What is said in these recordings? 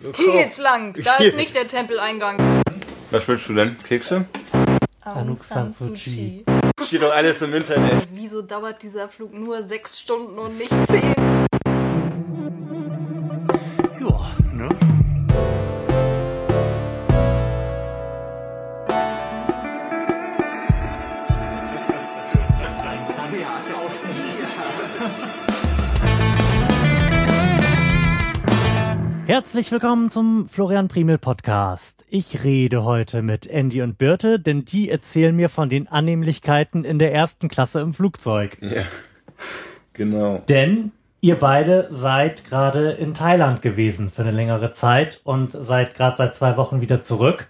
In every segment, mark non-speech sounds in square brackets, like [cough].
Hier geht's lang. Da ist nicht der Tempeleingang. Was willst du denn? Kekse? Aung San Suu Kyi. Steht doch alles im Internet. Wieso dauert dieser Flug nur sechs Stunden und nicht zehn? Herzlich willkommen zum Florian Primel Podcast. Ich rede heute mit Andy und Birte, denn die erzählen mir von den Annehmlichkeiten in der ersten Klasse im Flugzeug. Ja, genau. Denn ihr beide seid gerade in Thailand gewesen für eine längere Zeit und seid gerade seit zwei Wochen wieder zurück.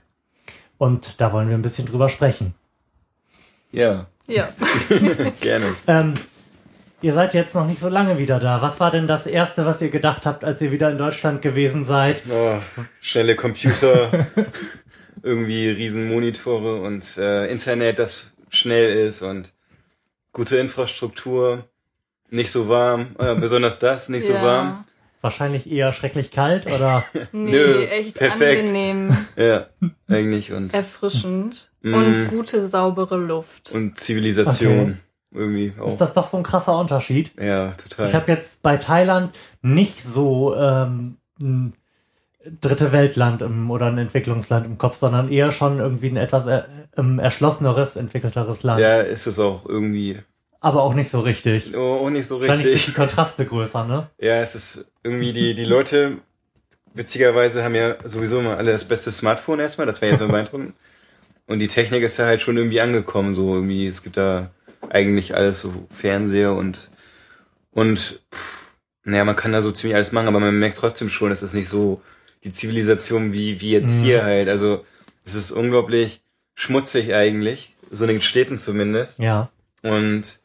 Und da wollen wir ein bisschen drüber sprechen. Ja, Ja. [laughs] gerne. Ähm, ihr seid jetzt noch nicht so lange wieder da. Was war denn das Erste, was ihr gedacht habt, als ihr wieder in Deutschland gewesen seid? Oh, schnelle Computer, [laughs] irgendwie riesen Monitore und äh, Internet, das schnell ist und gute Infrastruktur, nicht so warm, äh, besonders das, nicht so ja. warm. Wahrscheinlich eher schrecklich kalt oder? [laughs] Nee, Nö, echt perfekt. angenehm, Ja, eigentlich und, erfrischend Mm. und gute, saubere Luft. und Zivilisation irgendwie auch. Ist das doch so ein krasser Unterschied? ja, total. Ich habe jetzt bei Thailand nicht so ähm, ein dritte Weltland im, oder ein Entwicklungsland im Kopf, sondern eher schon irgendwie ein etwas er, ähm, erschlosseneres, entwickelteres Land. ja, ist es auch irgendwie Aber auch nicht so richtig. oh, auch nicht so richtig. die Kontraste größer, ne? Ja, es ist irgendwie die, die Leute, witzigerweise haben ja sowieso immer alle das beste Smartphone erstmal, das war jetzt mal beeindruckend. [laughs] Und die Technik ist ja halt schon irgendwie angekommen, so irgendwie, es gibt da eigentlich alles, so Fernseher und, und, pff, naja, man kann da so ziemlich alles machen, aber man merkt trotzdem schon, es ist nicht so die Zivilisation wie, wie jetzt Mhm. hier halt. Also, es ist unglaublich schmutzig eigentlich, so in den Städten zumindest Ja. und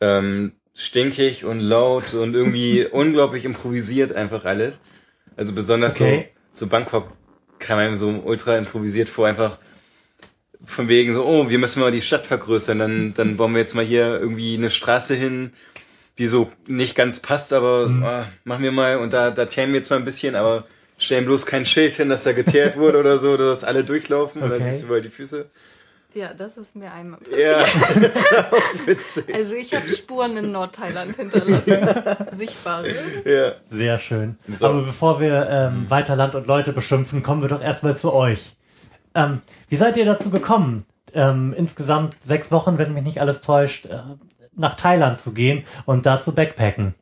ähm, stinkig und laut und irgendwie [laughs] unglaublich improvisiert einfach alles. Also besonders Okay. so, so Bangkok kam einem so ultra improvisiert vor, einfach von wegen so, oh, wir müssen mal die Stadt vergrößern, dann, dann bauen wir jetzt mal hier irgendwie eine Straße hin, die so nicht ganz passt, aber Mhm. ah, machen wir mal und da, da teeren wir jetzt mal ein bisschen, aber stellen bloß kein Schild hin, dass da geteert wurde oder so, dass alle durchlaufen oder Okay. siehst du überall die Füße. Ja, das ist mir einmal. Ja, [laughs] das ist auch witzig. Also ich habe Spuren in Nordthailand hinterlassen. [laughs] Sichtbare. Ja. Sehr schön. So. Aber bevor wir ähm, weiter Land und Leute beschimpfen, kommen wir doch erstmal zu euch. Ähm, wie seid ihr dazu gekommen, ähm, insgesamt sechs Wochen, wenn mich nicht alles täuscht, äh, nach Thailand zu gehen und da zu backpacken?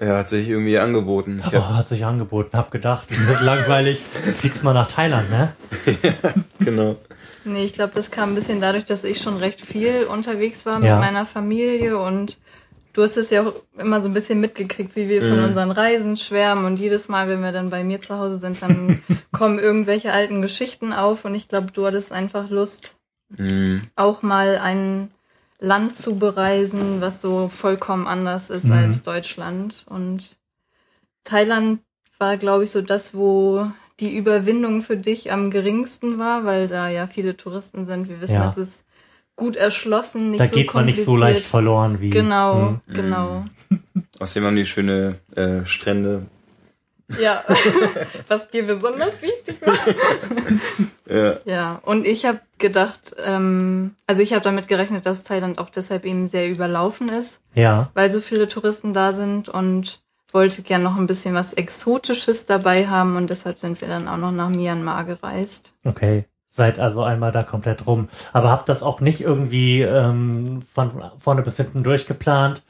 Ja, hat sich irgendwie angeboten. Ich Oh, hat sich angeboten, hab gedacht, das ist langweilig, [laughs] fliegst mal nach Thailand, ne? genau. Nee, ich glaube, das kam ein bisschen dadurch, dass ich schon recht viel unterwegs war mit Ja. meiner Familie und du hast es ja auch immer so ein bisschen mitgekriegt, wie wir von Mhm. unseren Reisen schwärmen und jedes Mal, wenn wir dann bei mir zu Hause sind, dann [laughs] kommen irgendwelche alten Geschichten auf und ich glaube, du hattest einfach Lust, Mhm. auch mal ein Land zu bereisen, was so vollkommen anders ist Mhm. als Deutschland und Thailand war, glaube ich, so das, wo die Überwindung für dich am geringsten war, weil da ja viele Touristen sind. Wir wissen, Ja. es ist gut erschlossen, nicht da so geht man nicht so kompliziert. leicht verloren wie. Genau, Hm. genau. [laughs] Außerdem haben die schöne äh, Strände. Ja, [laughs] was dir besonders wichtig war. [laughs] Ja. Ja, und ich habe gedacht, ähm, also ich habe damit gerechnet, dass Thailand auch deshalb eben sehr überlaufen ist, Ja, weil so viele Touristen da sind und wollte gern noch ein bisschen was Exotisches dabei haben und deshalb sind wir dann auch noch nach Myanmar gereist. okay. Seid also einmal da komplett rum. Aber habt das auch nicht irgendwie ähm, von vorne bis hinten durchgeplant,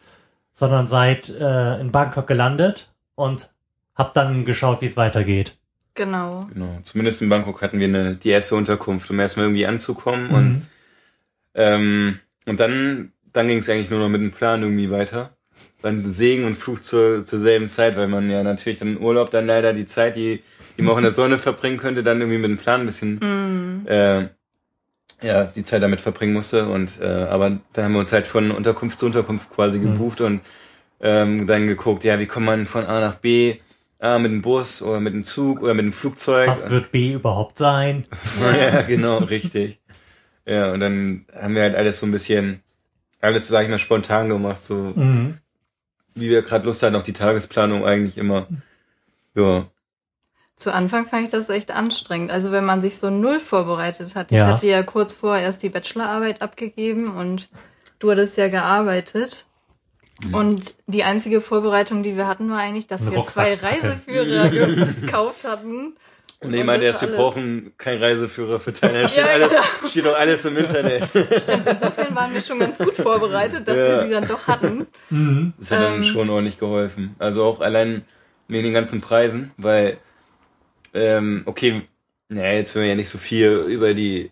sondern seid äh, in Bangkok gelandet und habt dann geschaut, wie es weitergeht. Genau. Genau. Zumindest in Bangkok hatten wir eine, die erste Unterkunft, um erstmal irgendwie anzukommen. Und, Mhm. ähm, und dann, dann ging es eigentlich nur noch mit dem Plan irgendwie weiter. Dann Segen und Fluch zur, zur selben Zeit, weil man ja natürlich dann im Urlaub dann leider die Zeit, die, die man auch in der Sonne verbringen könnte, dann irgendwie mit dem Plan ein bisschen Mm, äh, ja, die Zeit damit verbringen musste. Und äh, aber dann haben wir uns halt von Unterkunft zu Unterkunft quasi Mhm. gebucht und ähm, dann geguckt, ja, wie kommt man von A nach B, ah, mit dem Bus oder mit dem Zug oder mit dem Flugzeug. Was wird B überhaupt sein? [laughs] ja, genau, richtig. Ja, und dann haben wir halt alles so ein bisschen, alles, sag ich mal, spontan gemacht, so Mhm. wie wir gerade Lust hatten auf die Tagesplanung eigentlich immer. Ja, Zu Anfang fand ich das echt anstrengend. Also wenn man sich so null vorbereitet hat. Ja. Ich hatte ja kurz vorher erst die Bachelorarbeit abgegeben und du hattest ja gearbeitet. Und die einzige Vorbereitung, die wir hatten, war eigentlich, dass wir zwei. Reiseführer [laughs] gekauft hatten. Und ich meinte das erst, wir brauchen keinen Reiseführer für Thailand. Steht, Ja, alles, genau. steht doch alles im Internet. Stimmt, insofern waren wir schon ganz gut vorbereitet, dass Ja. wir sie dann doch hatten. Mhm. Das hat dann Ähm. schon ordentlich geholfen. Also auch allein wegen den ganzen Preisen, weil, ähm, okay, naja, jetzt will man ja nicht so viel über die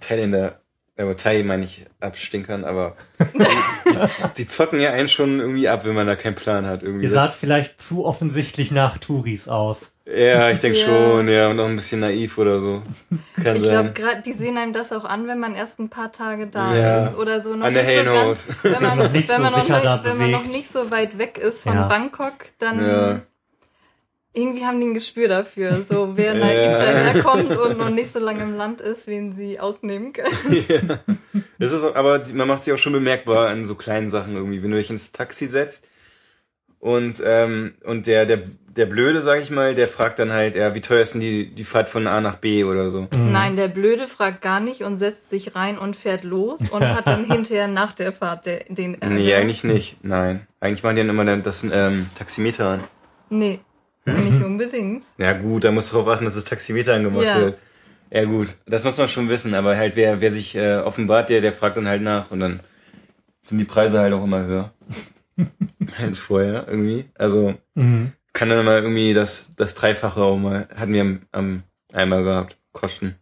Thailänder, aber Thai meine ich abstinkern, aber die zocken ja einen schon irgendwie ab, wenn man da keinen Plan hat. Irgendwie Ihr saht vielleicht zu offensichtlich nach Touris aus. ja, ich denke Ja. schon, ja, und auch ein bisschen naiv oder so. Kann Ich glaube, gerade die sehen einem das auch an, wenn man erst ein paar Tage da Ja. ist oder so noch An der nicht so Hellnote. ganz, wenn man, Noch nicht wenn so noch nicht, wenn man noch nicht so weit weg ist von Ja. Bangkok, dann Ja. Irgendwie haben die ein Gespür dafür, so wer [laughs] naiv Ja. daherkommt und noch nicht so lange im Land ist, wen sie ausnehmen können. [laughs] ja. Das ist auch, aber man macht sich auch schon bemerkbar an so kleinen Sachen irgendwie, wenn du dich ins Taxi setzt und ähm, und der der der Blöde, sag ich mal, der fragt dann halt, ja, wie teuer ist denn die die Fahrt von A nach B oder so. Mhm. Nein, der Blöde fragt gar nicht und setzt sich rein und fährt los und hat dann [laughs] hinterher nach der Fahrt den Ärger. Nee, eigentlich nicht. Nein, eigentlich machen die dann immer dann das ähm, Taximeter an. Nee, nicht [laughs] unbedingt. Ja gut, da musst du darauf achten, dass das Taximeter angemacht Ja. wird. Ja gut, das muss man schon wissen, aber halt wer wer sich äh, offenbart, der der fragt dann halt nach und dann sind die Preise halt auch immer höher [laughs] als vorher irgendwie. Also Mhm. kann dann mal irgendwie das, das Dreifache auch mal, hatten wir am, am einmal gehabt, kosten.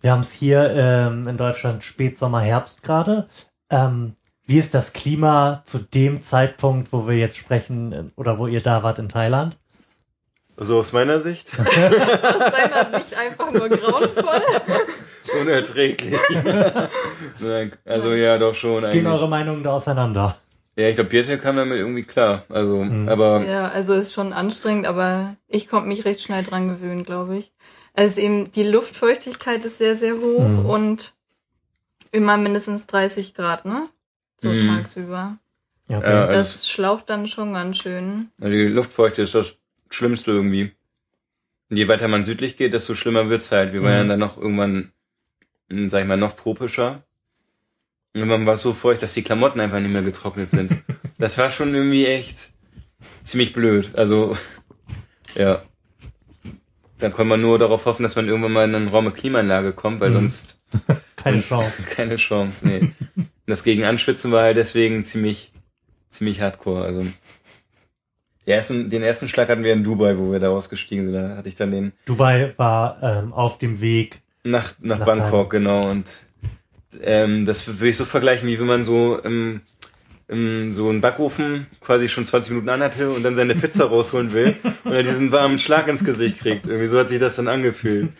Wir haben es hier ähm, in Deutschland Spätsommer, Herbst gerade. Ähm, wie ist das Klima zu dem Zeitpunkt, wo wir jetzt sprechen äh, oder wo ihr da wart in Thailand? Also aus meiner Sicht [laughs] Aus deiner Sicht einfach nur grauenvoll. [laughs] unerträglich. [laughs] Nein, also ja, doch schon Gehen eigentlich. eure Meinungen da auseinander? Ja, ich glaube, Biertel kam damit irgendwie klar. Also, Mhm. aber Ja, also ist schon anstrengend, aber ich konnte mich recht schnell dran gewöhnen, glaube ich. Also eben die Luftfeuchtigkeit ist sehr, sehr hoch Mhm. und immer mindestens 30 Grad, ne? So Mhm. tagsüber. Ja, Ja, also- Das schlaucht dann schon ganz schön. die Luftfeuchte ist das Schlimmste irgendwie. Und je weiter man südlich geht, desto schlimmer wird's halt. Wir waren Mhm. ja dann noch irgendwann, hm, sag ich mal, noch tropischer. Und irgendwann war es so feucht, dass die Klamotten einfach nicht mehr getrocknet sind. [laughs] das war schon irgendwie echt ziemlich blöd. Also, [laughs] ja. Dann kann man nur darauf hoffen, dass man irgendwann mal in einen Raum mit Klimaanlage kommt, weil Mhm. sonst [laughs] keine sonst- Chance. keine Chance, nee. Und das gegen Anschwitzen war halt deswegen ziemlich, ziemlich hardcore. Also ersten, den ersten Schlag hatten wir in Dubai, wo wir da ausgestiegen sind. Da hatte ich dann den Dubai war ähm, auf dem Weg. nach, nach, Nach Bangkok, genau. Und ähm, das würde ich so vergleichen, wie wenn man so im, im, so einen Backofen quasi schon 20 Minuten anhatte und dann seine Pizza [laughs] rausholen will und er diesen warmen Schlag ins Gesicht kriegt. Irgendwie so hat sich das dann angefühlt.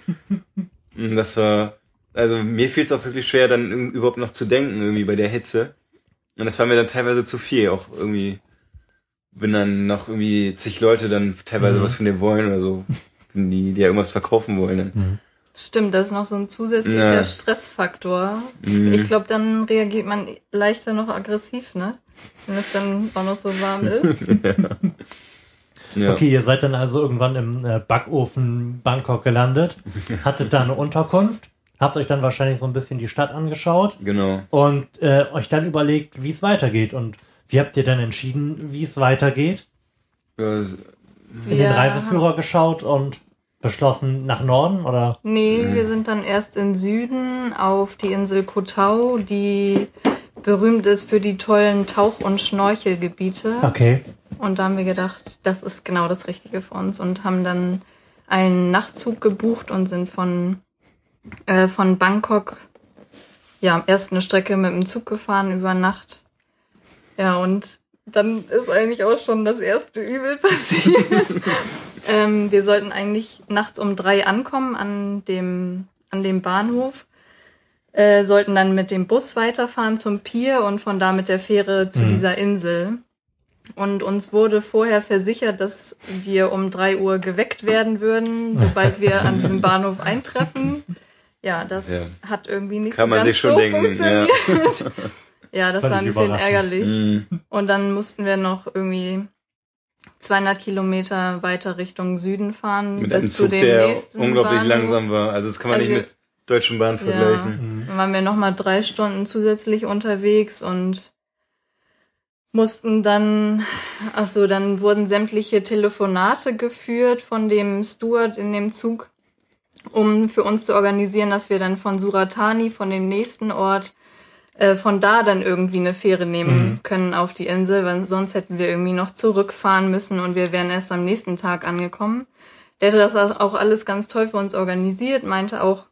Und das war, also mir fiel es auch wirklich schwer, dann überhaupt noch zu denken, irgendwie bei der Hitze. Und das war mir dann teilweise zu viel, auch irgendwie, wenn dann noch irgendwie zig Leute dann teilweise Mhm. was von dir wollen oder so, wenn die dir irgendwas verkaufen wollen. Dann. Stimmt, das ist noch so ein zusätzlicher Ja. Stressfaktor. Mhm. Ich glaube, dann reagiert man leichter noch aggressiv, ne? Wenn es dann auch noch so warm [laughs] ist. ja. Okay, ihr seid dann also irgendwann im äh, Backofen Bangkok gelandet, [laughs] hattet da eine Unterkunft, habt euch dann wahrscheinlich so ein bisschen die Stadt angeschaut Genau. und äh, euch dann überlegt, wie es weitergeht. Und wie habt ihr dann entschieden, wie es weitergeht? S- In den Reiseführer geschaut und beschlossen nach Norden oder? Nee, Mhm. wir sind dann erst in Süden auf die Insel Koh Tao, die berühmt ist für die tollen Tauch- und Schnorchelgebiete. Okay. Und da haben wir gedacht, das ist genau das Richtige für uns und haben dann einen Nachtzug gebucht und sind von, äh, von Bangkok, ja, erst eine Strecke mit dem Zug gefahren über Nacht. Ja, und dann ist eigentlich auch schon das erste Übel [laughs] passiert. ähm, wir sollten eigentlich nachts um drei ankommen an dem, an dem Bahnhof, äh, sollten dann mit dem Bus weiterfahren zum Pier und von da mit der Fähre zu Mhm. dieser Insel. Und uns wurde vorher versichert, dass wir um drei Uhr geweckt werden würden, sobald wir an diesem [laughs] Bahnhof eintreffen. Ja, das Ja. hat irgendwie nicht Kann so man ganz sich schon so denken, funktioniert. Ja, das war ein bisschen ärgerlich. Mhm. Und dann mussten wir noch irgendwie 200 Kilometer weiter Richtung Süden fahren Mit bis einem zu Zug, dem der nächsten unglaublich Bahnhof. langsam war. Also das kann man Also- nicht mit Deutschen Bahn vergleichen. Mhm. Dann waren wir nochmal drei Stunden zusätzlich unterwegs und mussten dann, ach so, dann wurden sämtliche Telefonate geführt von dem Steward in dem Zug, um für uns zu organisieren, dass wir dann von Suratani, von dem nächsten Ort, äh, von da dann irgendwie eine Fähre nehmen Mhm. können auf die Insel, weil sonst hätten wir irgendwie noch zurückfahren müssen und wir wären erst am nächsten Tag angekommen. Der hatte das auch alles ganz toll für uns organisiert, meinte auch,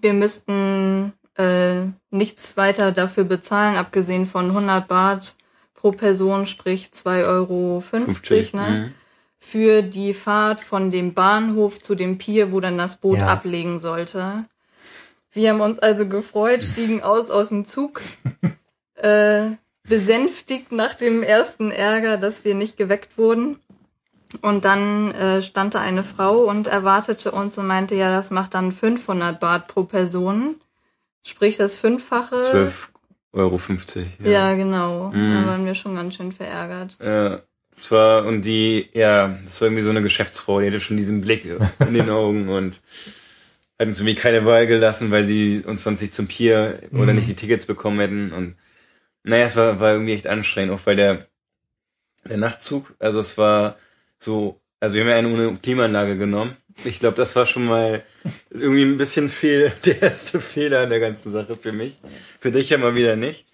wir müssten äh, nichts weiter dafür bezahlen, abgesehen von 100 Baht pro Person, sprich 2,50 Euro, 50. ne? mhm. für die Fahrt von dem Bahnhof zu dem Pier, wo dann das Boot Ja. ablegen sollte. Wir haben uns also gefreut, stiegen aus aus dem Zug, [laughs] äh, besänftigt nach dem ersten Ärger, dass wir nicht geweckt wurden. Und dann äh, stand da eine Frau und erwartete uns und meinte, ja, das macht dann 500 Baht pro Person. Sprich das Fünffache. 12,50 Euro. Ja, genau. Mhm. Da waren wir schon ganz schön verärgert. Ja, das war, und die, ja, das war irgendwie so eine Geschäftsfrau, die hatte schon diesen Blick in den [laughs] Augen und hat uns irgendwie keine Wahl gelassen, weil sie uns sonst nicht zum Pier oder Mhm. nicht die Tickets bekommen hätten und naja, es war, war irgendwie echt anstrengend, auch weil der, der Nachtzug, also es war so, also wir haben ja eine ohne Klimaanlage genommen. Ich glaube, das war schon mal irgendwie ein bisschen fehl, [laughs] der erste Fehler an der ganzen Sache für mich. Für dich ja mal wieder nicht.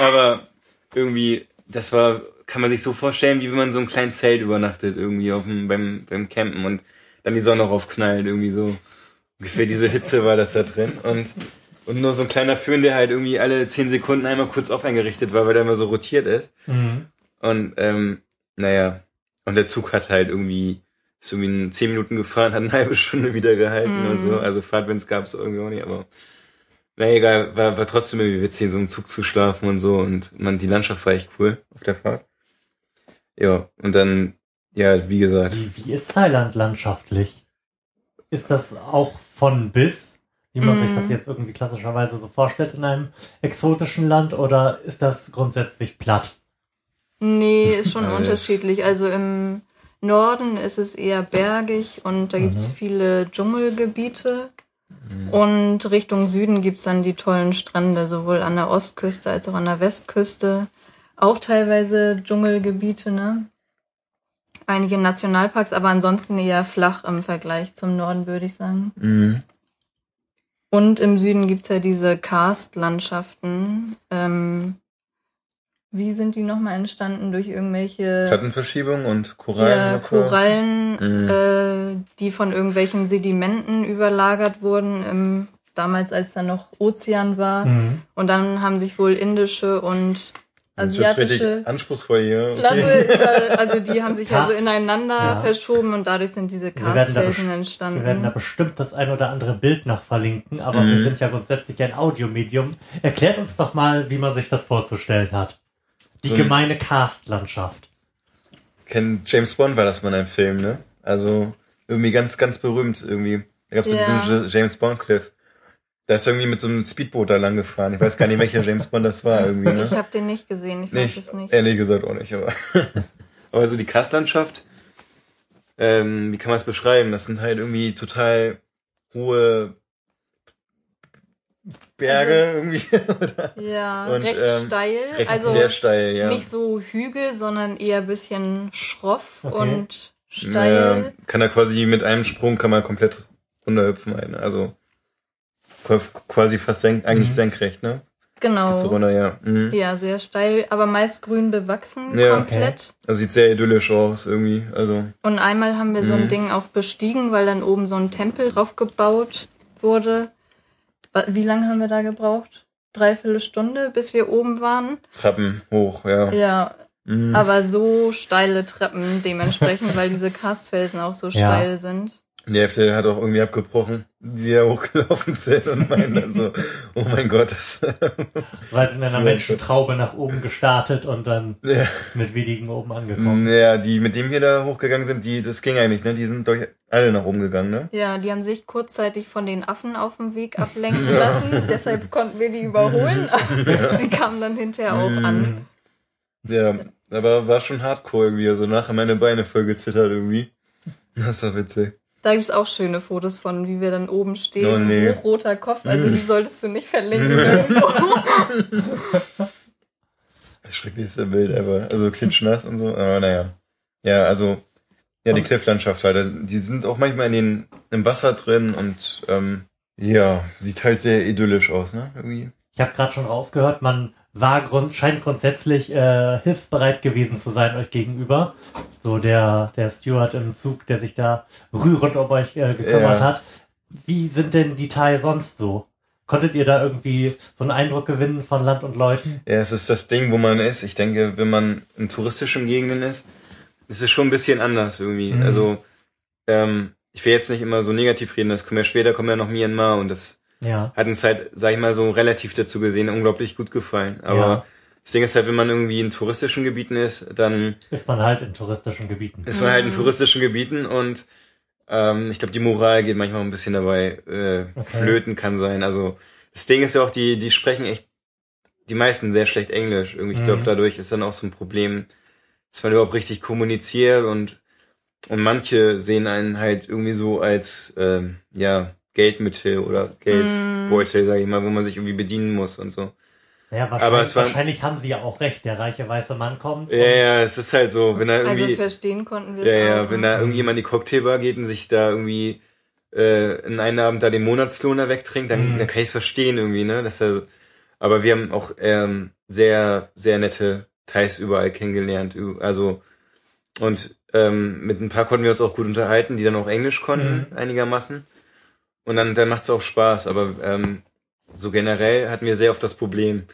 Aber irgendwie, das war, kann man sich so vorstellen, wie wenn man so ein kleines Zelt übernachtet, irgendwie auf dem, beim, beim Campen und dann die Sonne raufknallt, irgendwie so. Ungefähr diese Hitze war das da drin. Und, und nur so ein kleiner Föhn, der halt irgendwie alle zehn Sekunden einmal kurz auf eingerichtet war, weil der immer so rotiert ist. Mhm. Und ähm, naja, und der Zug hat halt irgendwie, ist irgendwie in zehn Minuten gefahren, hat eine halbe Stunde wieder gehalten Mhm. und so. Also Fahrtwinds gab es irgendwie auch nicht, aber na egal, war, war trotzdem irgendwie witzig, in so einem Zug zu schlafen und so. Und man, die Landschaft war echt cool auf der Fahrt. Ja, und dann, ja, wie gesagt, Wie, wie ist Thailand landschaftlich? Ist das auch von bis, wie man sich Mhm. das jetzt irgendwie klassischerweise so vorstellt in einem exotischen Land, oder ist das grundsätzlich platt? Nee, ist [laughs] schon unterschiedlich. Also im Norden ist es eher bergig und da gibt's Mhm. viele Dschungelgebiete. Und Richtung Süden gibt's dann die tollen Strände, sowohl an der Ostküste als auch an der Westküste. Auch teilweise Dschungelgebiete, ne? Einige Nationalparks, aber ansonsten eher flach im Vergleich zum Norden, würde ich sagen. mhm. Und im Süden gibt's ja diese Karstlandschaften. Ähm, wie sind die nochmal entstanden? Durch irgendwelche Plattenverschiebung und Korallen. ja, Korallen, Mhm. äh, die von irgendwelchen Sedimenten überlagert wurden, im, damals als da noch Ozean war. Mhm. Und dann haben sich wohl indische und asiatische anspruchsvoll hier. Platte, über, also die haben sich ja so ineinander Ja. verschoben und dadurch sind diese best- entstanden. Wir werden da bestimmt das ein oder andere Bild noch verlinken, aber Mhm. wir sind ja grundsätzlich ein Audiomedium. Erklärt uns doch mal, wie man sich das vorzustellen hat. Die So ein- gemeine Karstlandschaft. Kennt James Bond war das mal in einem Film, ne? Also irgendwie ganz, ganz berühmt irgendwie. Da gab's so Ja. diesen James Bond Cliff. Da ist er irgendwie mit so einem Speedboot da lang gefahren. Ich weiß gar nicht, welcher James Bond das war irgendwie, ne? Ich habe den nicht gesehen, ich weiß nicht, es nicht. Ehrlich gesagt auch nicht, aber. [laughs] aber so die Karstlandschaft, ähm, wie kann man es beschreiben? Das sind halt irgendwie total hohe Berge irgendwie. [laughs] oder Ja, Und, recht ähm, steil. recht also sehr steil, ja. nicht so Hügel, sondern eher ein bisschen schroff Okay. und Ja, steil. kann er quasi mit einem Sprung kann man komplett runterhüpfen, eine. also qua- quasi fast senk, eigentlich Mhm. senkrecht, ne? Genau. So runter, ja. Mhm. Ja, sehr steil, aber meist grün bewachsen, Ja. komplett. Also sieht sehr idyllisch aus irgendwie, also Und einmal haben wir so ein Mhm. Ding auch bestiegen, weil dann oben so ein Tempel drauf gebaut wurde. Wie lange haben wir da gebraucht? Dreiviertel Stunde, bis wir oben waren. Treppen hoch, ja. Ja, Mhm. aber so steile Treppen dementsprechend, weil diese Karstfelsen auch so Ja. steil sind. Die Hälfte hat auch irgendwie abgebrochen, die da hochgelaufen sind und meinen dann so, oh mein Gott, das [laughs] Seid in einer Menschentraube nach oben gestartet und dann ja. mit wenigen oben angekommen. ja, die mit dem wir da hochgegangen sind, die, das ging eigentlich, ne? Die sind durch alle nach oben gegangen, ne? Ja, die haben sich kurzzeitig von den Affen auf dem Weg ablenken [laughs] lassen. Deshalb konnten wir die überholen. [laughs] Aber sie kamen dann hinterher auch an. Mhm. Ja, aber war schon hardcore irgendwie. Also nachher meine Beine voll gezittert irgendwie. Das war witzig. Da gibt's auch schöne Fotos von, wie wir dann oben stehen. Oh, nee. Hochroter Kopf. Also die solltest du nicht verlinken. [laughs] Das schrecklichste Bild ever. Also klitschnass und so, aber naja. Ja, also, ja, die Clifflandschaft halt. Also, die sind auch manchmal in den, im Wasser drin und ähm, ja, sieht halt sehr idyllisch aus, ne? Irgendwie. Ich habe gerade schon rausgehört, man war grund, scheint grundsätzlich äh, hilfsbereit gewesen zu sein euch gegenüber. So der, der Steward im Zug, der sich da rührend um euch äh, gekümmert Ja. hat. Wie sind denn die Thai sonst so? Konntet ihr da irgendwie so einen Eindruck gewinnen von Land und Leuten? Ja, es ist das Ding, wo man ist. Ich denke, wenn man in touristischen Gegenden ist, ist es schon ein bisschen anders irgendwie. Mhm. Also, ähm, ich will jetzt nicht immer so negativ reden, das kommen ja später, kommen ja noch Myanmar und das Ja. hat uns halt, sag ich mal, so relativ dazu gesehen, unglaublich gut gefallen. Aber Ja. das Ding ist halt, wenn man irgendwie in touristischen Gebieten ist, dann Ist man halt in touristischen Gebieten. ist man halt in Mhm. touristischen Gebieten und ähm, ich glaube, die Moral geht manchmal ein bisschen dabei äh, Okay. flöten kann sein. Also das Ding ist ja auch, die, die sprechen echt, die meisten sehr schlecht Englisch. Irgendwie, ich glaube, Mhm. dadurch ist dann auch so ein Problem, dass man überhaupt richtig kommuniziert und und manche sehen einen halt irgendwie so als ähm, ja Geldmittel oder Geldbeutel, sag ich mal, wo man sich irgendwie bedienen muss und so. Ja, wahrscheinlich, Aber es war- wahrscheinlich haben sie ja auch recht. Der reiche weiße Mann kommt. Ja, ja, es ist halt so, wenn da Also irgendwie verstehen konnten wir es Ja, ja, wenn ne? da irgendjemand in die Cocktailbar geht und sich da irgendwie äh, in einen Abend da den Monatslohn da wegtrinkt, dann, Mhm. dann kann ich es verstehen irgendwie, ne? Dass er, aber wir haben auch ähm, sehr, sehr nette Thais überall kennengelernt. Also und ähm, mit ein paar konnten wir uns auch gut unterhalten, die dann auch Englisch konnten, einigermaßen. Und dann, dann macht es auch Spaß, aber ähm, so generell hatten wir sehr oft das Problem,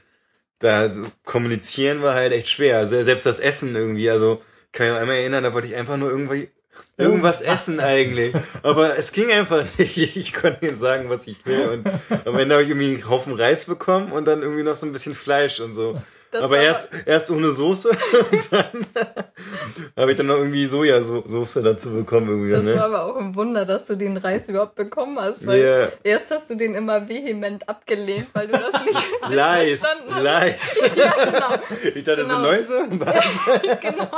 da kommunizieren war halt echt schwer. Also selbst das Essen irgendwie, also kann ich mich einmal erinnern, da wollte ich einfach nur irgendwie irgendwas Irgendwas essen eigentlich. Aber es ging einfach [laughs] nicht. Ich konnte nicht sagen, was ich will. Und am Ende habe ich irgendwie einen Haufen Reis bekommen und dann irgendwie noch so ein bisschen Fleisch und so. Das aber erst, erst ohne Soße [laughs] und dann [laughs] habe ich dann noch irgendwie Sojasauce dazu bekommen irgendwie. Das ne? war aber auch ein Wunder, dass du den Reis überhaupt bekommen hast, weil Ja. erst hast du den immer vehement abgelehnt, weil du das nicht, [laughs] Leis, verstanden hast. Leis. Ja, genau. Ich dachte, das sind Genau. Läuse. Was? genau.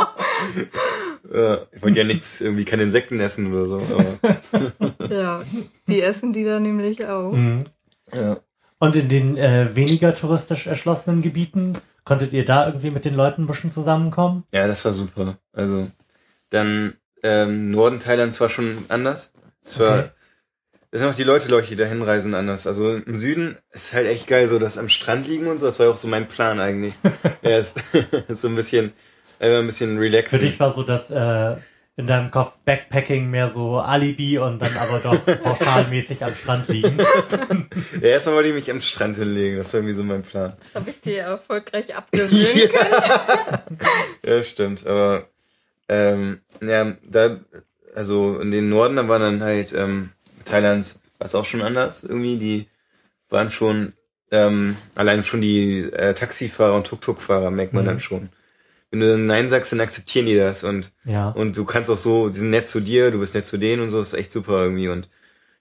Ja, ich wollte ja nichts, irgendwie keine Insekten essen oder so. Aber, Ja, die essen die da nämlich auch. Mhm. ja. Und in den äh, weniger touristisch erschlossenen Gebieten, konntet ihr da irgendwie mit den Leuten ein bisschen zusammenkommen? ja, das war super. Also dann ähm, Norden Thailands war schon anders. Es war, Okay. es sind auch die Leute, Leute, die da hinreisen, anders. Also im Süden ist halt echt geil, so das am Strand liegen und so. Das war ja auch so mein Plan eigentlich. [laughs] ist [laughs] so ein bisschen, einfach ein bisschen Für relaxen. dich war so das äh, in deinem Kopf Backpacking mehr so Alibi und dann aber doch [laughs] pauschalmäßig am Strand liegen. Ja, erstmal wollte ich mich am Strand hinlegen. Das war irgendwie so mein Plan. Das habe ich dir [laughs] ja erfolgreich abgewöhnen können. Ja, stimmt, aber ähm, ja, da, also in den Norden, da waren dann halt ähm, Thailands, war es auch schon anders irgendwie, die waren schon, ähm, allein schon die äh, Taxifahrer und Tuk-Tuk-Fahrer merkt man Mhm. dann schon. Wenn du dann Nein sagst, dann akzeptieren die das und Ja. und du kannst auch so, sie sind nett zu dir, du bist nett zu denen und so, ist echt super irgendwie und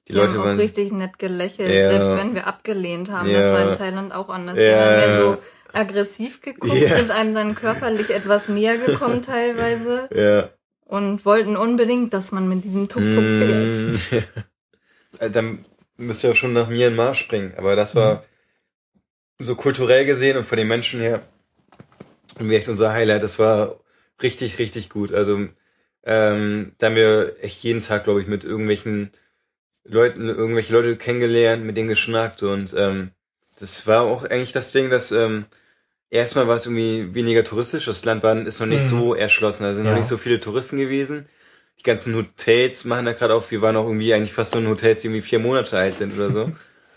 die, Die Leute haben auch waren, richtig nett gelächelt, Ja. selbst wenn wir abgelehnt haben. Ja. Das war in Thailand auch anders. Die Ja. haben mehr so aggressiv geguckt, Ja. sind einem dann körperlich etwas näher gekommen [laughs] teilweise ja, und wollten unbedingt, dass man mit diesem Tuk-Tuk fährt. Mm, [laughs] ja. Dann müsst ihr ja schon nach Myanmar springen, aber das war so kulturell gesehen und von den Menschen her irgendwie echt unser Highlight. Das war richtig, richtig gut. Also ähm, da haben wir echt jeden Tag, glaube ich, mit irgendwelchen Leuten, irgendwelche Leute kennengelernt, mit denen geschnackt und ähm, das war auch eigentlich das Ding, dass ähm, erstmal war es irgendwie weniger touristisch. Das Land war, ist noch nicht Mhm. so erschlossen. Da sind Ja. noch nicht so viele Touristen gewesen. Die ganzen Hotels machen da gerade auf. Wir waren auch irgendwie eigentlich fast nur in Hotels, die irgendwie vier Monate alt sind oder so.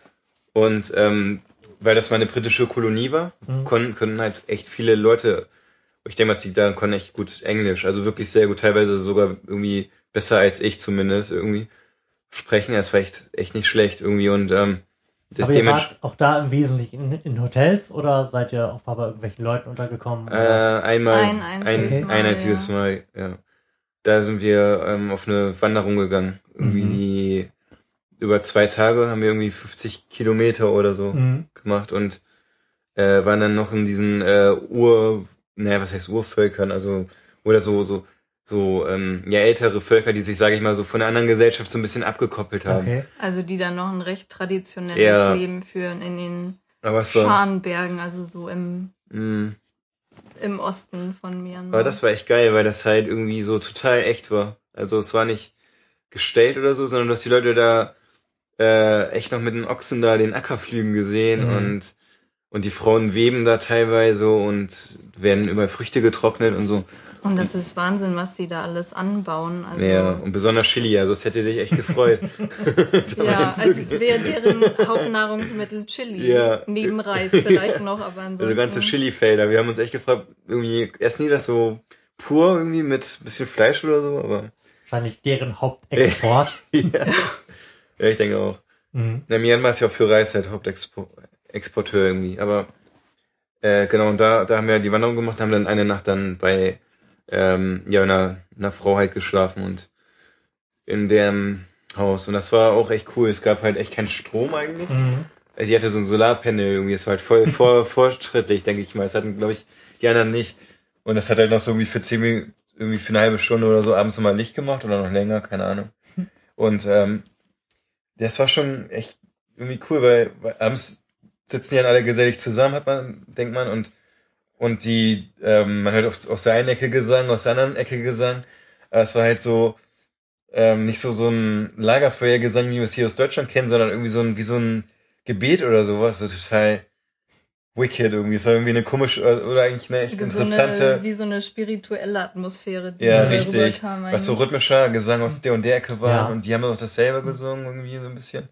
[laughs] Und ähm, weil das mal eine britische Kolonie war, Mhm. konnten, können halt echt viele Leute, ich denke, was liegt daran, konnten echt gut Englisch, also wirklich sehr gut, teilweise sogar irgendwie besser als ich zumindest irgendwie sprechen. Das war echt, echt nicht schlecht irgendwie und ähm, das Aber ihr wart auch da im Wesentlichen in, in Hotels oder seid ihr auch mal bei irgendwelchen Leuten untergekommen? Äh, einmal. Ein einziges ein, Mal, Ein einziges ja. Mal, ja. Da sind wir ähm, auf eine Wanderung gegangen. Irgendwie Mhm. die über zwei Tage haben wir irgendwie 50 Kilometer oder so Mhm. gemacht und äh, waren dann noch in diesen äh, naja, was heißt Urvölkern, also, oder so, so, so, ähm, ja, ältere Völker, die sich, sage ich mal, so von der anderen Gesellschaft so ein bisschen abgekoppelt haben. Okay. Also die dann noch ein recht traditionelles Ja. Leben führen in den Aber es war, Scharnbergen, also so im, mh, im Osten von Myanmar. aber das war echt geil, weil das halt irgendwie so total echt war. Also es war nicht gestellt oder so, sondern du hast die Leute da äh, echt noch mit den Ochsen da den Acker flügen gesehen Mhm. und und die Frauen weben da teilweise und werden über Früchte getrocknet und so. Und das ist Wahnsinn, was sie da alles anbauen. Also, ja, und besonders Chili, also es hätte dich echt gefreut. [laughs] [laughs] ja also wäre deren Hauptnahrungsmittel Chili. Ja. Neben Reis vielleicht noch, aber ansonsten. [laughs] Also ganze Chilifelder. Wir haben uns echt gefragt, irgendwie essen die das so pur irgendwie mit bisschen Fleisch oder so, aber Wahrscheinlich deren Hauptexport. ja. Ja, ich denke auch. mhm. Na, Myanmar ist ja auch für Reis halt Hauptexporteur irgendwie, aber äh, genau, und da, da haben wir die Wanderung gemacht, haben dann eine Nacht dann bei ähm, ja, einer, einer Frau halt geschlafen und in dem Haus. Und das war auch echt cool. Es gab halt echt keinen Strom eigentlich. Mhm. Also die hatte so ein Solarpanel irgendwie, es war halt voll vor, [laughs] fortschrittlich, denke ich mal. Es hatten, glaube ich, die anderen nicht. Und das hat halt noch so irgendwie für zehn Minuten, irgendwie für eine halbe Stunde oder so abends nochmal Licht gemacht oder noch länger, keine Ahnung. [laughs] Und ähm, das war schon echt irgendwie cool, weil, weil abends sitzen die dann alle gesellig zusammen, hat man, denkt man, und und die, ähm, man hört auf, auf der einen Ecke Gesang, aus der anderen Ecke Gesang. Aber es war halt so, ähm, nicht so so ein Lagerfeuergesang, wie wir es hier aus Deutschland kennen, sondern irgendwie so ein, wie so ein Gebet oder sowas, so total wicked irgendwie. Es war irgendwie eine komische, oder eigentlich eine echt so interessante, eine, wie so eine spirituelle Atmosphäre, die ja, da richtig, rüberkam was so rhythmischer Gesang aus der und der Ecke war Ja. und die haben auch dasselbe gesungen, irgendwie so ein bisschen.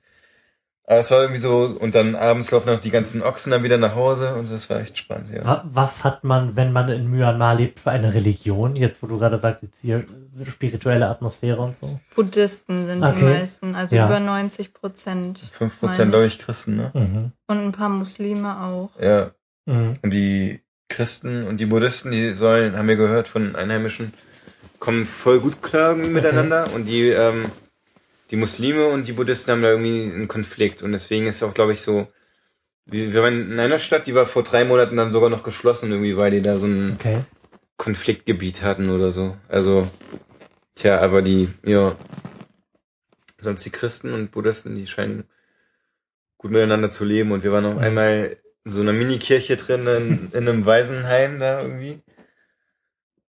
Aber es war irgendwie so, und dann abends laufen noch die ganzen Ochsen dann wieder nach Hause und so, das war echt spannend, ja. Wa- Was hat man, wenn man in Myanmar lebt, für eine Religion? Jetzt, wo du gerade sagst, jetzt hier spirituelle Atmosphäre und so. Buddhisten sind Okay. die meisten, also Ja. über 90 Prozent. Fünf meine Prozent, ich. glaube ich, Christen, ne? Mhm. Und ein paar Muslime auch. Ja. Mhm. Und die Christen und die Buddhisten, die sollen, haben wir gehört von Einheimischen, kommen voll gut klar irgendwie miteinander. Und die, ähm, die Muslime und die Buddhisten haben da irgendwie einen Konflikt. Und deswegen ist auch, glaube ich, so, wir, waren in einer Stadt, die war vor drei Monaten dann sogar noch geschlossen, irgendwie, weil die da so ein Okay. Konfliktgebiet hatten oder so. Also, tja, aber die, ja, sonst die Christen und Buddhisten, die scheinen gut miteinander zu leben. Und wir waren noch Mhm. einmal in so einer Mini-Kirche drin, in, in einem Waisenheim da irgendwie.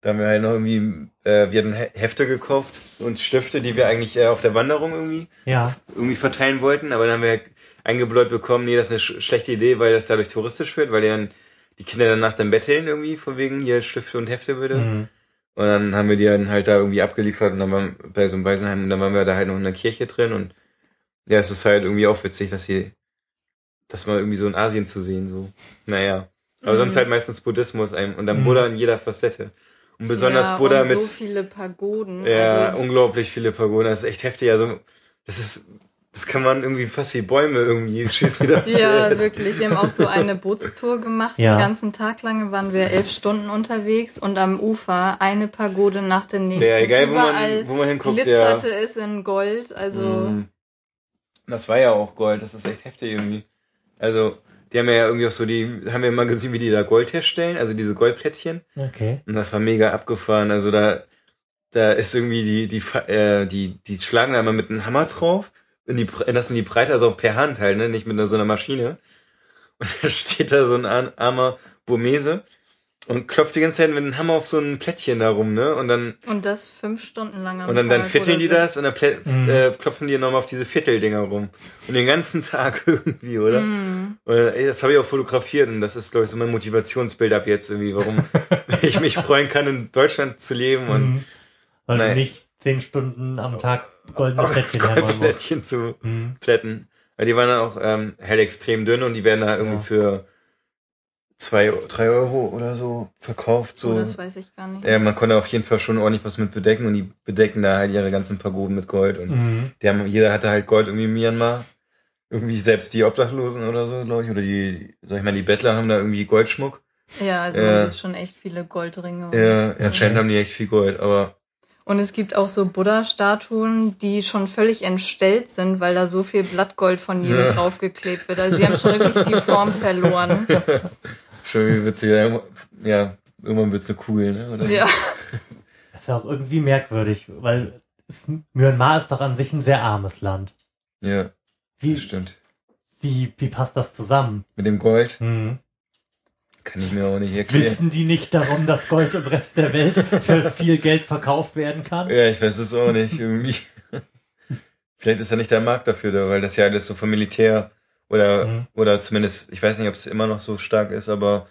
Da haben wir halt noch irgendwie, äh, wir hatten He- Hefte gekauft und Stifte, die wir eigentlich äh, auf der Wanderung irgendwie Ja. irgendwie verteilen wollten, aber dann haben wir eingebläut bekommen, nee, das ist eine sch schlechte Idee, weil das dadurch touristisch wird, weil die dann die Kinder danach dann betteln irgendwie, von wegen hier Stifte und Hefte bitte. Mhm. Und dann haben wir die dann halt da irgendwie abgeliefert und dann waren bei so einem Waisenheim und dann waren wir da halt noch in der Kirche drin und ja, es ist halt irgendwie auch witzig, dass hier, das mal irgendwie so in Asien zu sehen, so. Naja. Aber Mhm. sonst halt meistens Buddhismus ein und dann Mhm. Buddha in jeder Facette. Und besonders ja, Buddha und mit, so viele Pagoden. ja, also, unglaublich viele Pagoden. Das ist echt heftig. Also, das ist, das kann man irgendwie fast wie Bäume irgendwie [laughs] schießen das. ja, äh, wirklich. Wir haben auch so eine Bootstour gemacht. Ja. Den ganzen Tag lang waren wir elf Stunden unterwegs und am Ufer eine Pagode nach der nächsten. Ja, egal, wo man, wo man hinguckt, ja. glitzerte es in Gold. Also, Mhm. Das war ja auch Gold, das ist echt heftig irgendwie. Also, die haben ja irgendwie auch so die, haben wir mal gesehen, wie die da Gold herstellen, also diese Goldplättchen. Okay. Und das war mega abgefahren. Also da, da ist irgendwie die, die, äh, die, die schlagen da mal mit einem Hammer drauf, in die, das in die Breite, also auch per Hand halt, ne, nicht mit so einer Maschine. Und [laughs] da steht da so ein ar- armer Burmese und klopft die ganze Zeit mit einem Hammer auf so ein Plättchen da rum, ne, und dann, und das fünf Stunden lang am und dann, dann Tag vierteln oder die das und dann plä Mhm. äh, klopfen die nochmal auf diese Vierteldinger rum. Und den ganzen [laughs] Tag irgendwie, oder? Mhm. Und, ey, das habe ich auch fotografiert und das ist, glaube ich, so mein Motivationsbild ab jetzt irgendwie, warum [laughs] ich mich freuen kann, in Deutschland zu leben und Mhm. Und Nein. nicht zehn Stunden am Tag goldene Plättchen hermachen muss. Goldplättchen zu Mhm. plätten. Weil die waren dann auch ähm, halt extrem dünn und die werden da irgendwie Ja. für zwei, drei Euro oder so verkauft. So. Oh, das weiß ich gar nicht. ja, man konnte auf jeden Fall schon ordentlich was mit bedecken und die bedecken da halt ihre ganzen Pagoden mit Gold und Mhm. die haben, jeder hatte halt Gold irgendwie in Myanmar. Irgendwie selbst die Obdachlosen oder so, glaube ich, oder die, sag ich mal, die Bettler haben da irgendwie Goldschmuck. Ja, also Ja. man sieht schon echt viele Goldringe. Ja, so. anscheinend haben die echt viel Gold, aber Und es gibt auch so Buddha-Statuen, die schon völlig entstellt sind, weil da so viel Blattgold von jedem Ja. draufgeklebt wird. Also sie haben schon [laughs] wirklich die Form verloren. [laughs] schon wie witzig. Ja, irgendwann wird's eine Kugel, ne? Oder? Ja. Das ist ja auch irgendwie merkwürdig, weil es, Myanmar ist doch an sich ein sehr armes Land. Ja, Wie, das stimmt. wie, wie passt das zusammen? Mit dem Gold Hm. kann ich mir auch nicht erklären. Wissen die nicht darum, dass Gold im Rest der Welt für viel Geld verkauft werden kann? Ja, ich weiß es auch nicht, irgendwie. Vielleicht ist ja nicht der Markt dafür da, weil das ja alles so vom Militär oder, Mhm. oder zumindest, ich weiß nicht, ob es immer noch so stark ist, aber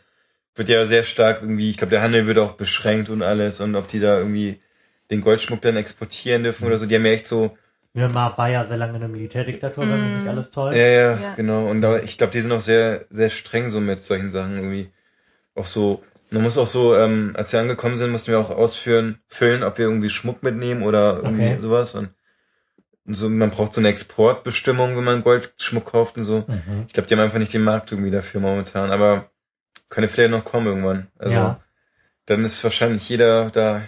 wird ja sehr stark irgendwie, ich glaube, der Handel wird auch beschränkt und alles und ob die da irgendwie den Goldschmuck dann exportieren dürfen oder so, die haben ja echt so, Myanmar war ja sehr lange eine Militärdiktatur, wenn mich Mhm. nicht alles täuscht. ja, ja, Ja. genau, und da, ich glaube, die sind auch sehr, sehr streng so mit solchen Sachen irgendwie. Auch so, man muss auch so, ähm, als wir angekommen sind, mussten wir auch ausführen, füllen, ob wir irgendwie Schmuck mitnehmen oder irgendwie Okay. sowas und so, man braucht so eine Exportbestimmung, wenn man Goldschmuck kauft und so. Mhm. Ich glaube, die haben einfach nicht den Markt irgendwie dafür momentan, aber könnte vielleicht noch kommen irgendwann. Also Ja. dann ist wahrscheinlich jeder da.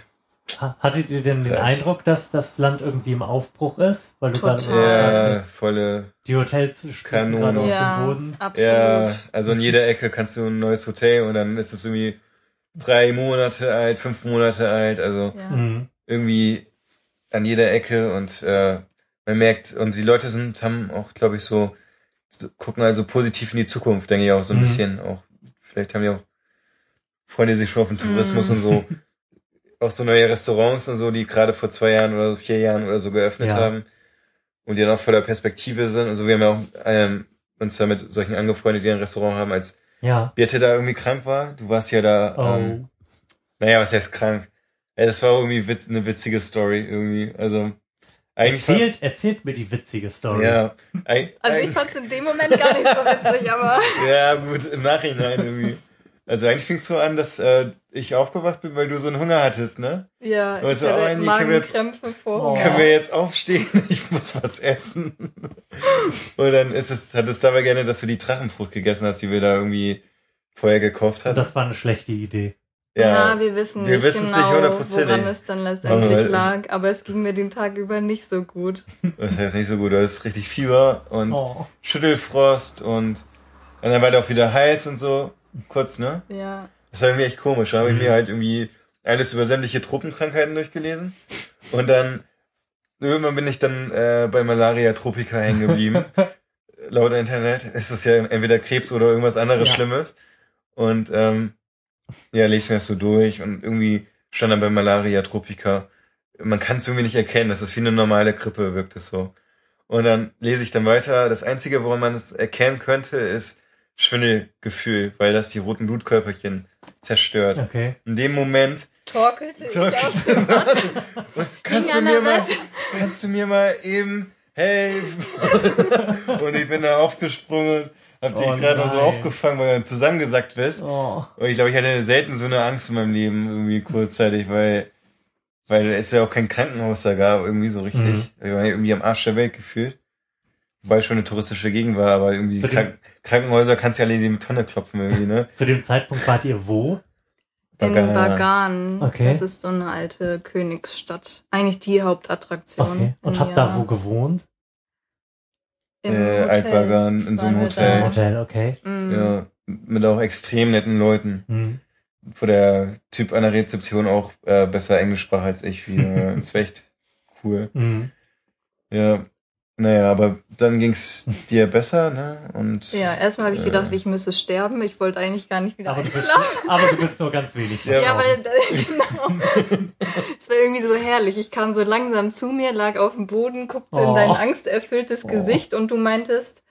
Ha- Hattet ihr denn den Vielleicht. Eindruck, dass das Land irgendwie im Aufbruch ist? Weil du Total. gerade Ja, volle. die Hotels Kanone. gerade aus ja, dem Boden. absolut. Ja, also in jeder Ecke kannst du ein neues Hotel und dann ist es irgendwie drei Monate alt, fünf Monate alt, also Ja. Mhm. irgendwie an jeder Ecke und äh, man merkt, und die Leute sind, haben auch, glaube ich, so, gucken also positiv in die Zukunft, denke ich auch so ein Mhm. bisschen. Auch, vielleicht haben die auch, freuen die sich schon auf den Tourismus Mhm. und so. Auch so neue Restaurants und so, die gerade vor zwei Jahren oder vier Jahren oder so geöffnet Ja. haben und die dann auch voller Perspektive sind. Also wir haben ja auch ähm, uns da mit solchen angefreundet, die ein Restaurant haben, als Ja. Birte da irgendwie krank war. Du warst ja da, Oh. ähm, naja, was heißt krank? Ja, das war irgendwie witz, eine witzige Story irgendwie. Also Erzählt, erzählt mir die witzige Story. ja, eig- Also ich fand es in dem Moment gar nicht so witzig, aber [laughs] ja gut im Nachhinein irgendwie. Also eigentlich fing es so an, dass äh, ich aufgewacht bin, weil du so einen Hunger hattest, ne? ja, ich Also, hatte oh, Andy, können wir jetzt- Magenkrämpfe vor. Können wir jetzt aufstehen? [laughs] Ich muss was essen. Und dann ist es, hat es dabei gerne, dass du die Drachenfrucht gegessen hast, die wir da irgendwie vorher gekauft Und hatten. das war eine schlechte Idee. Na, wir wissen Wir nicht wissen es nicht genau, hundertprozentig. woran es dann letztendlich Aber- lag, aber es ging mir den Tag über nicht so gut. Das heißt nicht so gut, da ist richtig Fieber und Oh. Schüttelfrost und, und dann war der auch wieder heiß und so. Kurz, ne? Ja. Das war irgendwie echt komisch. Da habe ich Mhm. mir halt irgendwie alles über sämtliche Tropenkrankheiten durchgelesen. Und dann, irgendwann bin ich dann äh, bei Malaria Tropica hängen geblieben. [laughs] Laut Internet ist das ja entweder Krebs oder irgendwas anderes Ja. Schlimmes. Und ähm, ja, lese mir das so durch und irgendwie stand dann bei Malaria Tropica. Man kann es irgendwie nicht erkennen. Das ist wie eine normale Grippe, wirkt es so. Und dann lese ich dann weiter. Das Einzige, woran man es erkennen könnte, ist Schwindelgefühl, weil das die roten Blutkörperchen zerstört. Okay. In dem Moment Torkelte Torkel- ich aus [laughs] dem Bad. kannst du mir mal, kannst du mir mal eben helfen? [laughs] und ich bin da aufgesprungen, hab dich Oh gerade noch so aufgefangen, weil du zusammengesackt bist. Oh. Und ich glaube, ich hatte selten so eine Angst in meinem Leben irgendwie kurzzeitig, weil weil es ja auch kein Krankenhaus da gab, irgendwie so richtig. Mhm. Ich war irgendwie am Arsch der Welt gefühlt. Wobei es schon eine touristische Gegend war, aber irgendwie Krank Krankenhäuser kannst du ja alle in die Tonne klopfen irgendwie, ne? [laughs] Zu dem Zeitpunkt wart ihr wo? In Bagan. Bagan. Okay. Das ist so eine alte Königsstadt. Eigentlich die Hauptattraktion. Okay. Und habt da wo gewohnt? Äh. Altbagan in so einem Hotel. Hotel, okay. Mhm. Ja, mit auch extrem netten Leuten. Hm. Wo der Typ an der Rezeption auch äh, besser Englisch sprach als ich. Wie, äh, [laughs] das war echt cool. Hm. Ja, naja, aber dann ging's dir besser, ne? Und Ja, erstmal habe ich Äh. gedacht, ich müsse sterben. Ich wollte eigentlich gar nicht wieder Aber, du bist, einschlafen. [laughs] aber du bist nur ganz wenig. Ja, Ja, weil, [laughs] genau. Es war irgendwie so herrlich. Ich kam so langsam zu mir, lag auf dem Boden, guckte in Oh. dein angsterfülltes Oh. Gesicht und du meintest,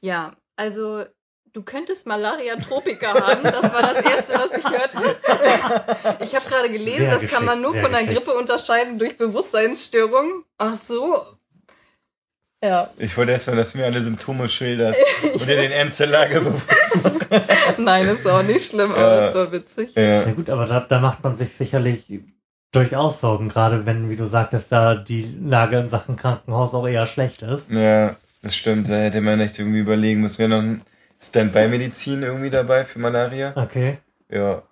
ja, also du könntest Malaria Tropica haben. Das war das Erste, was ich hörte. [laughs] Ich habe gerade gelesen, Sehr das kann man nur sehr von der geschickt. Grippe unterscheiden durch Bewusstseinsstörungen. Ach so. Ja, ich wollte erstmal, dass du mir alle Symptome schilderst [laughs] und dir den Ernst der Lage [laughs] bewusst nein, ist auch nicht schlimm, aber Ja. es war witzig. Ja Ja, gut, aber da, da macht man sich sicherlich durchaus Sorgen, gerade wenn, wie du sagtest, da die Lage in Sachen Krankenhaus auch eher schlecht ist. ja, das stimmt. Da hätte man echt irgendwie überlegen müssen. Wäre noch ein Standby-Medizin irgendwie dabei für Malaria? Okay. Ja,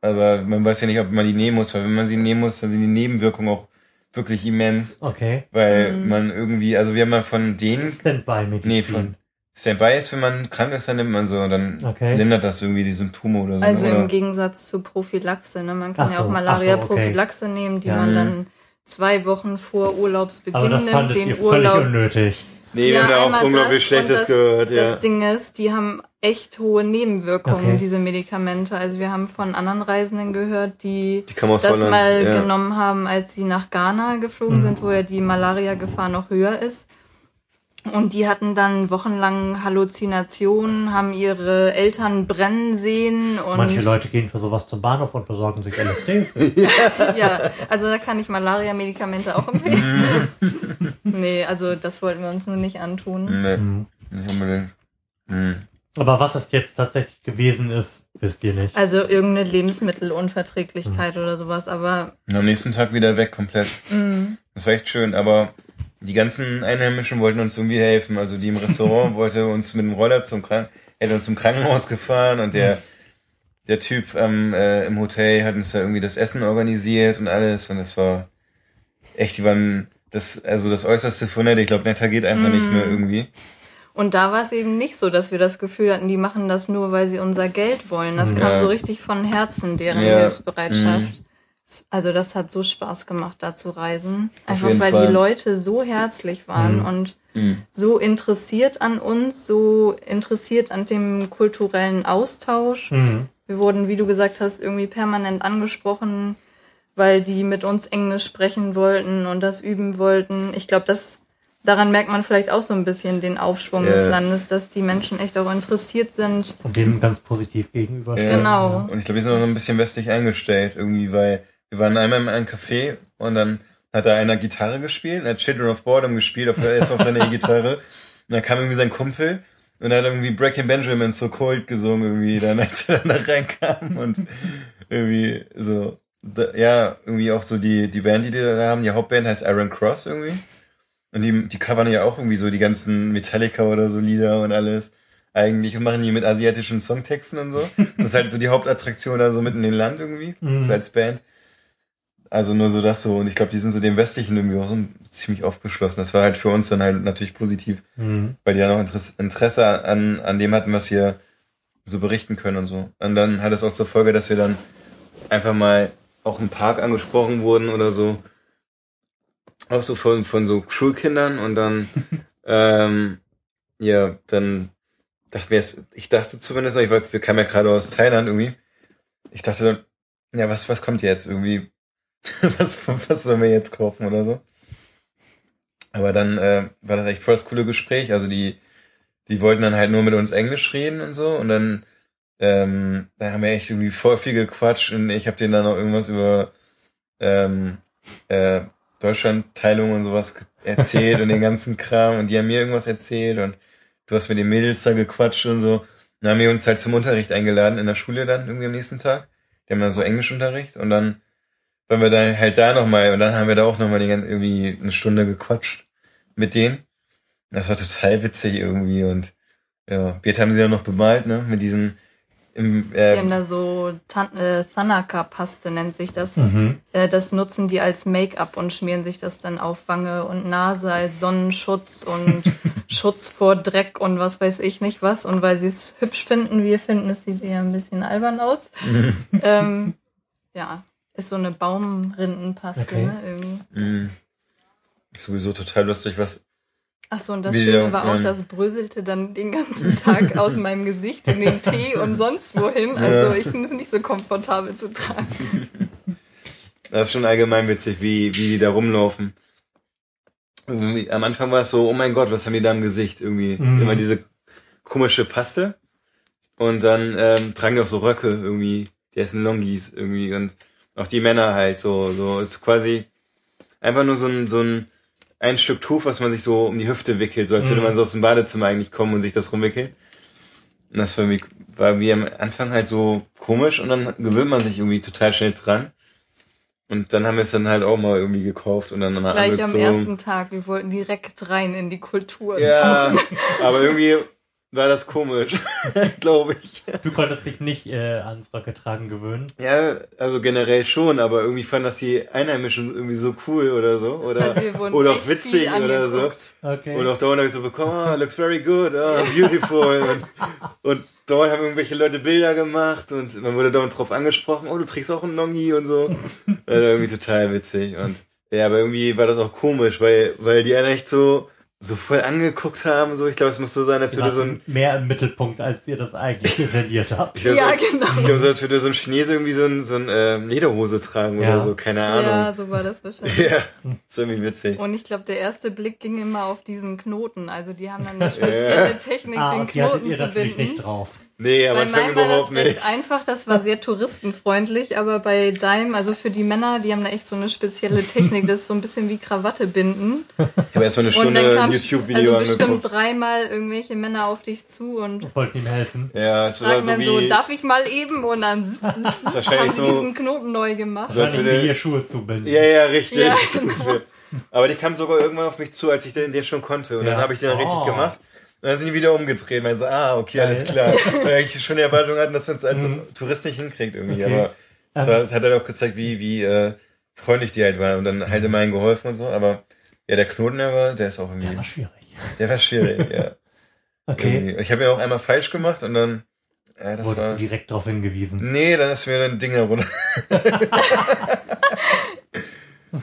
aber man weiß ja nicht, ob man die nehmen muss, weil wenn man sie nehmen muss, dann sind die Nebenwirkungen auch wirklich immens, Okay. weil Mhm. man irgendwie, also wir haben mal von denen, ist denn bei Medizin? nee, von Standby ist, wenn man krank ist, dann nimmt man so und dann Okay. lindert das irgendwie die Symptome oder so. Also oder? im Gegensatz zu Prophylaxe. Ne? Man kann Ach ja so, auch ach so, Malaria-Prophylaxe nehmen, die Ja. man Mhm. dann zwei Wochen vor Urlaubsbeginn nimmt, den ihr völlig Urlaub. unnötig. Nee, wir haben da einmal auch unglaublich das Schlechtes das, gehört, ja. Das Ding ist, die haben echt hohe Nebenwirkungen, Okay. diese Medikamente. Also wir haben von anderen Reisenden gehört, die, Die das Holland. mal ja. genommen haben, als sie nach Ghana geflogen Mhm. sind, wo ja die Malaria-Gefahr noch höher ist. Und die hatten dann wochenlang Halluzinationen, haben ihre Eltern brennen sehen und Manche Leute gehen für sowas zum Bahnhof und besorgen sich LSD. [laughs] ja, also da kann ich Malaria-Medikamente auch empfehlen. nee, also das wollten wir uns nur nicht antun. Nee, Mhm. nicht unbedingt. Mhm. Aber was es jetzt tatsächlich gewesen ist, wisst ihr nicht. Also irgendeine Lebensmittelunverträglichkeit oder sowas, aber Und am nächsten Tag wieder weg komplett. mh, Das war echt schön, aber die ganzen Einheimischen wollten uns irgendwie helfen. Also die im Restaurant [laughs] wollte uns mit dem Roller zum Krank hätte uns zum Krankenhaus gefahren und der der Typ ähm, äh, im Hotel hat uns da irgendwie das Essen organisiert und alles und das war echt, die waren das also das äußerste von nett. Ich glaube, netter geht einfach nicht mehr irgendwie. und da war es eben nicht so, dass wir das Gefühl hatten, die machen das nur, weil sie unser Geld wollen. Das kam Ja. so richtig von Herzen, deren Ja. Hilfsbereitschaft. Also das hat so Spaß gemacht, da zu reisen. Einfach weil Fall. die Leute so herzlich waren Mhm. und Mhm. so interessiert an uns, so interessiert an dem kulturellen Austausch. Mhm. Wir wurden, wie du gesagt hast, irgendwie permanent angesprochen, weil die mit uns Englisch sprechen wollten und das üben wollten. Ich glaube, das daran merkt man vielleicht auch so ein bisschen den Aufschwung Ja. des Landes, dass die Menschen echt auch interessiert sind. Und dem ganz positiv gegenüber. Ja. Genau. Und ich glaube, wir sind auch noch ein bisschen westlich eingestellt, irgendwie, weil wir waren einmal in einem Café und dann hat da einer Gitarre gespielt, er hat Children of Boredom gespielt, auf, erstmal auf seiner E-Gitarre. Und dann kam irgendwie sein Kumpel und hat irgendwie Breaking Benjamin So Cold gesungen, irgendwie, dann, [laughs] als er dann da reinkam und irgendwie so, da, ja, irgendwie auch so die, die Band, die die da haben, die Hauptband heißt Aaron Cross irgendwie. Und die, die covern ja auch irgendwie so die ganzen Metallica oder so Lieder und alles eigentlich und machen die mit asiatischen Songtexten und so. Das ist halt so die Hauptattraktion da so mitten in den Land irgendwie, Mhm. so als Band. Also nur so das so. Und ich glaube, die sind so dem Westlichen irgendwie auch so ziemlich aufgeschlossen. Das war halt für uns dann halt natürlich positiv, Mhm. weil die dann auch Interesse, an, an dem hatten, was wir so berichten können und so. Und dann hat es auch zur Folge, dass wir dann einfach mal auch im Park angesprochen wurden oder so. Auch so von, von so Schulkindern und dann, [laughs] ähm, ja, dann dachte mir, ich dachte zumindest, noch, ich war, wir kamen ja gerade aus Thailand irgendwie. Ich dachte dann, ja, was, was kommt jetzt irgendwie? [laughs] was, was sollen wir jetzt kaufen oder so? Aber dann äh, war das echt voll das coole Gespräch. Also die, die wollten dann halt nur mit uns Englisch reden und so. Und dann, ähm, da haben wir echt irgendwie voll viel gequatscht und ich habe denen dann noch irgendwas über ähm, äh, Deutschlandteilung und sowas erzählt und den ganzen [laughs] Kram und die haben mir irgendwas erzählt und du hast mit den Mädels da gequatscht und so. Dann haben wir uns halt zum Unterricht eingeladen in der Schule dann irgendwie am nächsten Tag. Die haben dann so Englischunterricht und dann waren wir dann halt da nochmal und dann haben wir da auch nochmal irgendwie eine Stunde gequatscht mit denen. Das war total witzig irgendwie und ja, Beat haben sie ja noch bemalt, ne, mit diesen im, Die äh, haben da so Tan äh, Thanaka-Paste nennt sich das. Mhm. Äh, das nutzen die als Make-up und schmieren sich das dann auf Wange und Nase als Sonnenschutz und [laughs] Schutz vor Dreck und was weiß ich nicht was. Und weil sie es hübsch finden, wir finden, es sieht eher ein bisschen albern aus. [laughs] ähm, ja, ist so eine Baumrindenpaste, Okay. ne, irgendwie. mh, ist sowieso total lustig, was Ach so, und das Schöne der- war auch, ähm, das bröselte dann den ganzen Tag [laughs] aus meinem Gesicht in den Tee und sonst wohin. Also Ja. ich finde es nicht so komfortabel zu tragen. [laughs] Das ist schon allgemein witzig, wie, wie die da rumlaufen. Irgendwie, am Anfang war es so, oh mein Gott, was haben die da im Gesicht? Irgendwie Mhm. immer diese komische Paste. Und dann ähm, tragen die auch so Röcke irgendwie, die essen Longis irgendwie und auch die Männer halt so, so ist quasi einfach nur so ein, so ein, ein Stück Tuch, was man sich so um die Hüfte wickelt, so als würde Mhm. man so aus dem Badezimmer eigentlich kommen und sich das rumwickeln. Und das war wie, war wie am Anfang halt so komisch und dann gewöhnt man sich irgendwie total schnell dran. Und dann haben wir es dann halt auch mal irgendwie gekauft und dann mal Gleich am angezogen. ersten Tag. Wir wollten direkt rein in die Kultur. Ja, [laughs] aber irgendwie war das komisch, [laughs] glaube ich. Du konntest dich nicht äh, ans Rocketragen gewöhnen. Ja, also generell schon, aber irgendwie fanden das die Einheimischen irgendwie so cool oder so. Oder, Also oder auch witzig oder so. Okay. Und auch dauernd habe ich so bekommen, ah, looks very good, ah, beautiful. [laughs] und, und dauernd haben irgendwelche Leute Bilder gemacht und man wurde dauernd drauf angesprochen, oh, du trägst auch einen Nongi und so. [laughs] Also irgendwie total witzig. Und ja, aber irgendwie war das auch komisch, weil, weil die einen echt so, so voll angeguckt haben. So, ich glaube, es muss so sein, als würde so ein mehr im Mittelpunkt, als ihr das eigentlich intendiert habt. ich glaub, Ja, so, als- genau. Ich glaube, so als würde so ein Chinese irgendwie so ein, so ein ähm, Lederhose tragen Ja. oder so, keine Ja, Ahnung. so war das wahrscheinlich. Ja, ist irgendwie witzig. Und ich glaube, der erste Blick ging immer auf diesen Knoten. Also die haben dann eine [laughs] spezielle Technik, Ah, den Knoten zu binden. nicht drauf. Nee, am Bei Anfang meinem war überhaupt das recht nicht. einfach, das war sehr touristenfreundlich, aber bei deinem, also für die Männer, die haben da echt so eine spezielle Technik, das ist so ein bisschen wie Krawatte binden. Ich habe erstmal eine Stunde YouTube-Video also bestimmt angeguckt. dreimal irgendwelche Männer auf dich zu und Ich wollte ihm helfen. Ja, es war so dann wie, so, darf ich mal eben? Und dann [laughs] haben sie so- diesen Knoten neu gemacht. So als würde- wie ihr Schuhe zubinden. Ja, ja, richtig. Ja, [laughs] genau. Aber die kam sogar irgendwann auf mich zu, als ich den, den schon konnte. Und Ja. dann habe ich den dann richtig Oh. gemacht. Und dann sind die wieder umgedreht. Ich so, ah, okay, alles klar. Weil ich schon die Erwartung hatten, dass man es als Mhm. Tourist nicht hinkriegt irgendwie. Okay. Aber es war, hat halt auch gezeigt, wie, wie äh, freundlich die halt waren. Und dann halt immer einen geholfen und so. Aber ja, der Knoten, der war, der ist auch irgendwie, Der war schwierig. der war schwierig, [laughs] ja. Okay. Irgendwie. Ich habe ja auch einmal falsch gemacht und dann, ja, das Wurdest war... du direkt darauf hingewiesen. Nee, dann ist mir ein Ding herunter.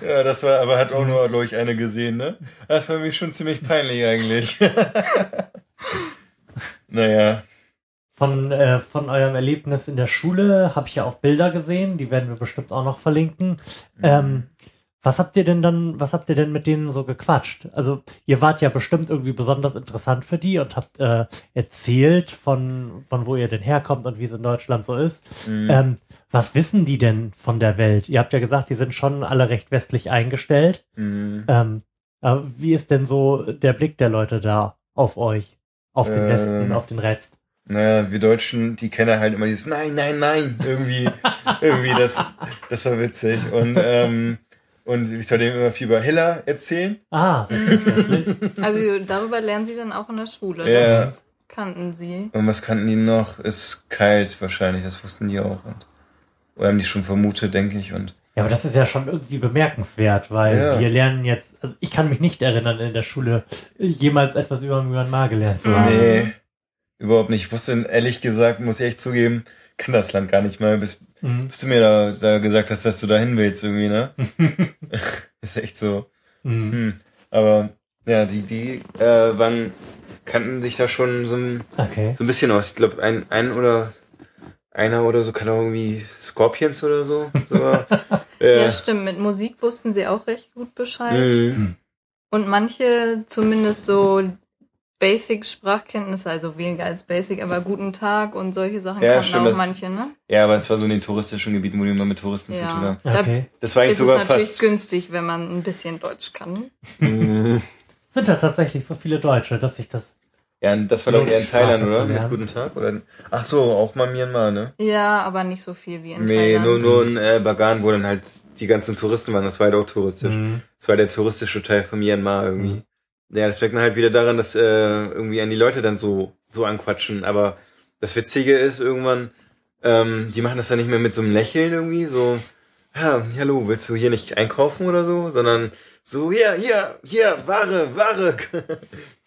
Ja, das war, aber hat auch nur, glaube ich, eine gesehen, ne? Das war mir schon ziemlich peinlich eigentlich. [laughs] naja. Von, äh, von eurem Erlebnis in der Schule habe ich ja auch Bilder gesehen, die werden wir bestimmt auch noch verlinken. Ähm, was habt ihr denn dann, was habt ihr denn mit denen so gequatscht? Also ihr wart ja bestimmt irgendwie besonders interessant für die und habt äh, erzählt von, von wo ihr denn herkommt und wie es in Deutschland so ist. Mhm. Ähm, was wissen die denn von der Welt? Ihr habt ja gesagt, die sind schon alle recht westlich eingestellt. Mhm. Ähm, aber wie ist denn so der Blick der Leute da auf euch? Auf den Ähm. Westen, auf den Rest? Naja, wir Deutschen, die kennen halt immer dieses Nein, nein, nein. Irgendwie, [laughs] irgendwie, das, das war witzig. Und, ähm, und ich soll dem immer viel über Hiller erzählen. Ah. Also darüber lernen sie dann auch in der Schule. Ja. Das kannten sie. Und was kannten die noch? Ist kalt wahrscheinlich, das wussten die auch. Und, oder haben die schon vermutet, denke ich. Und Ja, aber das ist ja schon irgendwie bemerkenswert, weil Ja. wir lernen jetzt, also ich kann mich nicht erinnern, in der Schule jemals etwas über Myanmar gelernt zu haben. Nee, überhaupt nicht. Ich wusste, ehrlich gesagt, muss ich echt zugeben, kann das Land gar nicht mal, bis, Mhm. bis du mir da, da gesagt hast, dass du da hin willst irgendwie, ne? [laughs] ist echt so. Mhm. Hm. Aber ja, die, die äh, waren, kannten sich da schon so ein, Okay. so ein bisschen aus. Ich glaube, ein, ein oder einer oder so kann auch irgendwie Scorpions oder so. Sogar. [laughs] äh, Ja, stimmt. Mit Musik wussten sie auch recht gut Bescheid. mhm. Und manche zumindest so Basic-Sprachkenntnisse, also weniger als Basic, aber guten Tag und solche Sachen Ja, kannten stimmt, auch manche, ne? Ja, aber es war so in den touristischen Gebieten, wo die immer mit Touristen zu tun Ja. haben. Okay. Das war eigentlich ist es sogar natürlich fast. günstig, wenn man ein bisschen Deutsch kann. Mhm. Sind da tatsächlich so viele Deutsche, dass ich das. Ja, das war doch eher in Thailand, oder? Mit guten Tag? Oder? Ach so, auch mal Myanmar, ne? Ja, aber nicht so viel wie in Nee, Thailand. nur, nur in äh, Bagan, wo dann halt die ganzen Touristen waren. Das war halt auch touristisch. Mhm. Das war der touristische Teil von Myanmar irgendwie. Ja, das merkt man halt wieder daran, dass äh, irgendwie an die Leute dann so, so anquatschen. Aber das Witzige ist irgendwann, ähm, die machen das dann nicht mehr mit so einem Lächeln irgendwie, so, ja, hallo, willst du hier nicht einkaufen oder so, sondern so, hier, hier, hier, Ware, Ware.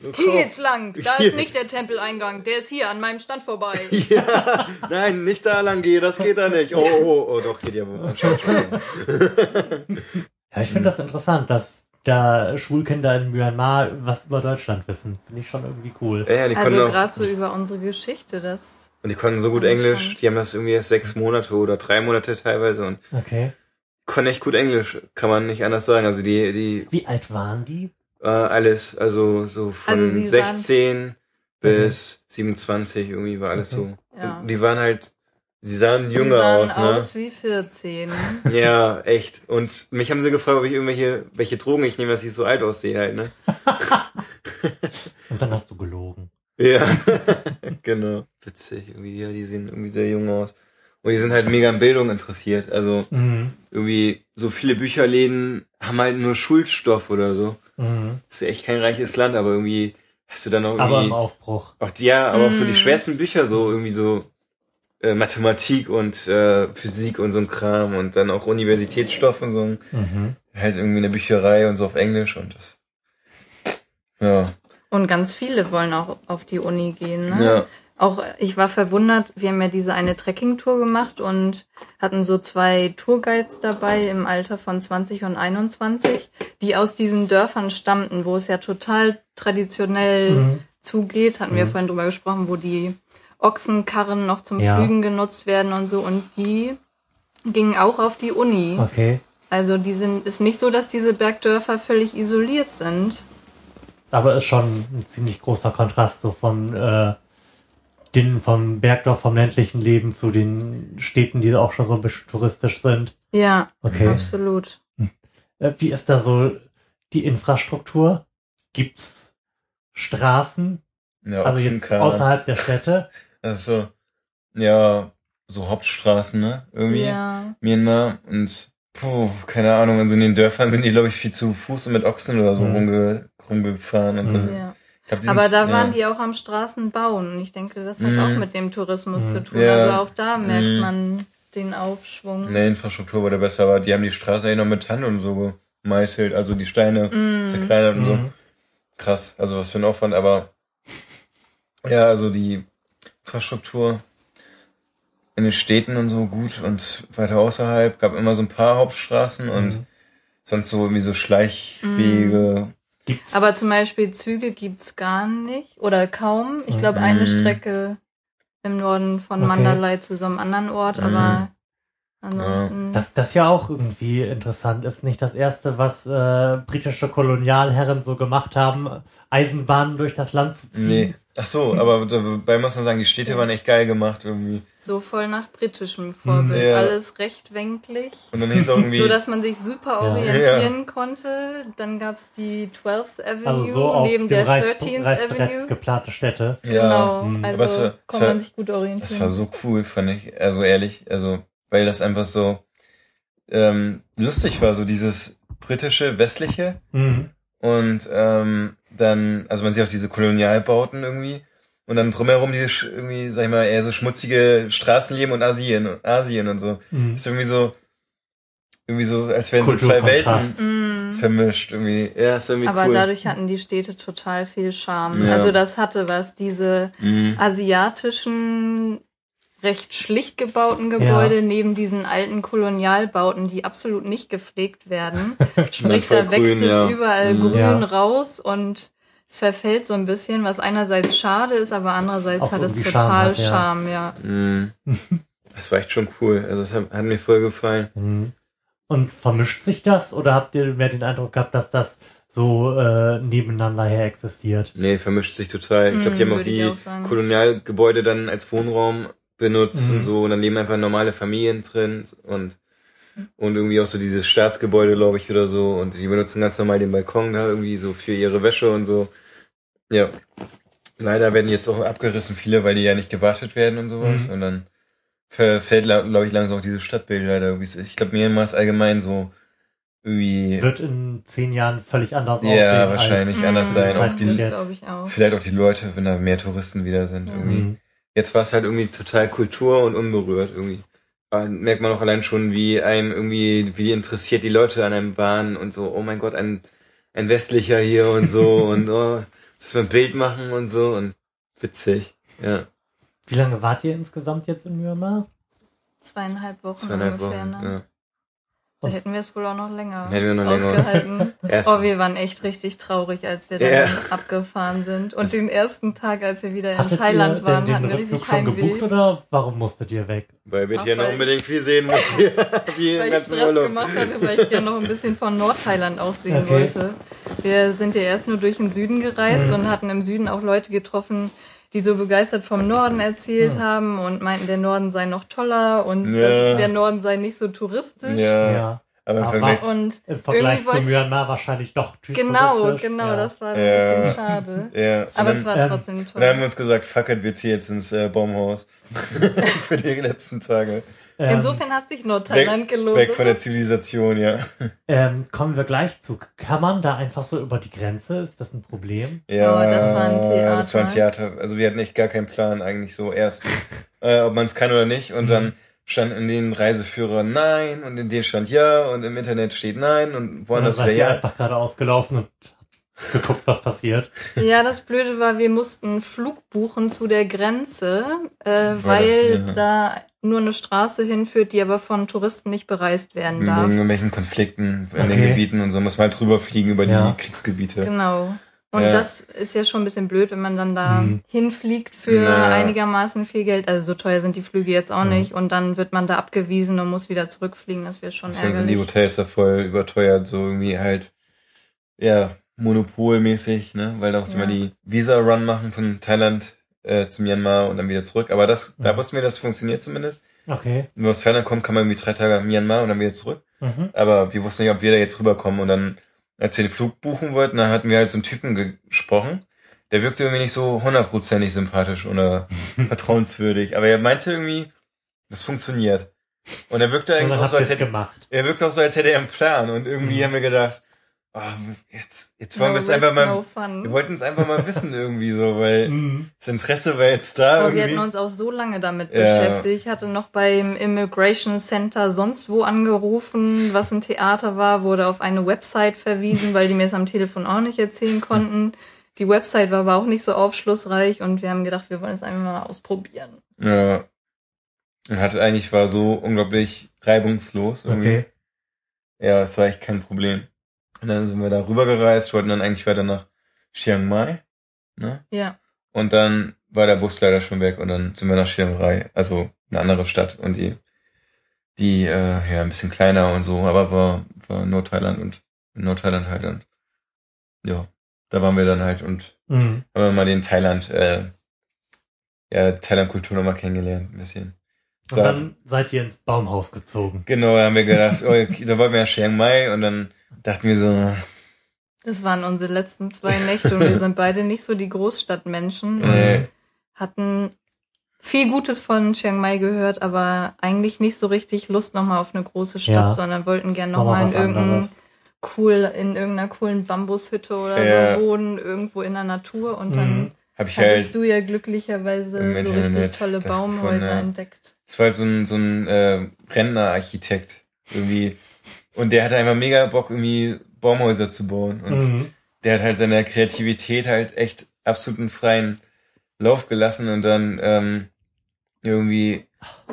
So, [laughs] Hier geht's lang. Da ist nicht der Tempeleingang. Der ist hier an meinem Stand vorbei. [laughs] Ja, nein, nicht da lang gehen, das geht da nicht. Oh, oh, oh, doch, geht ja wohl. Ja, ich finde das interessant, dass da Schulkinder in Myanmar was über Deutschland wissen. Finde ich schon irgendwie cool. Ja, ja, die Also gerade so über unsere Geschichte, das. und die konnten so gut Englisch, die haben das irgendwie erst sechs Monate oder drei Monate teilweise und Okay. Konnten echt gut Englisch, kann man nicht anders sagen. Also die, die, Wie alt waren die? äh, alles, also so von Also sie 16 bis 27 irgendwie war alles Okay. so. Ja. Die waren halt, die sahen jünger sahen aus, ne? aus wie 14. [laughs] Ja, echt. Und mich haben sie gefragt, ob ich irgendwelche, welche Drogen ich nehme, dass ich so alt aussehe halt, ne? [laughs] Und dann hast du gelogen. Ja, [laughs] genau. Witzig, irgendwie, ja, die sehen irgendwie sehr jung aus. Und die sind halt mega an Bildung interessiert. Also Mhm. irgendwie so viele Bücherläden haben halt nur Schulstoff oder so. Mhm. Das ist echt kein reiches Land, aber irgendwie hast du dann auch Aber im irgendwie, Aufbruch. auch ja, aber auch so die Mm. schwersten Bücher, so irgendwie so äh, Mathematik und äh, Physik und so ein Kram und dann auch Universitätsstoff und so ein, Mhm. halt irgendwie eine Bücherei und so auf Englisch und das. Ja, Und ganz viele wollen auch auf die Uni gehen. Ne? ja. Auch ich war verwundert, wir haben ja diese eine Trekkingtour gemacht und hatten so zwei Tourguides dabei im Alter von 20 und 21, die aus diesen Dörfern stammten, wo es ja total traditionell Mhm. zugeht. Hatten wir Mhm. vorhin drüber gesprochen, wo die Ochsenkarren noch zum Ja. Flügen genutzt werden und so. Und die gingen auch auf die Uni. Okay. Also die sind, ist nicht so, dass diese Bergdörfer völlig isoliert sind. Aber ist schon ein ziemlich großer Kontrast so von äh, den vom Bergdorf, vom ländlichen Leben zu den Städten, die auch schon so ein bisschen touristisch sind. Ja, Okay. absolut. Äh, wie ist da so die Infrastruktur? Gibt's Straßen? ja also jetzt außerhalb der Städte? [laughs] Also, ja, so Hauptstraßen, ne? Irgendwie. Ja. Myanmar und puh, keine Ahnung, also in den Dörfern sind die, glaube ich, viel zu Fuß und mit Ochsen oder so Mhm. rumge, rumgefahren. Und Mhm. dann, ja. Glaub, Aber sind- da ja. waren die auch am Straßenbauen. Und ich denke, das hat Mhm. auch mit dem Tourismus Mhm. zu tun. Ja. Also auch da merkt Mhm. man den Aufschwung. Ne, Infrastruktur wurde besser, aber die haben die Straße eigentlich noch mit Hand und so gemeißelt, also die Steine Mhm. zerkleinert und so. Mhm. Krass, also was für ein Aufwand, aber ja, also die Infrastruktur in den Städten und so gut und weiter außerhalb gab immer so ein paar Hauptstraßen und Mhm. sonst so irgendwie so Schleichwege. Gibt's Aber zum Beispiel Züge gibt's gar nicht oder kaum. Ich glaube, eine Mhm. Strecke im Norden von Okay. Mandalay zu so einem anderen Ort, Mhm. aber ansonsten. Das, das ja auch irgendwie interessant ist. Nicht das erste, was äh, britische Kolonialherren so gemacht haben, Eisenbahnen durch das Land zu ziehen. Nee. Ach so, aber dabei muss man sagen, die Städte waren echt geil gemacht irgendwie. so voll nach britischem Vorbild. Ja. Alles rechtwinklig. Und dann hieß irgendwie, So dass man sich super Ja. orientieren konnte. Dann gab's die 12th Avenue Also so neben der Reiß, 13th Reißbrett Avenue. geplante Städte. ja, Genau, Mhm. also war- war- man sich gut orientieren. das war so cool, fand ich, also ehrlich, also, weil das einfach so ähm, lustig war, so dieses britische, westliche Mhm. und ähm, dann, also man sieht auch diese Kolonialbauten irgendwie und dann drumherum diese irgendwie, sag ich mal, eher so schmutzige Straßenleben und Asien und Asien und so. Mhm. Ist irgendwie so, irgendwie so, als wären so zwei. Welten Mm. vermischt irgendwie. Ja, ist irgendwie Aber cool. dadurch hatten die Städte total viel Charme. Ja. Also das hatte was, diese Mhm. asiatischen, recht schlicht gebauten Gebäude neben diesen alten Kolonialbauten, die absolut nicht gepflegt werden. [laughs] Sprich, da wächst grün, es ja. überall Mhm. grün Ja. raus und es verfällt so ein bisschen, was einerseits schade ist, aber andererseits Auch hat es irgendwie Charme total hat, ja. Charme, ja. Mhm. [laughs] Das war echt schon cool. Also das hat, hat mir voll gefallen. Mhm. Und vermischt sich das oder habt ihr mehr den Eindruck gehabt, dass das so äh, nebeneinander her existiert? Nee, vermischt sich total. Ich glaube, die Mhm, haben auch die auch. Kolonialgebäude dann als Wohnraum benutzt Mhm. und so und dann leben einfach normale Familien drin und und irgendwie auch so dieses Staatsgebäude, glaube ich, oder so und die benutzen ganz normal den Balkon da irgendwie so für ihre Wäsche und so. Ja. Leider werden jetzt auch abgerissen viele, weil die ja nicht gewartet werden und sowas Mhm. und dann verfällt, glaube ich, langsam auch dieses Stadtbild leider. Ich glaube, Myanmar ist allgemein so irgendwie Wird in zehn Jahren völlig anders Ja, aussehen. wahrscheinlich. als, Nicht anders sein, auch die- jetzt. glaube ich auch. vielleicht auch die Leute, wenn da mehr Touristen wieder sind. Ja. Irgendwie. Jetzt war es halt irgendwie total Kultur und unberührt irgendwie. Aber merkt man auch allein schon, wie einem irgendwie, wie interessiert die Leute an einem waren und so, oh mein Gott, ein, ein westlicher hier und so [laughs] und oh, dass wir ein Bild machen und so und witzig. Ja, Wie lange wart ihr insgesamt jetzt in Myanmar? Zweieinhalb Wochen zweieinhalb ungefähr, Wochen. ne? Da hätten wir es wohl auch noch länger Hätten wir noch länger ausgehalten. [laughs] Erst, Oh, wir waren echt richtig traurig, als wir dann Ja. abgefahren sind. Und Das- den ersten Tag, als wir wieder in Hattet Thailand ihr waren, hatten den wir Rückflug richtig schon gebucht Heimweh. oder warum musstet ihr weg? weil wir Ach, hier noch unbedingt viel sehen müssen. [laughs] [laughs] wie Weil ich Stress Urlaub. gemacht hatte, weil ich gerne noch ein bisschen von Nordthailand auch sehen Okay. wollte. Wir sind ja erst nur durch den Süden gereist Mhm. und hatten im Süden auch Leute getroffen, die so begeistert vom Norden erzählt Mhm. haben und meinten, der Norden sei noch toller und Ja. dass der Norden sei nicht so touristisch. Ja. Ja. Aber im Aber- Vergleich, Und Im Vergleich zu Myanmar wahrscheinlich doch genau, genau, ja. das war ein Ja. bisschen schade. [laughs] ja. Aber dann, es war ähm, trotzdem und dann haben wir toll. uns gesagt, fuck it, wir ziehen jetzt ins äh, Baumhaus. [laughs] Für die letzten Tage. Ähm, Insofern hat sich Nordthailand gelohnt. Weg von der Zivilisation, ja. ähm, kommen wir gleich zu. Kann man da einfach so über die Grenze? Ist das ein Problem? Ja, Oh, das war ein Das war ein Theater. Theater. Also wir hatten echt gar keinen Plan eigentlich so erst, [laughs] äh, ob man es kann oder nicht. Und Mhm. dann stand in den Reiseführer nein und in denen stand ja und im Internet steht nein und woanders wieder ja. einfach gerade ausgelaufen und geguckt, was passiert. Ja, das Blöde war, wir mussten Flug buchen zu der Grenze, äh, Weil das- da nur eine Straße hinführt, die aber von Touristen nicht bereist werden darf. irgendwelchen Konflikten in den Okay. Gebieten und so muss man halt drüber fliegen über Ja. die Kriegsgebiete. Genau. Und Ja. das ist ja schon ein bisschen blöd, wenn man dann da Hm. hinfliegt für Na. einigermaßen viel Geld. Also so teuer sind die Flüge jetzt auch Hm. nicht. Und dann wird man da abgewiesen und muss wieder zurückfliegen. Das wäre schon Deswegen sind die ärgerlich. Hotels da voll überteuert, so irgendwie halt, ja, monopolmäßig, ne, weil da auch Ja. immer die Visa-Run machen von Thailand äh, zu Myanmar und dann wieder zurück. Aber das, da Mhm. wussten wir, das funktioniert zumindest. Okay. Wenn man aus Thailand kommt, kann man irgendwie drei Tage nach Myanmar und dann wieder zurück. Mhm. Aber wir wussten nicht, ob wir da jetzt rüberkommen. Und dann, als wir den Flug buchen wollten, dann hatten wir halt so einen Typen gesprochen. Der wirkte irgendwie nicht so hundertprozentig sympathisch oder [laughs] vertrauenswürdig. Aber er meinte irgendwie, das funktioniert. Und er wirkte Und eigentlich auch so, als hätte, gemacht. er wirkte auch so, als hätte er einen Plan. Und irgendwie Mhm. haben wir gedacht, oh, jetzt, jetzt wollen No wir es einfach mal, no wir wollten es einfach mal wissen irgendwie so, weil [laughs] Mhm. das Interesse war jetzt da Aber wir hätten uns auch so lange damit Ja. beschäftigt. Ich hatte noch beim Immigration Center sonst wo angerufen, was ein Theater war, wurde auf eine Website verwiesen, weil die mir es am Telefon auch nicht erzählen konnten. Die Website war aber auch nicht so aufschlussreich und wir haben gedacht, wir wollen es einfach mal ausprobieren. Ja. Und hatte eigentlich war so unglaublich reibungslos. Irgendwie. Okay. Ja, das war echt kein Problem. Und dann sind wir da rübergereist, wollten dann eigentlich weiter nach Chiang Mai. Ne? Ja. Und dann war der Bus leider schon weg und dann sind wir nach Chiang Rai, also eine andere Stadt und die, die, äh, ja, ein bisschen kleiner und so, aber war, war Nordthailand und in Nordthailand halt und ja, da waren wir dann halt und Mhm. haben wir mal den Thailand, äh, ja, Thailand-Kultur nochmal kennengelernt, ein bisschen. Und Da- dann seid ihr ins Baumhaus gezogen. Genau, da haben wir gedacht, oh, okay, da wollten wir nach Chiang Mai und dann dachten wir so, Das waren unsere letzten zwei Nächte und wir [laughs] sind beide nicht so die Großstadtmenschen Nee. und hatten viel Gutes von Chiang Mai gehört, aber eigentlich nicht so richtig Lust nochmal auf eine große Stadt, Ja. sondern wollten gern Nochmal nochmal in irgendeinem anderes. cool, in irgendeiner coolen Bambushütte oder Ja. so wohnen, irgendwo in der Natur und Mhm. dann habe ich hattest halt, du ja glücklicherweise so richtig tolle das gefunden, Baumhäuser ja. entdeckt. Es war halt so ein, so ein äh, Rentnerarchitekt irgendwie. Und der hatte einfach mega Bock, irgendwie Baumhäuser zu bauen. Und Mhm. der hat halt seiner Kreativität halt echt absoluten freien Lauf gelassen. Und dann ähm, irgendwie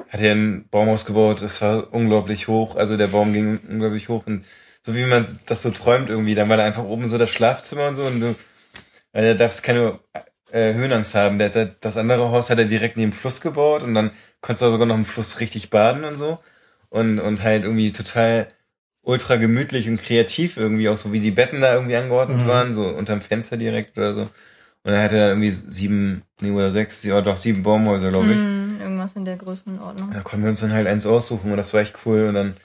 hat er ein Baumhaus gebaut, das war unglaublich hoch, also der Baum ging unglaublich hoch. Und so wie man das so träumt irgendwie, dann war da einfach oben so das Schlafzimmer und so. Und du, da darfst keine äh, Höhenangst haben. Der, der, das andere Haus hat er direkt neben dem Fluss gebaut. Und dann konntest du sogar noch im Fluss richtig baden und so und, und halt irgendwie total ultra gemütlich und kreativ irgendwie, auch so wie die Betten da irgendwie angeordnet Mhm. waren, so unterm Fenster direkt oder so. Und dann hatte er irgendwie sieben, nee, oder sechs, ja doch sieben Baumhäuser, glaube ich. Hm, irgendwas in der Größenordnung. Da konnten wir uns dann halt eins aussuchen und das war echt cool. Und dann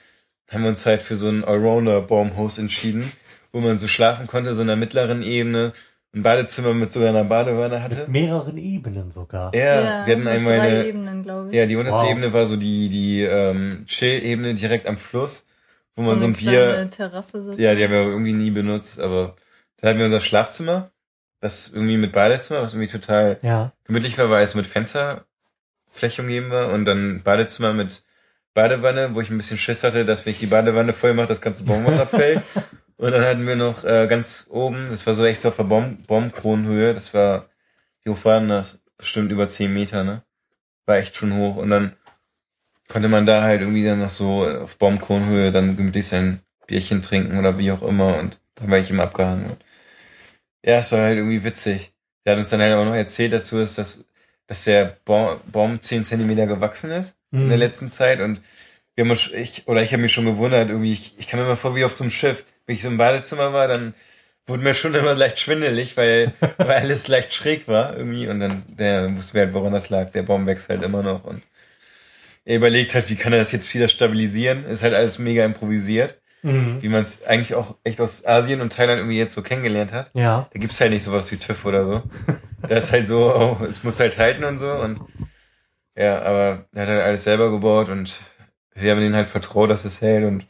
haben wir uns halt für so ein Allrounder-Baumhaus entschieden, wo man so schlafen konnte, so in der mittleren Ebene, ein Badezimmer mit sogar einer Badewanne hatte. Mit mehreren Ebenen sogar. Ja, wir hatten einmal drei eine, Ebenen, glaube ich. ja, die unterste Wow. Ebene war so die, die ähm, Chill-Ebene direkt am Fluss, wo man so, ein Bier, Terrasse sozusagen. ja, die haben wir irgendwie nie benutzt, aber da hatten wir unser Schlafzimmer, das irgendwie mit Badezimmer, was irgendwie total Ja. gemütlich war, weil es mit Fensterfläche umgeben war und dann Badezimmer mit Badewanne, wo ich ein bisschen Schiss hatte, dass wenn ich die Badewanne voll mache, das ganze Baumhaus [laughs] abfällt. Und dann hatten wir noch äh, ganz oben, das war so echt so auf der Baum, Baumkronenhöhe, das war, wie hoch war denn das? Bestimmt über 10 Meter, ne? War echt schon hoch. Und dann konnte man da halt irgendwie dann noch so auf Baumkronenhöhe dann gemütlich sein Bierchen trinken oder wie auch immer. Und da war ich immer abgehangen. Und ja, es war halt irgendwie witzig. Der hat uns dann halt auch noch erzählt dazu, dass, das, dass der Baum, Baum 10 Zentimeter gewachsen ist in der Mhm. letzten Zeit und wir haben uns, ich, oder ich habe mich schon gewundert, irgendwie, ich, ich kam mir immer vor wie auf so einem Schiff. Wenn ich so im Badezimmer war, dann wurde mir schon immer leicht schwindelig, weil, [laughs] weil alles leicht schräg war irgendwie und dann, der wusste halt, woran das lag. Der Baum wächst halt immer noch und er überlegt halt, wie kann er das jetzt wieder stabilisieren. Ist halt alles mega improvisiert. Mhm. wie man es eigentlich auch echt aus Asien und Thailand irgendwie jetzt so kennengelernt hat. Ja. Da gibt's halt nicht sowas wie TÜV oder so. Da ist halt so, oh, es muss halt halten und so und ja, aber er hat halt alles selber gebaut und wir haben denen halt vertraut, dass es hält und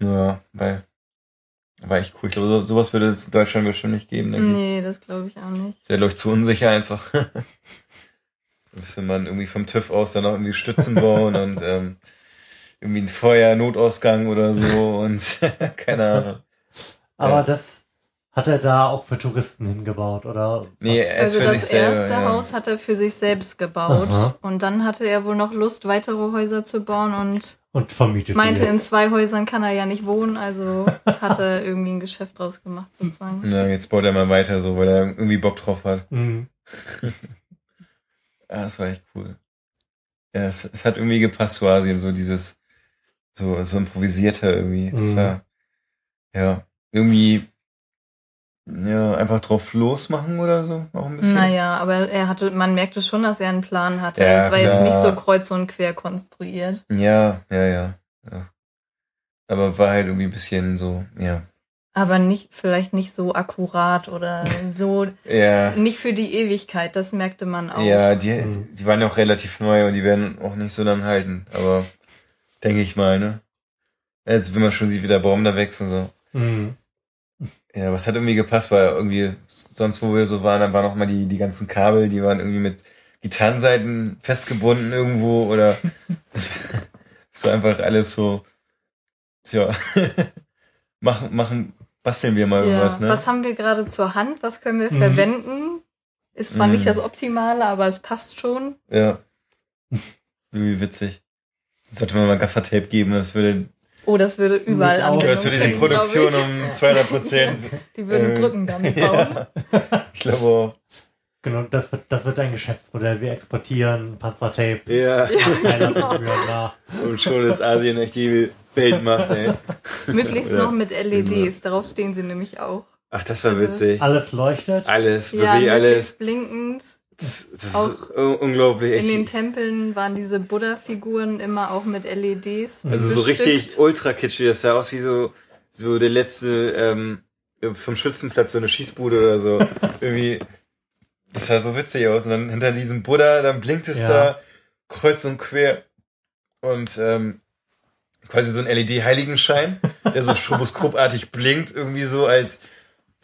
ja, weil war echt cool. Ich glaube, so, sowas würde es in Deutschland bestimmt nicht geben, denke ich. Nee, das glaube ich auch nicht. Der läuft zu unsicher einfach. [laughs] Müsste man irgendwie vom TÜV aus dann auch irgendwie Stützen bauen und [laughs] ähm, irgendwie ein Feuer-Notausgang oder so und [laughs] keine Ahnung. Aber Ja. das hat er da auch für Touristen hingebaut, oder? Nee, er ist Also für das sich selber. erste ja. Haus hat er für sich selbst gebaut Aha. und dann hatte er wohl noch Lust, weitere Häuser zu bauen und Und vermietet meinte, in zwei Häusern kann er ja nicht wohnen, also hat er [laughs] irgendwie ein Geschäft draus gemacht sozusagen. Ja, jetzt baut er mal weiter so, weil er irgendwie Bock drauf hat. Mhm. [laughs] Ah, das war echt cool. Ja, es, es hat irgendwie gepasst zu Asien, so dieses, so, so improvisierter irgendwie. Das Mhm. war, ja, irgendwie, ja, einfach drauf losmachen oder so, auch ein bisschen. Naja, aber er hatte, man merkte schon, dass er einen Plan hatte. Ja, es war jetzt nicht so kreuz und quer konstruiert. Ja, ja, ja, ja. Aber war halt irgendwie ein bisschen so, ja. Aber nicht, vielleicht nicht so akkurat oder [laughs] so, Ja, nicht für die Ewigkeit, das merkte man auch. ja, die, Mhm. die waren ja auch relativ neu und die werden auch nicht so lang halten, aber denke ich mal, ne? Jetzt, wenn man schon sieht, wie der Baum da wächst und so. Mhm. Ja, was hat irgendwie gepasst, weil irgendwie sonst, wo wir so waren, dann waren auch mal die, die ganzen Kabel, die waren irgendwie mit Gitarrenseiten festgebunden irgendwo oder [laughs] so einfach alles so, tja, [laughs] machen, machen, basteln wir mal Ja, irgendwas, ne? Was haben wir gerade zur Hand? Was können wir Mhm. verwenden? Ist zwar Mhm. nicht das Optimale, aber es passt schon. Ja. Wie witzig. Sollte man mal Gaffertape geben, das würde, Oh, das würde überall auch. Das würde die Produktion um 200 Prozent. [laughs] Die würden äh, Brücken damit [laughs] bauen. ja, ich glaube auch. Genau, das wird, das wird ein Geschäftsmodell. Wir exportieren Panzertape. Ja. Keiner genau. Und schon ist Asien echt die Weltmacht, ey. Möglichst Ja. noch mit LEDs, darauf stehen sie nämlich auch. Ach, das war Also- witzig. Alles leuchtet. Alles, Ja, wirklich alles. möglichst blinkend. Das, das ist Auch un- unglaublich. In den. Tempeln waren diese Buddha-Figuren immer auch mit LEDs. Also so bestückt. richtig ultra kitschig. Das sah aus wie so, so der letzte, ähm, vom Schützenplatz so eine Schießbude oder so. [laughs] Irgendwie, das sah so witzig aus. Und dann hinter diesem Buddha, dann blinkt es Ja. da kreuz und quer. Und, ähm, quasi so ein LED-Heiligenschein, der so [laughs] stroboskopartig blinkt, irgendwie so, als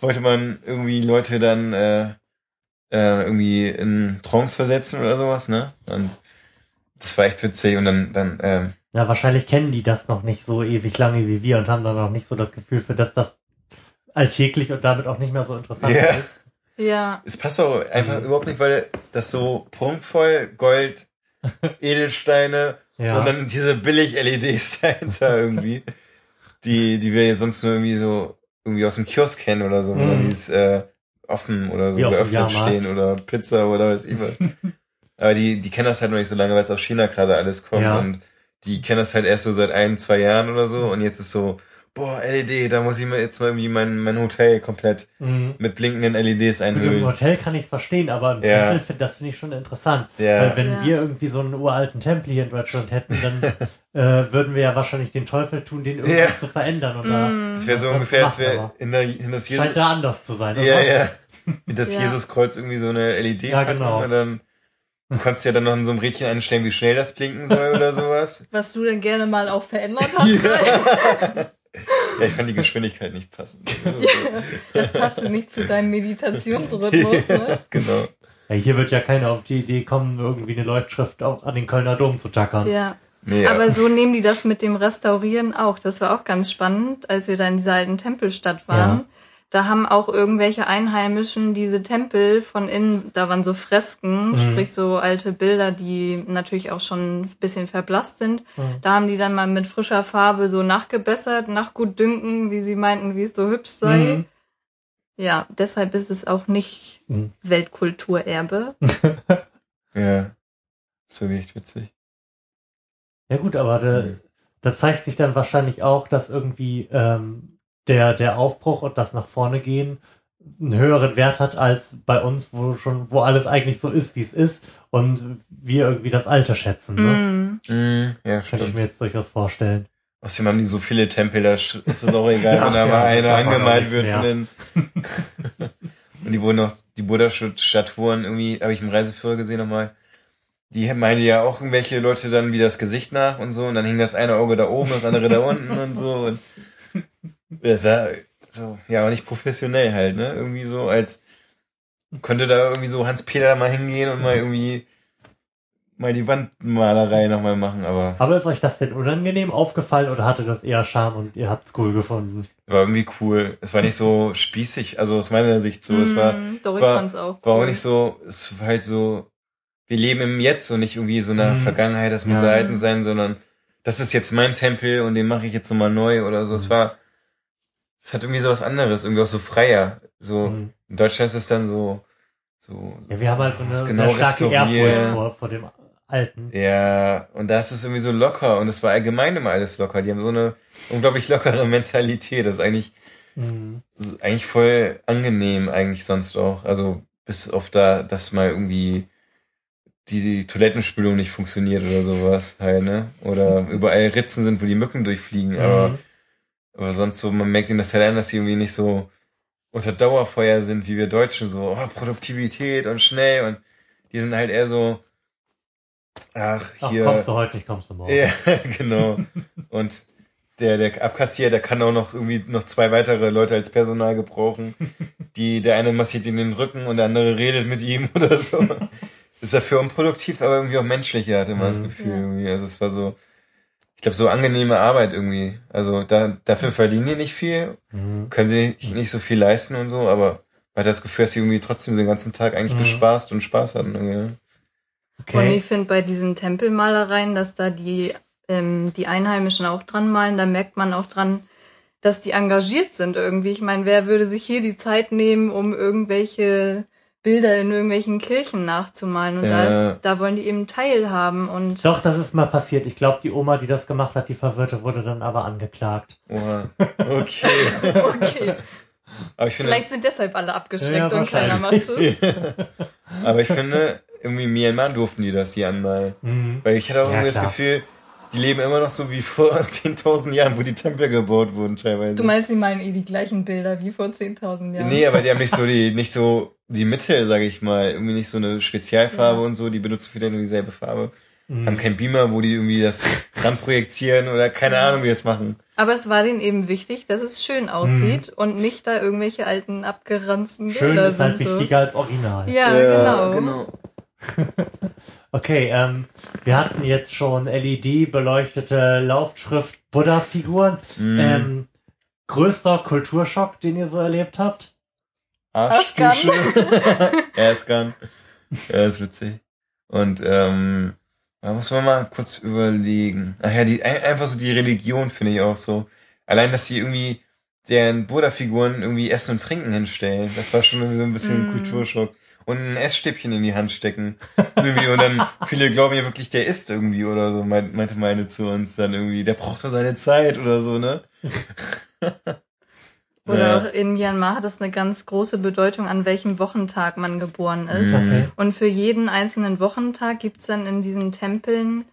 wollte man irgendwie Leute dann, äh, äh, irgendwie in Trance versetzen oder sowas, ne? Und das war echt witzig. Und dann, dann, ähm, Ja, wahrscheinlich kennen die das noch nicht so ewig lange wie wir und haben dann auch nicht so das Gefühl für das, das alltäglich und damit auch nicht mehr so interessant Ja. ist. Ja, Es passt auch einfach Mhm. überhaupt nicht, weil das so prunkvoll Gold, [laughs] Edelsteine Ja. und dann diese billig LEDs [laughs] dahinter irgendwie, die, die wir jetzt sonst nur irgendwie so irgendwie aus dem Kiosk kennen oder so, Mhm. oder die ist äh, offen oder so geöffnet Jahrmarkt. stehen oder Pizza oder was was. [laughs] Aber die, die kennen das halt noch nicht so lange, weil es aus China gerade alles kommt Ja. und die kennen das halt erst so seit ein, zwei Jahren oder so und jetzt ist so, boah, LED, da muss ich mir jetzt mal irgendwie mein, mein Hotel komplett Mhm. mit blinkenden LEDs Gut, im einhüllen. Hotel kann ich verstehen, aber im Ja. Tempel, find- das finde ich schon interessant. Ja. Weil wenn Ja. wir irgendwie so einen uralten Tempel hier in Deutschland hätten, dann [laughs] äh, würden wir ja wahrscheinlich den Teufel tun, den irgendwie Ja. zu verändern. Da Mm. Das wäre so ungefähr, als wäre in, der, in das Jesus, scheint da anders zu sein. ja, oder? ja, [laughs] in das Ja. Jesuskreuz irgendwie so eine LED Ja, packen genau. und dann du kannst ja dann noch in so einem Rädchen einstellen, wie schnell das blinken soll oder [laughs] sowas. was du denn gerne mal auch verändert hast. Ja, ich fand die Geschwindigkeit nicht passend. [laughs] Das passte nicht zu deinem Meditationsrhythmus, [laughs] ne? genau. Ja, hier wird ja keiner auf die Idee kommen, irgendwie eine Leuchtschrift auf, an den Kölner Dom zu tackern. Ja. Nee, ja. Aber so nehmen die das mit dem Restaurieren auch. Das war auch ganz spannend, als wir da in dieser alten Tempelstadt waren. Ja. Da haben auch irgendwelche Einheimischen diese Tempel von innen, da waren so Fresken, Mhm. sprich so alte Bilder, die natürlich auch schon ein bisschen verblasst sind. Mhm. Da haben die dann mal mit frischer Farbe so nachgebessert, nach gut dünken, wie sie meinten, wie es so hübsch sei. Mhm. Ja, deshalb ist es auch nicht Mhm. Weltkulturerbe. [laughs] ja. So echt witzig. Ja gut, aber da, Mhm. da zeigt sich dann wahrscheinlich auch, dass irgendwie ähm, der, der Aufbruch und das nach vorne gehen einen höheren Wert hat als bei uns, wo schon, wo alles eigentlich so ist, wie es ist und wir irgendwie das Alte schätzen. Ne? Mm. Mhm, ja, Könnte ich mir jetzt durchaus vorstellen. Außerdem haben die so viele Tempel, da ist es auch egal, [laughs] wenn da Ja, mal einer auch angemalt wird von den. [laughs] Und die wurden noch, die Buddha-Statuen irgendwie, habe ich im Reiseführer gesehen nochmal. Die meinen ja auch irgendwelche Leute dann wie das Gesicht nach und so, und dann hing das eine Auge da oben, das andere da unten und so. Und das sah so, ja, aber nicht professionell halt, ne? Irgendwie so als könnte da irgendwie so Hans-Peter mal hingehen und mal irgendwie mal die Wandmalerei nochmal machen, aber Aber ist euch das denn unangenehm aufgefallen oder hatte das eher Charme und ihr habt's cool gefunden? war irgendwie cool. Es war nicht so spießig, also aus meiner Sicht so. Es war, Mm, doch, ich war- fand's auch war auch cool. nicht so, es war halt so, wir leben im Jetzt und nicht irgendwie so einer Mhm. Vergangenheit, das muss Ja. erhalten sein, sondern das ist jetzt mein Tempel und den mache ich jetzt nochmal neu oder so. Es Mhm. war, es hat irgendwie so was anderes, irgendwie auch so freier. So, Mhm. in Deutschland ist es dann so, so, Ja, wir haben halt so eine sehr genau starke. Ehrfurcht vor, vor dem Alten. Ja, und da ist es irgendwie so locker und es war allgemein immer alles locker. Die haben so eine unglaublich lockere Mentalität. Das ist eigentlich, Mhm. ist eigentlich voll angenehm eigentlich sonst auch. Also bis auf da, dass mal irgendwie die, die Toilettenspülung nicht funktioniert oder sowas halt, ne? Oder überall Ritzen sind, wo die Mücken durchfliegen. Mhm. aber sonst so, man merkt ihnen das halt an, dass sie irgendwie nicht so unter Dauerfeuer sind, wie wir Deutschen, so, oh, Produktivität und schnell und die sind halt eher so, ach, Ach, hier. kommst du heute nicht, kommst du morgen. Ja, [laughs] genau. Und der, der Abkassier, der kann auch noch irgendwie noch zwei weitere Leute als Personal gebrauchen. Die, der eine massiert ihm den Rücken und der andere redet mit ihm [laughs] oder so. Ist dafür unproduktiv, aber irgendwie auch menschlicher, hatte man das Mhm. Gefühl Ja. irgendwie. Also es war so, ich glaube, so angenehme Arbeit irgendwie. Also da, dafür verdienen die nicht viel, Mhm. können sie nicht so viel leisten und so, aber man hat das Gefühl, dass sie irgendwie trotzdem den ganzen Tag eigentlich Mhm. bespaßt und Spaß hatten. Irgendwie. ne? Und Okay. ich finde bei diesen Tempelmalereien, dass da die, ähm, die Einheimischen auch dran malen, da merkt man auch dran, dass die engagiert sind irgendwie. Ich meine, wer würde sich hier die Zeit nehmen, um irgendwelche Bilder in irgendwelchen Kirchen nachzumalen? Und da, Ja. ist, da wollen die eben teilhaben und Doch, das ist mal passiert. Ich glaube, die Oma, die das gemacht hat, die Verwirrte, wurde dann aber angeklagt. Oha. [laughs] Okay. okay. Aber ich finde, Vielleicht sind deshalb alle abgeschreckt Ja, und keiner macht es. [laughs] Aber ich finde, irgendwie Myanmar durften die das hier anmalen. Mhm. Weil ich hatte auch Ja, irgendwie das klar. Gefühl, die leben immer noch so wie vor [laughs] 10.000 Jahren, wo die Tempel gebaut wurden teilweise. Du meinst, die meinen eh die gleichen Bilder wie vor 10.000 Jahren? Nee, aber die haben nicht so die, nicht so die Mittel, sage ich mal. Irgendwie nicht so eine Spezialfarbe Ja. und so. Die benutzen wieder nur dieselbe Farbe. Mhm. Haben keinen Beamer, wo die irgendwie das ranprojizieren oder keine Ahnung, wie das machen. Aber es war denen eben wichtig, dass es schön aussieht und nicht da irgendwelche alten abgeranzten Mhm. Schön Bilder ist halt sind. So. wichtiger als Original. Ja, genau. [laughs] Okay, ähm, wir hatten jetzt schon LED-beleuchtete Laufschrift Buddha-Figuren. Mhm. Ähm, größter Kulturschock, den ihr so erlebt habt? Arschdusche. [laughs] Erstgun. Ja, ist witzig. Und ähm, da muss man mal kurz überlegen. Ach ja, die, ein- einfach so die Religion finde ich auch so. Allein, dass sie irgendwie deren Buddha-Figuren irgendwie Essen und Trinken hinstellen. Das war schon irgendwie so ein bisschen Mm. Kulturschock. Und ein Essstäbchen in die Hand stecken. irgendwie, und dann, viele glauben ja wirklich, der isst irgendwie oder so, meint- meinte meine zu uns dann irgendwie, der braucht nur seine Zeit oder so, ne? [laughs] Oder Ja. auch in Myanmar hat es eine ganz große Bedeutung, an welchem Wochentag man geboren ist. Mhm. Okay. Und für jeden einzelnen Wochentag gibt's dann in diesen Tempeln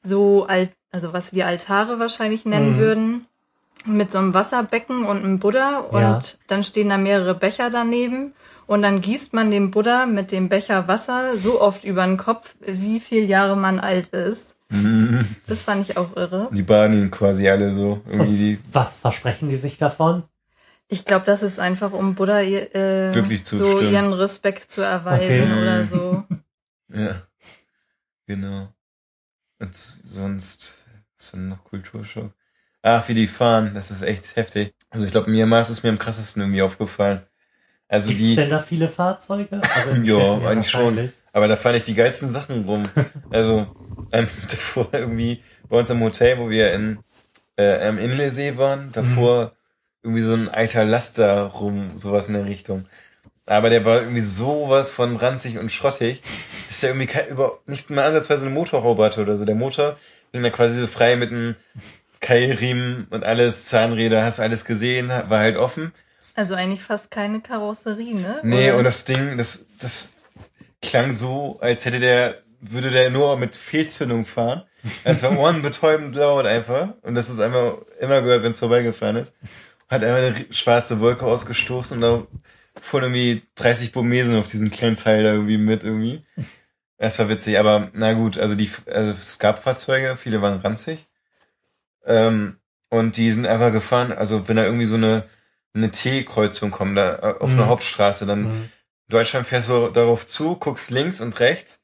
so, Al also was wir Altare wahrscheinlich nennen Mhm. würden, mit so einem Wasserbecken und einem Buddha. Und Ja. dann stehen da mehrere Becher daneben. Und dann gießt man dem Buddha mit dem Becher Wasser so oft über den Kopf, wie viel Jahre man alt ist. Mhm. Das fand ich auch irre. Die baden ihn quasi alle so. Irgendwie die Was versprechen die sich davon? Ich glaube, das ist einfach, um Buddha äh, Glücklich zu so stimmen. ihren Respekt zu erweisen Okay. oder so. [laughs] Ja, genau. Und sonst, was für noch Kulturschock? Ach, wie die fahren, das ist echt heftig. Also ich glaube, Myanmar ist es mir am krassesten irgendwie aufgefallen. Also Gibt's die, denn da viele Fahrzeuge? Also [laughs] Ja, eigentlich schon. aber da fand ich die geilsten Sachen rum. Also ähm, [laughs] davor irgendwie bei uns im Hotel, wo wir in äh, am Inlesee waren, davor irgendwie so ein alter Laster rum, sowas in der Richtung. Aber der war irgendwie sowas von ranzig und schrottig, dass der irgendwie kein, überhaupt nicht mal ansatzweise eine hatte oder so. Der Motor ging da quasi so frei mit einem Keilriemen und alles, Zahnräder, hast du alles gesehen, war halt offen. Also eigentlich fast keine Karosserie, ne? Nee, Oder? und das Ding, das, das klang so, als hätte der, würde der nur mit Fehlzündung fahren. Es war [laughs] ohrenbetäubend laut einfach. Und das ist einfach immer gehört, wenn es vorbeigefahren ist. Hat einfach eine schwarze Wolke ausgestoßen und da fuhren irgendwie 30 Burmesen auf diesen kleinen Teil da irgendwie mit irgendwie. Das war witzig, aber na gut, also die, also es gab Fahrzeuge, viele waren ranzig. Ähm, und die sind einfach gefahren, also wenn da irgendwie so eine, eine T-Kreuzung kommt, da äh, auf Mhm. einer Hauptstraße, dann Mhm. in Deutschland fährst du darauf zu, guckst links und rechts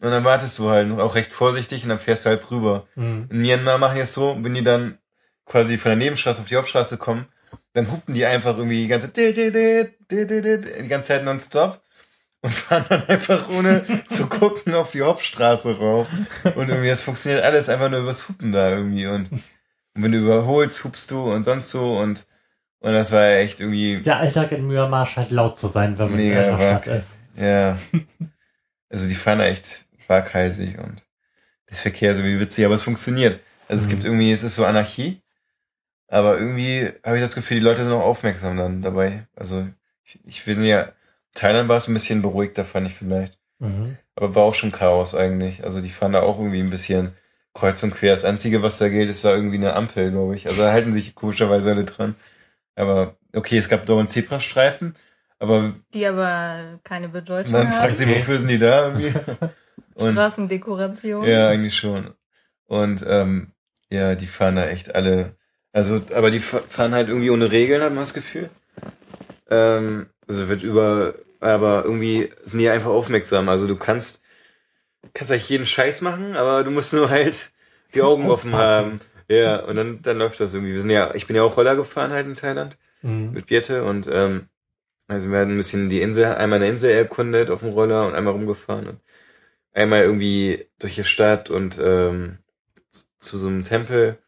und dann wartest du halt auch recht vorsichtig und dann fährst du halt drüber. Mhm. In Myanmar machen die es so, wenn die dann quasi von der Nebenstraße auf die Hauptstraße kommen, dann hupen die einfach irgendwie die ganze die ganze Zeit nonstop und [laughs] fahren dann einfach ohne zu gucken auf die Hauptstraße rauf. Und irgendwie, das funktioniert alles einfach nur übers Hupen da irgendwie. Und, und wenn du überholst, hupst du und sonst so und, und das war echt irgendwie, Der Alltag in Myanmar scheint laut zu sein, wenn man in einer Stadt ist. ja. Also die fahren da echt waghalsig und der Verkehr ist irgendwie witzig, aber es funktioniert. Also es Mhm. gibt irgendwie, es ist so Anarchie, aber irgendwie habe ich das Gefühl, die Leute sind auch aufmerksam dann dabei. Also ich, ich will ja, Thailand war es ein bisschen beruhigter, fand ich vielleicht. Mhm. Aber war auch schon Chaos eigentlich. Also die fahren da auch irgendwie ein bisschen kreuz und quer. Das Einzige, was da gilt, ist da irgendwie eine Ampel, glaube ich. Also da halten sich komischerweise alle dran. Aber okay, es gab dauernd Zebrastreifen, aber Die aber keine Bedeutung man haben. fragt sich, wofür sind die da irgendwie? [laughs] Und Straßendekoration. ja, eigentlich schon. Und ähm, ja, die fahren da echt alle. Also, aber die fa- fahren halt irgendwie ohne Regeln, hat man das Gefühl. Ähm, also wird über, aber irgendwie sind die einfach aufmerksam. Also du kannst, kannst eigentlich jeden Scheiß machen, aber du musst nur halt die Augen offen haben. Ja, und dann, dann läuft das irgendwie. Wir sind ja, ich bin ja auch Roller gefahren halt in Thailand Mhm. mit Birte und ähm, also wir hatten ein bisschen die Insel, einmal eine Insel erkundet auf dem Roller und einmal rumgefahren und einmal irgendwie durch die Stadt und ähm, zu so einem Tempel.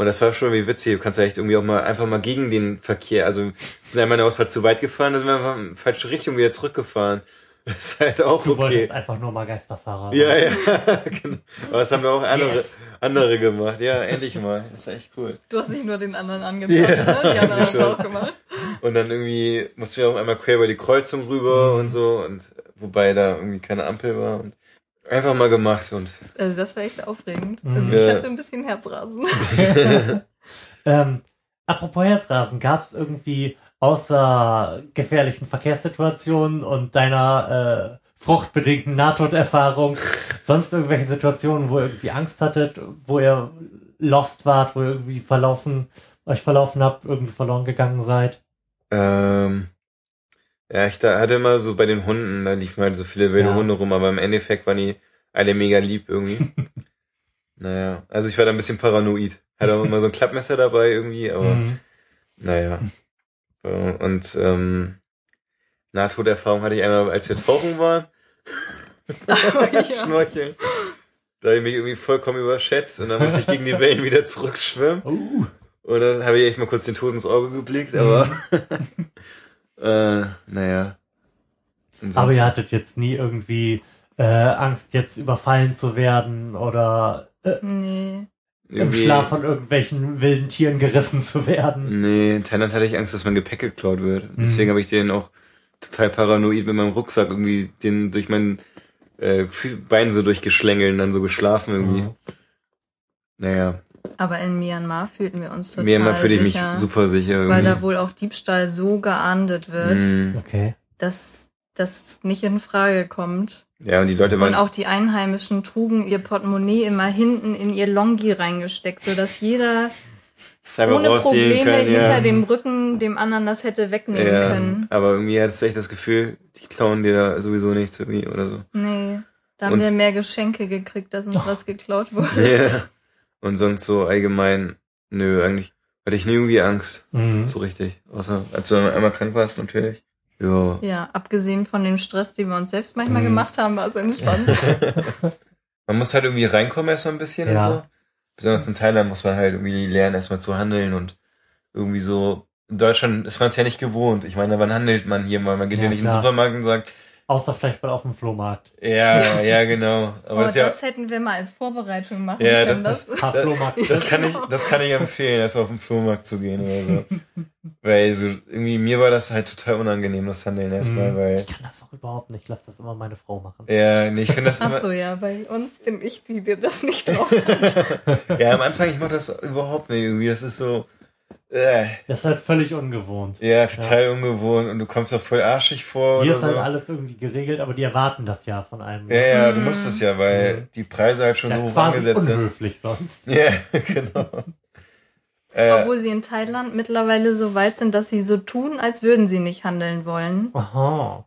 Und das war schon irgendwie witzig. Du kannst ja echt irgendwie auch mal einfach mal gegen den Verkehr. Also wir sind einmal eine Ausfahrt zu weit gefahren, da sind wir einfach in die falsche Richtung wieder zurückgefahren. [laughs] Das ist halt auch Du okay. wolltest einfach nur mal Geisterfahrer. Ja, ja, [laughs] genau. Aber das haben wir auch andere, Yes. andere gemacht. Ja, endlich mal. Das war echt cool. Du hast nicht nur den anderen angepasst, Ja, ne? Die anderen haben es auch gemacht. Und dann irgendwie mussten wir auch einmal quer über die Kreuzung rüber Mhm. und so. Und wobei da irgendwie keine Ampel war. Und einfach mal gemacht. Und Also das war echt aufregend. Mhm. Also ich Ja. hatte ein bisschen Herzrasen. [laughs] ähm, apropos Herzrasen, gab es irgendwie außer gefährlichen Verkehrssituationen und deiner äh, fruchtbedingten Nahtoderfahrung sonst irgendwelche Situationen, wo ihr irgendwie Angst hattet, wo ihr lost wart, wo ihr irgendwie verlaufen, euch verlaufen habt, irgendwie verloren gegangen seid? ähm, ja, ich da hatte immer so bei den Hunden, da liefen halt so viele wilde Ja. Hunde rum, aber im Endeffekt waren die alle mega lieb irgendwie. [laughs] naja, also ich war da ein bisschen paranoid. Hatte auch immer so ein Klappmesser dabei irgendwie, aber Mhm. Naja. So, und ähm, Nahtoderfahrung hatte ich einmal, als wir tauchen waren. [laughs] [laughs] ja. Schnorcheln. Da habe ich mich irgendwie vollkommen überschätzt und dann musste ich gegen die Wellen wieder zurückschwimmen. Uh, Und dann habe ich echt mal kurz den Tod ins Auge geblickt, aber äh, naja. Aber ihr hattet jetzt nie irgendwie äh, Angst, jetzt überfallen zu werden oder äh, Nee. im Schlaf von irgendwelchen wilden Tieren gerissen zu werden. Nee, in Thailand hatte ich Angst, dass mein Gepäck geklaut wird. Deswegen Mhm. habe ich den auch total paranoid mit meinem Rucksack irgendwie den durch mein äh, Bein so durchgeschlängelt und dann so geschlafen irgendwie. Mhm. Naja, Aber in Myanmar fühlten wir uns total Myanmar fühle ich mich sicher, super sicher irgendwie. Weil da wohl auch Diebstahl so geahndet wird, Mhm. Okay. dass das nicht in Frage kommt. Ja, und die Leute Und waren auch die Einheimischen trugen ihr Portemonnaie immer hinten in ihr Longi reingesteckt, sodass jeder ohne Probleme können, hinter ja. dem Rücken dem anderen das hätte wegnehmen ja. können. Aber irgendwie hattest du echt das Gefühl, die klauen dir da sowieso nichts irgendwie oder so. Nee, da haben Und- wir mehr Geschenke gekriegt, dass uns [laughs] was geklaut [laughs] wurde. Ja. Und sonst so allgemein, nö, eigentlich hatte ich nie irgendwie Angst. Mhm. So richtig. Außer als du einmal krank warst natürlich. Ja. Ja, abgesehen von dem Stress, den wir uns selbst manchmal Mhm. gemacht haben, war es entspannt. [laughs] Man muss halt irgendwie reinkommen erstmal ein bisschen Ja. und so. Besonders in Thailand muss man halt irgendwie lernen, erstmal zu handeln und irgendwie so. In Deutschland ist man es ja nicht gewohnt. Ich meine, wann handelt man hier mal? Man geht ja, Ja, nicht in den klar. Supermarkt und sagt, Außer vielleicht mal auf dem Flohmarkt. Ja, ja, genau. Aber oh, das, das, hätten wir mal als Vorbereitung machen Ja, können. das- Das, Flohmarkt. ja, das kann ich, das kann ich empfehlen, erst mal auf den Flohmarkt zu gehen oder so. Weil so, irgendwie, mir war das halt total unangenehm, das Handeln erstmal, Mhm. weil, Ich kann das auch überhaupt nicht. Lass das immer meine Frau machen. ja, nee, ich finde das Ach so, ja, bei uns bin ich die, die das nicht drauf hat. [laughs] ja, am Anfang, ich mach das überhaupt nicht irgendwie, das ist so, äh, Das ist halt völlig ungewohnt. ja, total ungewohnt und du kommst auch voll arschig vor Hier oder ist halt so. alles irgendwie geregelt, aber die erwarten das ja von einem. Ja, ja, du musst es ja, weil Mhm. die Preise halt schon Ja, so hoch angesetzt sind. unhöflich sonst. Ja, [laughs] genau. Äh, Obwohl sie in Thailand mittlerweile so weit sind, dass sie so tun, als würden sie nicht handeln wollen. Aha.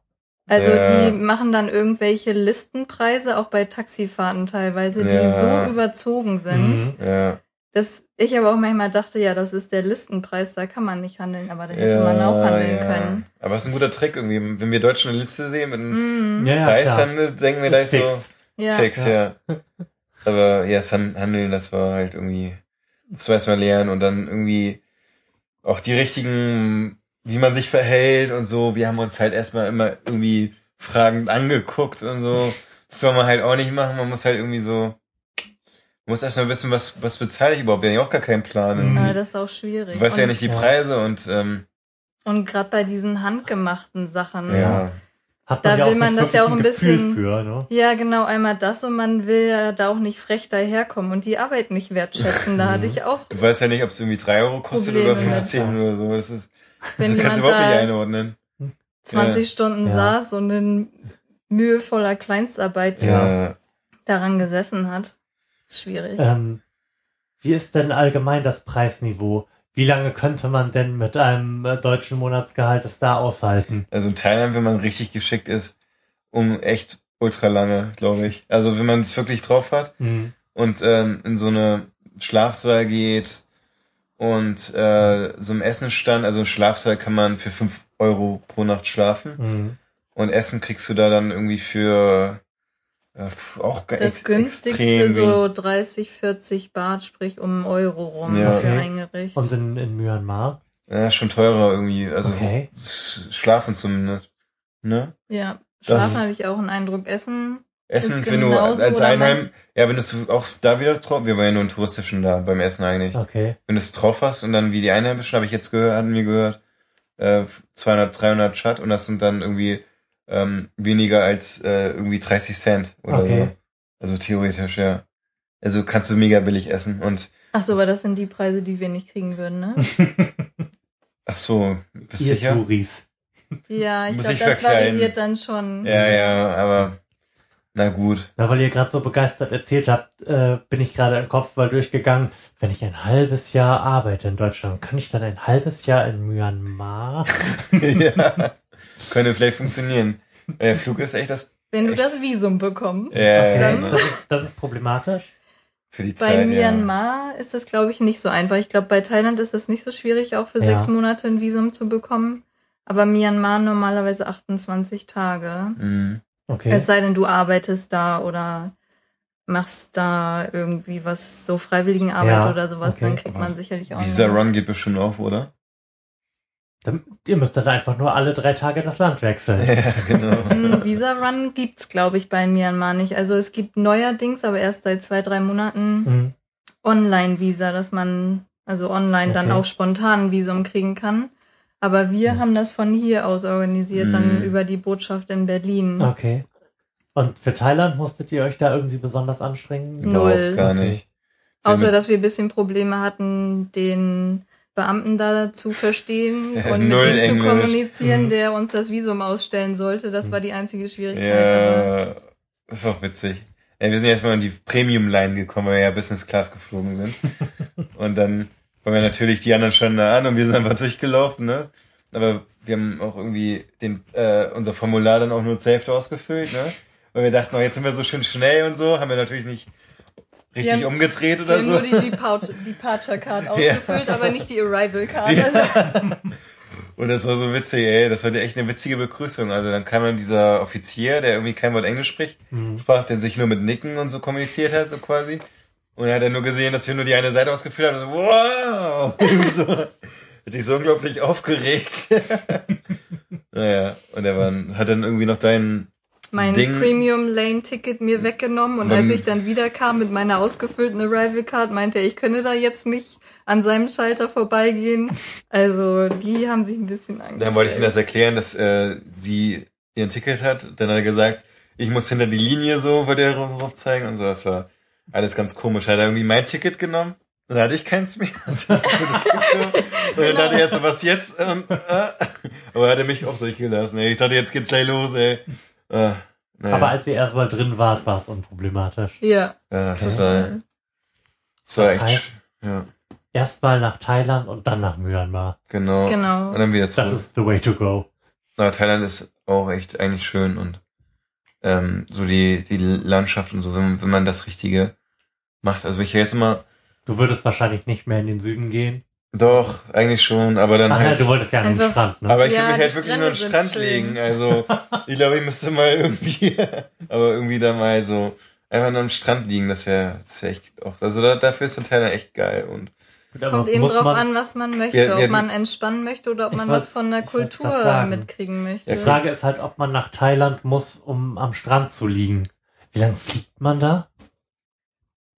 Also Ja. die machen dann irgendwelche Listenpreise, auch bei Taxifahrten teilweise, die Ja. so überzogen sind, Mhm. ja. Dass ich aber auch manchmal dachte, ja, das ist der Listenpreis, da kann man nicht handeln, aber da hätte ja, man auch handeln ja. können. Aber es ist ein guter Trick irgendwie. Wenn wir Deutschen eine Liste sehen mit einem Mhm. Ja, Preis, dann denken wir gleich Ist so fix. Ja. fix, ja. Aber ja, das Han- Handeln, das war halt irgendwie, das weiß man lernen und dann irgendwie auch die richtigen, wie man sich verhält und so. Wir haben uns halt erstmal immer irgendwie fragend angeguckt und so. Das soll man halt auch nicht machen. Man muss halt irgendwie so, man muss erstmal wissen, was, was bezahle ich überhaupt. Wir haben ja auch gar keinen Plan. Mhm. Aber das ist auch schwierig. Du weißt ja und, nicht die Ja. Preise und ähm, und gerade bei diesen handgemachten Sachen. ja. Hat Da man ja will man das ja auch ein Gefühl bisschen- Für, ne? Ja, genau, einmal das und man will ja da auch nicht frech daherkommen und die Arbeit nicht wertschätzen. Da [laughs] hatte ich auch, Du weißt ja nicht, ob es irgendwie drei Euro kostet oder Probleme mit. 15 oder so. Das ist, wenn kannst du jemand überhaupt nicht da einordnen. 20 Stunden Ja. saß und in mühevoller Kleinstarbeit Ja. daran gesessen hat. Schwierig. Ähm, wie ist denn allgemein das Preisniveau? Wie lange könnte man denn mit einem äh, deutschen Monatsgehalt es da aushalten? Also in Thailand, wenn man richtig geschickt ist, um echt ultra lange, glaube ich. Also wenn man es wirklich drauf hat Mhm. und ähm, in so eine Schlafsaal geht und äh, so im Essenstand, also im Schlafsaal kann man für 5 Euro pro Nacht schlafen Mhm. und Essen kriegst du da dann irgendwie für äh, auch ge- das ex- günstigste extrem so 30, 40 Baht, sprich um einen Euro rum Ja. für Okay. ein Gericht. Und in, in Myanmar? Ja, schon teurer irgendwie. Also Okay. schlafen zumindest. Ne? ja, Schlafen hatte ich auch einen Eindruck. Essen, Essen, Ist wenn du als Einheim, ja, wenn du es auch da wieder drauf, wir waren ja nur im touristischen da beim Essen eigentlich. Okay. Wenn du es drauf hast und dann wie die Einheimischen, habe ich jetzt gehört, hatten mir gehört, äh, 200, 300 Chat und das sind dann irgendwie ähm, weniger als äh, irgendwie 30 Cent oder Okay. so. Also theoretisch, ja. Also kannst du mega billig essen und ach so, aber das sind die Preise, die wir nicht kriegen würden, ne? [laughs] ach so, bist du Ihr sicher? Touris. Ja, ich glaube, das verkleiden. variiert dann schon. Ja, ja, aber na gut. Na, weil ihr gerade so begeistert erzählt habt, äh, bin ich gerade im Kopf mal durchgegangen. Wenn ich ein halbes Jahr arbeite in Deutschland, kann ich dann ein halbes Jahr in Myanmar? [laughs] ja. Könnte vielleicht funktionieren. Der Flug ist echt das Wenn du Echt? das Visum bekommst. Ja, Okay, dann- ja, das, ist, das ist problematisch. für die Bei Zeit. Myanmar ist das, glaube ich, nicht so einfach. Ich glaube, bei Thailand ist es nicht so schwierig, auch für Ja. sechs Monate ein Visum zu bekommen. Aber Myanmar normalerweise 28 Tage. Ja. Mhm. Okay. Es sei denn, du arbeitest da oder machst da irgendwie was, so Freiwilligenarbeit Ja, oder sowas, okay. dann kriegt man sicherlich auch Visa. Run geht bestimmt auf, oder? Dann, ihr müsst dann einfach nur alle drei Tage das Land wechseln. ja, genau. [laughs] Ein Visa Run gibt's, glaube ich, bei Myanmar nicht. Also es gibt neuerdings, aber erst seit zwei, drei Monaten Mhm. Online-Visa, dass man also online dann Okay. auch spontan ein Visum kriegen kann. Aber wir Mhm. haben das von hier aus organisiert, dann Mhm. über die Botschaft in Berlin. Okay. Und für Thailand musstet ihr euch da irgendwie besonders anstrengen? Null. Überhaupt gar Okay. nicht. Außer, dass wir ein bisschen Probleme hatten, den Beamten da zu verstehen Ja, [laughs] und mit ihm zu Englisch. kommunizieren, Mhm. der uns das Visum ausstellen sollte. Das war die einzige Schwierigkeit. Aber Ja, das war auch witzig. Ja, wir sind erstmal in die Premium-Line gekommen, weil wir ja Business Class geflogen sind. [laughs] und dann waren wir natürlich, die anderen schon da an und wir sind einfach durchgelaufen, ne? Aber wir haben auch irgendwie den, äh, unser Formular dann auch nur zur Hälfte ausgefüllt, ne? Weil wir dachten, oh, jetzt sind wir so schön schnell und so, haben wir natürlich nicht richtig Wir haben- umgedreht wir oder haben so. nur die Depart Departure Card [laughs] Ja. ausgefüllt, aber nicht die Arrival Card. Ja. Also, [laughs] Und das war so witzig, ey. Das war echt eine witzige Begrüßung. Also dann kam dann dieser Offizier, der irgendwie kein Wort Englisch spricht, Mhm. sprach, der sich nur mit Nicken und so kommuniziert hat, so quasi. Und er hat dann nur gesehen, dass wir nur die eine Seite ausgefüllt haben. So, wow! [laughs] Irgendwie so, hat sich so unglaublich aufgeregt. naja, und er war, hat dann irgendwie noch deinen mein Ding- Premium Lane Ticket mir weggenommen und als ich dann wiederkam mit meiner ausgefüllten Arrival Card, meinte er, ich könne da jetzt nicht an seinem Schalter vorbeigehen. Also die haben sich ein bisschen angestellt. Dann wollte ich ihm das erklären, dass äh, sie ihr Ticket hat. Dann hat er gesagt, ich muss hinter die Linie so, wollte er drauf zeigen und so. Das war alles ganz komisch. Hat er irgendwie mein Ticket genommen? Dann hatte ich keins mehr. [laughs] [laughs] Und dann, dann dachte er so, was jetzt? Und, äh, aber hat er mich auch durchgelassen. Ey. Ich dachte, jetzt geht's gleich los, ey. Äh, naja. Aber als ihr erstmal drin wart, war es unproblematisch. Ja. ja. Das war Das echt, heißt- ja, Erstmal nach Thailand und dann nach Myanmar. genau. Genau. Und dann wieder Das zurück. ist the way to go. Na, Thailand ist auch echt eigentlich schön und ähm, so die, die Landschaft und so, wenn, wenn man das Richtige macht. Also ich jetzt immer, Du würdest wahrscheinlich nicht mehr in den Süden gehen. Doch, eigentlich schon, aber dann Ach ja, halt. du wolltest ja an den Strand, ne? aber ich Ja, will mich halt wirklich nur an den Strände Strand schön. legen. Also [laughs] ich glaube, ich müsste mal irgendwie, [laughs] aber irgendwie da mal so einfach nur am Strand liegen, das wäre das wär echt auch. Also da, dafür ist dann Thailand echt geil und Kommt eben drauf man- an, was man möchte. Ja, ja, ob man entspannen möchte oder ob man wollt's- was von der Kultur mitkriegen möchte. Die Frage ist halt, ob man nach Thailand muss, um am Strand zu liegen. Wie lange fliegt man da?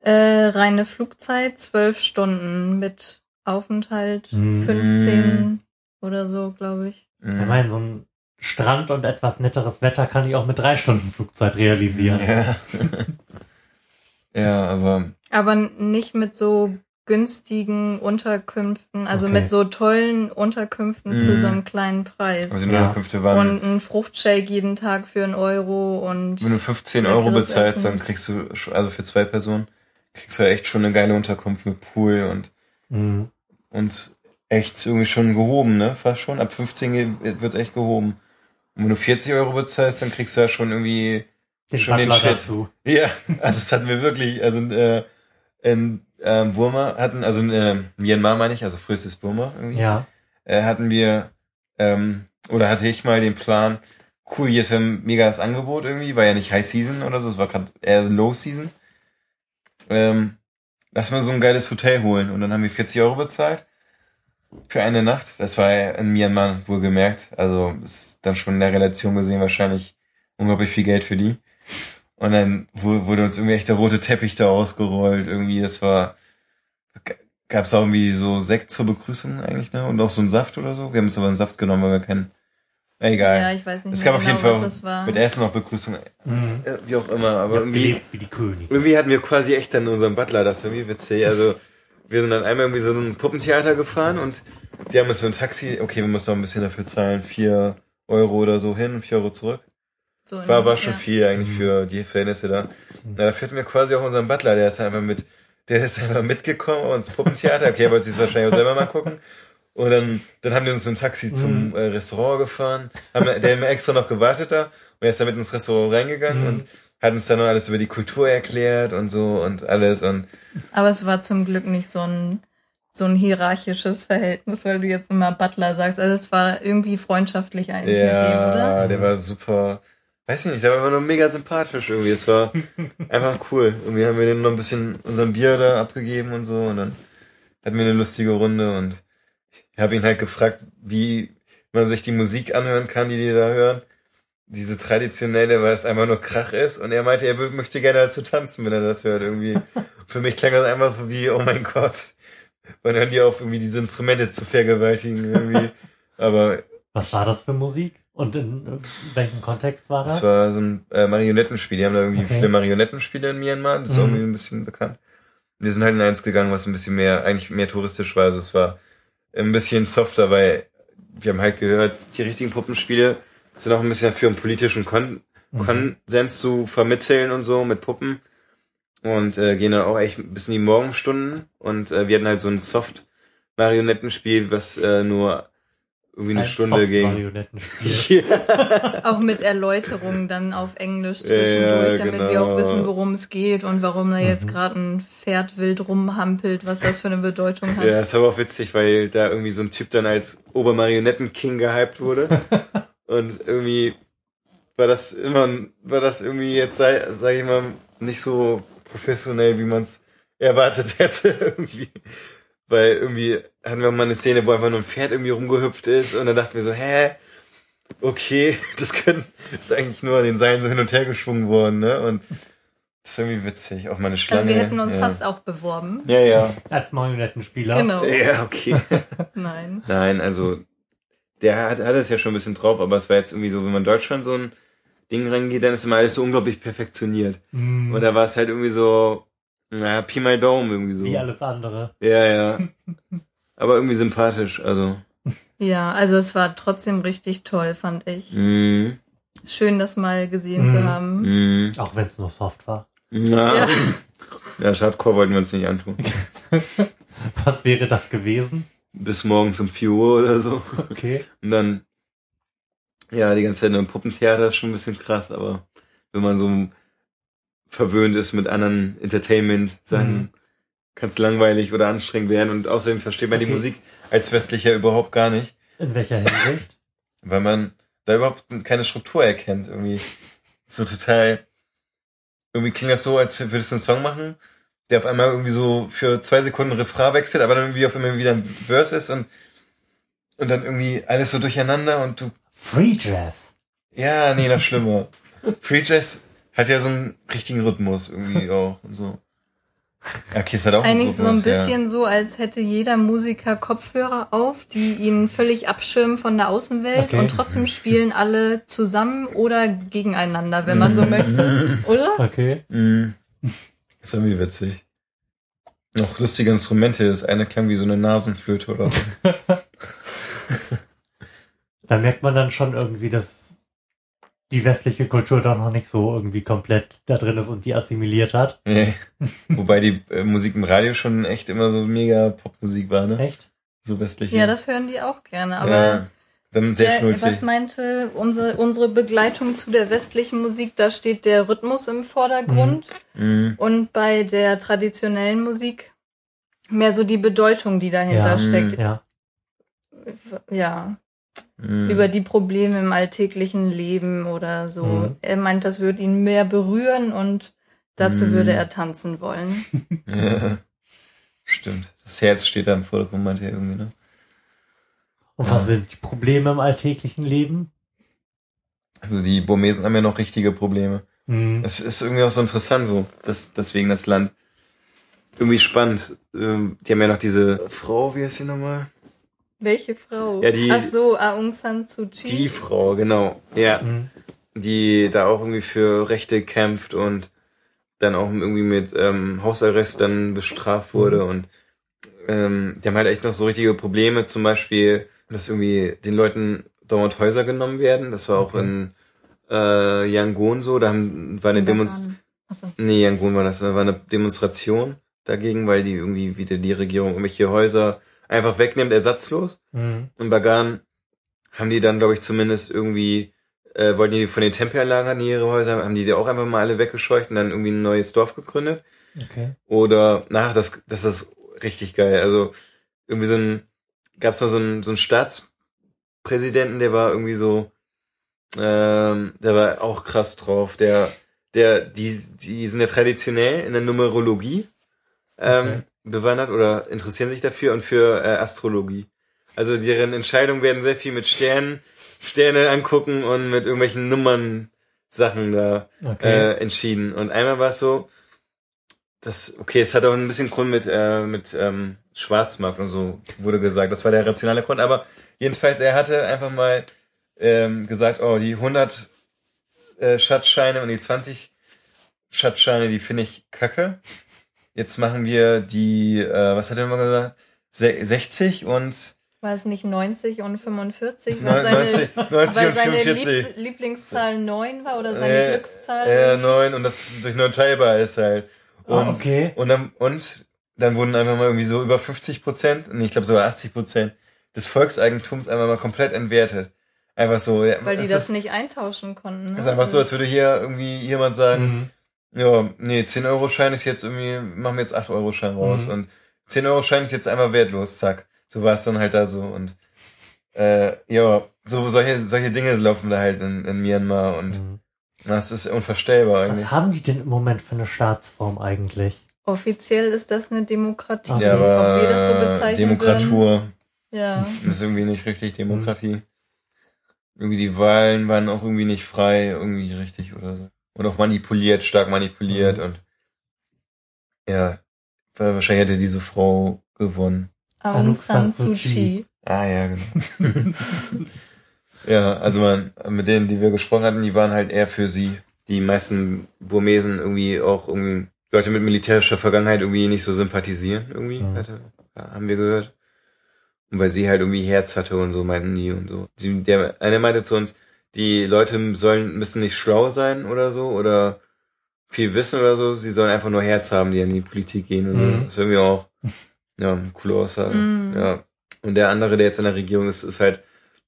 Äh, reine Flugzeit, zwölf Stunden mit Aufenthalt, Mhm. 15 oder so, glaube ich. Ich mm, meine, so ein Strand und etwas netteres Wetter kann ich auch mit drei Stunden Flugzeit realisieren. ja. [laughs] ja, aber Aber nicht mit so günstigen Unterkünften, also Okay. mit so tollen Unterkünften zu Mhm. so einem kleinen Preis. also die Ja. Unterkünfte waren. und ein Fruchtshake jeden Tag für einen Euro und Wenn du 15 Euro bezahlst, Essen. dann kriegst du, also für zwei Personen, kriegst du ja echt schon eine geile Unterkunft mit Pool und, Mhm. Und echt irgendwie schon gehoben, ne? Fast schon. Ab 15 ge- wird's echt gehoben. Und wenn du 40 Euro bezahlst, dann kriegst du ja schon irgendwie, Den Schon den Butler Shit. dazu. ja, [laughs] also das hatten wir wirklich, also äh, in äh, Burma hatten, also in äh, Myanmar meine ich, also frühestes Burma irgendwie, Ja. äh, hatten wir, ähm, oder hatte ich mal den Plan, cool, hier ist ja ein mega das Angebot irgendwie, war ja nicht High Season oder so, es war gerade eher Low Season. Ähm, lass mal so ein geiles Hotel holen und dann haben wir 40 Euro bezahlt für eine Nacht. Das war in Myanmar wohlgemerkt, also ist dann schon in der Relation gesehen wahrscheinlich unglaublich viel Geld für die. Und dann wu- wurde uns irgendwie echt der rote Teppich da ausgerollt, irgendwie, das war, gab's auch irgendwie so Sekt zur Begrüßung eigentlich, ne? Und auch so einen Saft oder so. Wir haben uns aber einen Saft genommen, weil wir keinen. Egal. ja, ich weiß nicht es gab auf genau, jeden Fall was das war. mit Essen noch Begrüßung, Mhm. äh, wie auch immer. Aber irgendwie, wie die König. irgendwie hatten wir quasi echt dann unseren Butler, das war irgendwie witzig. Also wir sind dann einmal irgendwie so ein Puppentheater gefahren und die haben uns mit dem Taxi, okay, wir mussten noch ein bisschen dafür zahlen, vier Euro oder so hin und vier Euro zurück. So in- War, war schon ja. viel eigentlich Mhm. für die Verhältnisse da. Na, da führten wir quasi auch unseren Butler, der ist einfach mit, der ist einfach mitgekommen ins Puppentheater. Okay, er wollte sich wahrscheinlich auch selber mal gucken. Und dann, dann haben die uns mit dem Taxi zum Mhm. äh, Restaurant gefahren. Haben, der hat mir extra noch gewartet da. Und er ist dann mit ins Restaurant reingegangen Mhm. und hat uns dann noch alles über die Kultur erklärt und so und alles. Und Aber es war zum Glück nicht so ein so ein hierarchisches Verhältnis, weil du jetzt immer Butler sagst. Also es war irgendwie freundschaftlich eigentlich mit dem, oder? ja, der war super. Weiß ich nicht, der war nur mega sympathisch irgendwie. Es war [laughs] einfach cool. Irgendwie haben wir dem noch ein bisschen unserem Bier da abgegeben und so und dann hatten wir eine lustige Runde und ich habe ihn halt gefragt, wie man sich die Musik anhören kann, die die da hören. Diese traditionelle, weil es einfach nur Krach ist. Und er meinte, er möchte gerne dazu tanzen, wenn er das hört irgendwie. [laughs] Für mich klang das einfach so wie, oh mein Gott. Wann hören die auf, irgendwie diese Instrumente zu vergewaltigen irgendwie. [laughs] Aber Was war das für Musik? Und in welchem Kontext war das? Das war so ein äh, Marionettenspiel. Die haben da irgendwie Okay. viele Marionettenspiele in Myanmar. Das ist Mhm. irgendwie ein bisschen bekannt. Wir sind halt in eins gegangen, was ein bisschen mehr, eigentlich mehr touristisch war. Also es war ein bisschen softer, weil wir haben halt gehört, die richtigen Puppenspiele sind auch ein bisschen dafür, um politischen Kon Mhm. Konsens zu vermitteln und so mit Puppen. Und äh, gehen dann auch echt bis in die Morgenstunden. Und äh, wir hatten halt so ein Soft-Marionettenspiel, was äh, nur irgendwie eine Ein Stunde ging. [laughs] Ja. Auch mit Erläuterungen dann auf Englisch Ja, zwischendurch, damit wir genau. auch wissen, worum es geht und warum da jetzt Mhm. gerade ein Pferd wild rumhampelt, was das für eine Bedeutung hat. Ja, ist aber auch witzig, weil da irgendwie so ein Typ dann als Obermarionettenking gehypt wurde. [laughs] Und irgendwie war das immer, war das irgendwie jetzt, sag ich mal, nicht so professionell, wie man es erwartet hätte [laughs] irgendwie. Weil irgendwie hatten wir mal eine Szene, wo einfach nur ein Pferd irgendwie rumgehüpft ist und dann dachten wir so, hä? okay, [laughs] das können, ist eigentlich nur an den Seilen so hin und her geschwungen worden, ne? Und das ist irgendwie witzig. Auch meine Schlange. Also wir hätten uns ja. fast auch beworben. Ja, ja. Als Marionettenspieler. Genau. Ja, okay. [laughs] Nein. Nein, also der hat, hat es ja schon ein bisschen drauf, aber es war jetzt irgendwie so, wenn man in Deutschland so ein Ding reingeht, dann ist immer alles so unglaublich perfektioniert. Mm, Und da war es halt irgendwie so, naja, Pi mal Daumen irgendwie so. wie alles andere. Ja, ja. [laughs] Aber irgendwie sympathisch, also. Ja, also es war trotzdem richtig toll, fand ich. Mm, Schön, das mal gesehen Mhm. zu haben. mm, Auch wenn es nur soft war. na. Ja. [laughs] Ja, Hardcore wollten wir uns nicht antun. [laughs] Was wäre das gewesen? Bis morgens um 4 Uhr oder so. Okay. Und dann, ja, die ganze Zeit nur im Puppentheater ist schon ein bisschen krass, aber wenn man so verwöhnt ist mit anderen Entertainment-Sachen, Mhm. kann es langweilig oder anstrengend werden und außerdem versteht man die Okay. Musik als Westlicher überhaupt gar nicht, In welcher Hinsicht? [laughs] weil man da überhaupt keine Struktur erkennt, irgendwie. So total, irgendwie klingt das so, als würdest du einen Song machen, der auf einmal irgendwie so für zwei Sekunden Refrain wechselt, aber dann irgendwie auf einmal wieder ein Verse ist und, und dann irgendwie alles so durcheinander und du Free Jazz. Ja, nee, noch schlimmer. Free Jazz hat ja so einen richtigen Rhythmus irgendwie [laughs] auch und so. Ja, okay, es hat auch einen Eigentlich so ein Rhythmus, bisschen so, als hätte jeder Musiker Kopfhörer auf, die ihn völlig abschirmen von der Außenwelt Okay. und trotzdem spielen alle zusammen oder gegeneinander, wenn man so [laughs] möchte. Oder? Okay. Ja. Mm. Ist irgendwie witzig. Noch lustige Instrumente. Das eine klang wie so eine Nasenflöte oder so. [laughs] Da merkt man dann schon irgendwie, dass die westliche Kultur doch noch nicht so irgendwie komplett da drin ist und die assimiliert hat. nee. [laughs] Wobei die äh, Musik im Radio schon echt immer so mega Popmusik war, ne? Echt? So westliche. Ja, das hören die auch gerne. Aber ja. Dann sehr der, schnulzig. was meinte unsere, unsere Begleitung zu der westlichen Musik? Da steht der Rhythmus im Vordergrund Mm. und bei der traditionellen Musik mehr so die Bedeutung, die dahinter Ja. steckt. Ja. Ja. Mm. über die Probleme im alltäglichen Leben oder so. Mhm. Er meint, das würde ihn mehr berühren und dazu Mhm. würde er tanzen wollen. [laughs] Ja. Stimmt. Das Herz steht da im Vordergrund, meinte er irgendwie, ne? Und Ja. was sind die Probleme im alltäglichen Leben? Also die Burmesen haben ja noch richtige Probleme. Hm. Es ist irgendwie auch so interessant, so, das, deswegen das Land. Irgendwie spannend. Ähm, Die haben ja noch diese Frau, wie heißt sie nochmal? Welche Frau? Ja, die- Ach so, Aung San Suu Kyi. Die Frau, genau. Ja, Hm. die da auch irgendwie für Rechte kämpft und dann auch irgendwie mit ähm, Hausarrest dann bestraft wurde und ähm, die haben halt echt noch so richtige Probleme, zum Beispiel, dass irgendwie den Leuten dauernd Häuser genommen werden. Das war auch Okay. in äh, Yangon so, da haben, war eine Demonstration. Achso. Nee, Yangon war das. Da war eine Demonstration dagegen, weil die irgendwie wieder die Regierung irgendwelche Häuser einfach wegnimmt, ersatzlos. Hm. Und Bagan haben die dann, glaube ich, zumindest irgendwie, äh, wollten die von den Tempelanlagen hatten die ihre Häuser, haben die die auch einfach mal alle weggescheucht und dann irgendwie ein neues Dorf gegründet. Okay. Oder, na, das, das ist richtig geil. Also, irgendwie so ein, gab's mal so einen, so einen Staatspräsidenten, der war irgendwie so, ähm, der war auch krass drauf. Der, der, die, die sind ja traditionell in der Numerologie ähm, Okay. Bewandert oder interessieren sich dafür und für äh, Astrologie. Also deren Entscheidungen werden sehr viel mit Sternen, Sterne angucken und mit irgendwelchen Nummern Sachen da Okay. äh, entschieden. Und einmal war es so, das, okay, es hat auch ein bisschen Grund mit, äh, mit ähm, Schwarzmarkt und so, wurde gesagt. Das war der rationale Grund. Aber jedenfalls, er hatte einfach mal ähm, gesagt, oh, die 100 äh, Schatzscheine und die 20 Schatzscheine, die finde ich kacke. Jetzt machen wir die, äh, was hat er immer gesagt? Se 60 und War es nicht 90 und 45? Weil 90, seine, 90 weil und seine 44. Liebs Lieblingszahl 9 war oder seine Äh, Glückszahl? Äh, irgendwie? 9 und das durch 9 teilbar ist halt. Und, Ah, okay. und, dann, und dann wurden einfach mal irgendwie so über 50 Prozent, nee, ich glaube sogar 80 Prozent des Volkseigentums einfach mal komplett entwertet. Einfach so. Ja, Weil die das ist, nicht eintauschen konnten. Ne? ist einfach so, als würde hier irgendwie jemand sagen, Mhm. Ja, nee, 10-Euro-Schein ist jetzt irgendwie, machen wir jetzt 8-Euro-Schein raus. Mhm. Und 10-Euro-Schein ist jetzt einfach wertlos, zack. So war es dann halt da so. Und äh, ja, so solche, solche Dinge laufen da halt in, in Myanmar und Mhm. das ist unvorstellbar eigentlich. Was haben die denn im Moment für eine Staatsform eigentlich? Offiziell ist das eine Demokratie. Okay. Ja, aber Ob wir das so bezeichnen Demokratur Würden? Ja. ist irgendwie nicht richtig Demokratie. irgendwie die Wahlen waren auch irgendwie nicht frei, irgendwie richtig oder so. Und auch manipuliert, stark manipuliert Mhm. und ja, wahrscheinlich hätte diese Frau gewonnen. Aung San Suu Kyi. Ah ja, genau. ja, also man, mit denen, die wir gesprochen hatten, die waren halt eher für sie. Die meisten Burmesen irgendwie auch irgendwie Leute mit militärischer Vergangenheit irgendwie nicht so sympathisieren, irgendwie, Mhm. hatte, ja, haben wir gehört. Und weil sie halt irgendwie Herz hatte und so, meinten die und so. Sie, der eine meinte zu uns, die Leute sollen, müssen nicht schlau sein oder so oder viel wissen oder so, sie sollen einfach nur Herz haben, die in die Politik gehen und so. Mhm. Das ist irgendwie auch, ja, eine coole Aussage. Mhm. Ja. Und der andere, der jetzt in der Regierung ist, ist halt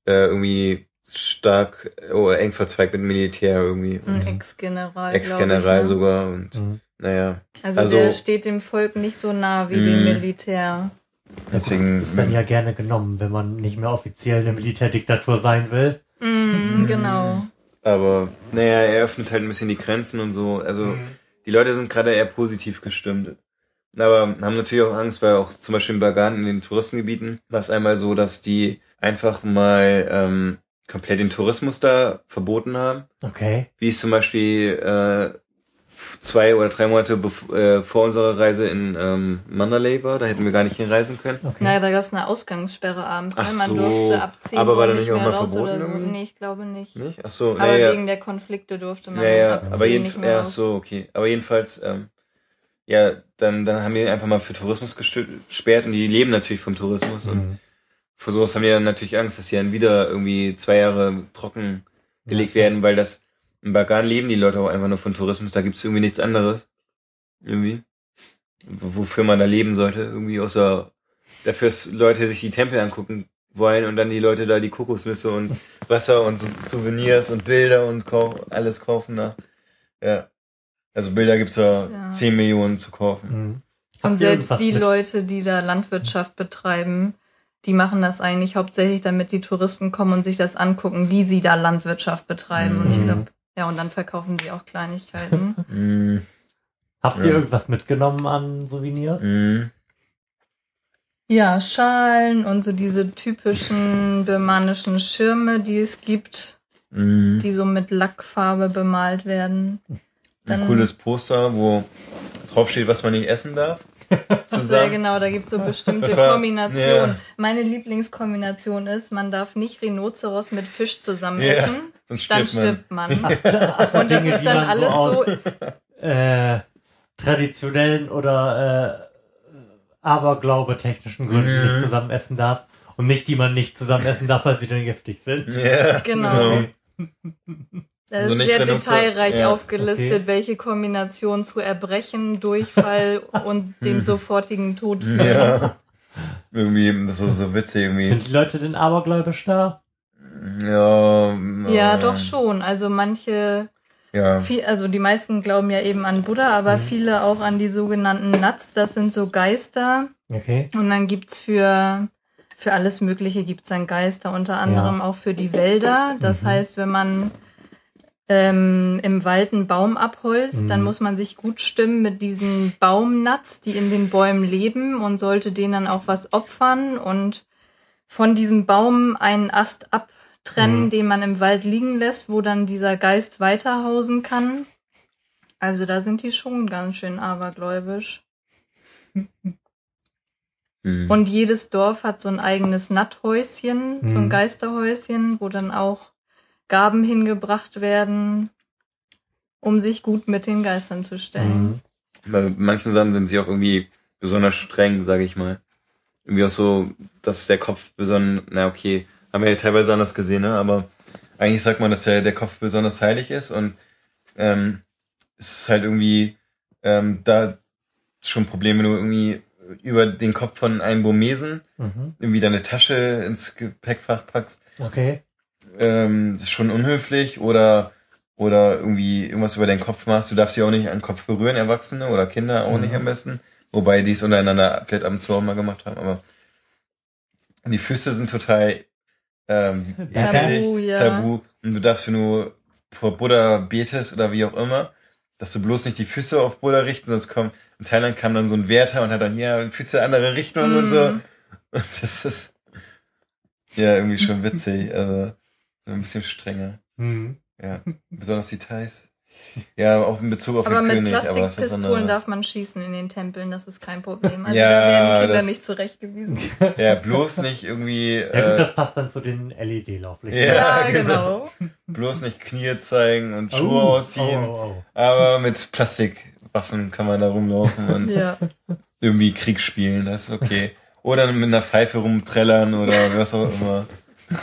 äh, irgendwie stark oder eng verzweigt mit Militär irgendwie. Ein Und Ex-General. Ex-General ne? sogar und Mhm. naja. Also, Also- der steht dem Volk nicht so nah wie dem Mhm. Militär. Deswegen Ist dann ja gerne genommen, wenn man nicht mehr offiziell eine Militärdiktatur sein will. Mhm, genau. aber naja, er öffnet halt ein bisschen die Grenzen und so. Also die Leute sind gerade eher positiv gestimmt. Aber haben natürlich auch Angst, weil auch zum Beispiel in Bagan in den Touristengebieten war es einmal so, dass die einfach mal ähm, komplett den Tourismus da verboten haben. Okay. Wie es zum Beispiel äh, zwei oder drei Monate äh, vor unserer Reise in ähm, Mandalay war. Da hätten wir gar nicht hinreisen können. okay. Naja, da gab es eine Ausgangssperre abends. Ne? Ach Man so. durfte ab 10 Aber war da nicht nicht auch mehr mal raus verboten oder so. Nee, ich glaube nicht. Nicht? Ach so, Aber naja. wegen der Konflikte durfte man Ja, ja, ab 10 aber nicht jeden, mehr ja, raus. so, okay. Aber jedenfalls, ähm, ja, dann, dann haben wir einfach mal für Tourismus gesperrt und die leben natürlich vom Tourismus und Mhm. vor sowas haben die dann natürlich Angst, dass sie dann wieder irgendwie zwei Jahre trocken gelegt Ja, werden, weil das in Bagan leben die Leute auch einfach nur von Tourismus, da gibt's irgendwie nichts anderes. Irgendwie. Wofür man da leben sollte, irgendwie außer dafür, dass Leute sich die Tempel angucken wollen und dann die Leute da die Kokosnüsse und [laughs] Wasser und so Souvenirs und Bilder und kau alles kaufen da. Ja. Also Bilder gibt's ja, Ja. 10 Millionen zu kaufen. Mhm. Und selbst die Leute, die da Landwirtschaft betreiben, die machen das eigentlich hauptsächlich, damit die Touristen kommen und sich das angucken, wie sie da Landwirtschaft betreiben. Und ich Mhm. glaube, ja, und dann verkaufen sie auch Kleinigkeiten. [laughs] Mm, Habt Ja. ihr irgendwas mitgenommen an Souvenirs? mm. ja, Schalen und so diese typischen birmanischen Schirme, die es gibt, Mm. die so mit Lackfarbe bemalt werden. Ein Dann- cooles Poster, wo drauf steht, was man nicht essen darf. [laughs] Sehr Zusammen. genau, da gibt's so bestimmte war- Kombinationen. ja. Meine Lieblingskombination ist, man darf nicht Rhinoceros mit Fisch zusammen Ja, essen, sonst dann stirbt man. stirbt man. [laughs] Also Und das Dinge, ist dann alles aus, so, äh, traditionellen oder äh, Aberglaube technischen Gründen Mhm. nicht zusammen essen darf. Und nicht die man nicht zusammen essen darf, weil sie dann giftig sind. Ja, Genau. Okay. Das Also ist nicht sehr detailreich ja, aufgelistet, okay. welche Kombination zu Erbrechen, Durchfall [laughs] und dem sofortigen Tod führt. Ja. Irgendwie, das war so witzig irgendwie. Sind die Leute denn abergläubisch da? Ja, Ja, äh, doch schon. Also manche, Ja. viel, also die meisten glauben ja eben an Buddha, aber Mhm. viele auch an die sogenannten Nuts. Das sind so Geister. Okay. Und dann gibt's für, für alles Mögliche gibt's dann Geister, unter anderem auch für die Wälder. Das Mhm. heißt, wenn man ähm, im Wald einen Baum abholzt, Mhm. dann muss man sich gut stimmen mit diesen Baumnuts, die in den Bäumen leben und sollte denen dann auch was opfern und von diesem Baum einen Ast abtrennen, Mhm. den man im Wald liegen lässt, wo dann dieser Geist weiterhausen kann. Also da sind die schon ganz schön abergläubisch. Hm. Und jedes Dorf hat so ein eigenes Natthäuschen, so ein Mhm. Geisterhäuschen, wo dann auch Gaben hingebracht werden, um sich gut mit den Geistern zu stellen. Mhm. Bei manchen Sachen sind sie auch irgendwie besonders streng, sage ich mal. Irgendwie auch so, dass der Kopf besonders, na okay, haben wir ja teilweise anders gesehen, ne? aber eigentlich sagt man, dass der, der Kopf besonders heilig ist und ähm, es ist halt irgendwie ähm, da schon ein Problem, wenn du irgendwie über den Kopf von einem Burmesen Mhm. irgendwie deine Tasche ins Gepäckfach packst. Okay. Ähm, das ist schon unhöflich oder oder irgendwie irgendwas über deinen Kopf machst. Du darfst sie auch nicht an den Kopf berühren, Erwachsene oder Kinder auch Mhm. nicht am besten. Wobei die es untereinander vielleicht und zu auch mal gemacht haben. Aber die Füße sind total ähm, [laughs] Tabu, ja. Tabu. Und du darfst, wenn du vor Buddha betest oder wie auch immer, dass du bloß nicht die Füße auf Buddha richten, sonst kommt, in Thailand kam dann so ein Wärter und hat dann hier Füße andere Richtung und so. Mhm. [laughs] Und das ist ja irgendwie schon [laughs] witzig. Also, So ein bisschen strenger. Mhm. Ja. Besonders die Thais. Ja, auch in Bezug auf Aber den mit König. aber was Plastikpistolen darf man schießen in den Tempeln, das ist kein Problem. Also Ja, da werden Kinder das- nicht zurechtgewiesen. [laughs] Ja, bloß nicht irgendwie. [laughs] Ja gut, äh, das passt dann zu den LED-Lauflichtern. Ja, Ja, [laughs] genau. genau. bloß nicht Knie zeigen und Schuhe Oh, ausziehen. Oh, oh, Aber mit Plastikwaffen kann man da rumlaufen und Ja. irgendwie Krieg spielen, das ist okay. Oder mit einer Pfeife rumträllern oder was auch immer.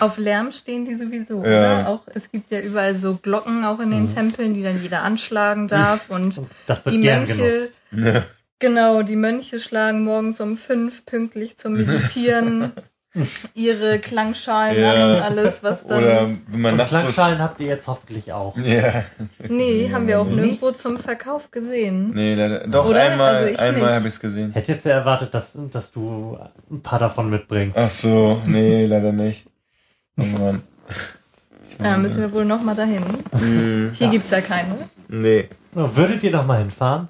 Auf Lärm stehen die sowieso, Ja. oder? Auch, es gibt ja überall so Glocken auch in den Tempeln, die dann jeder anschlagen darf. Und. [laughs] Und das wird die gern Mönche, genutzt. Ja. [laughs] genau, die Mönche schlagen morgens um fünf pünktlich zum Meditieren [laughs] ihre Klangschalen Ja. an und alles, was dann. Oder wenn man Und. Klangschalen habt ihr jetzt hoffentlich auch. Ja. nee, haben wir auch Nicht? nirgendwo zum Verkauf gesehen. Nee, leider. Doch, Oder? einmal, Also einmal habe ich es gesehen. Hätte jetzt ja erwartet, dass, dass du ein paar davon mitbringst. Ach so, nee, leider nicht. Oh Mann. Ich Da müssen wir wohl noch mal dahin. Hm, Hier Ja. gibt's ja keine. nee, Würdet ihr noch mal hinfahren?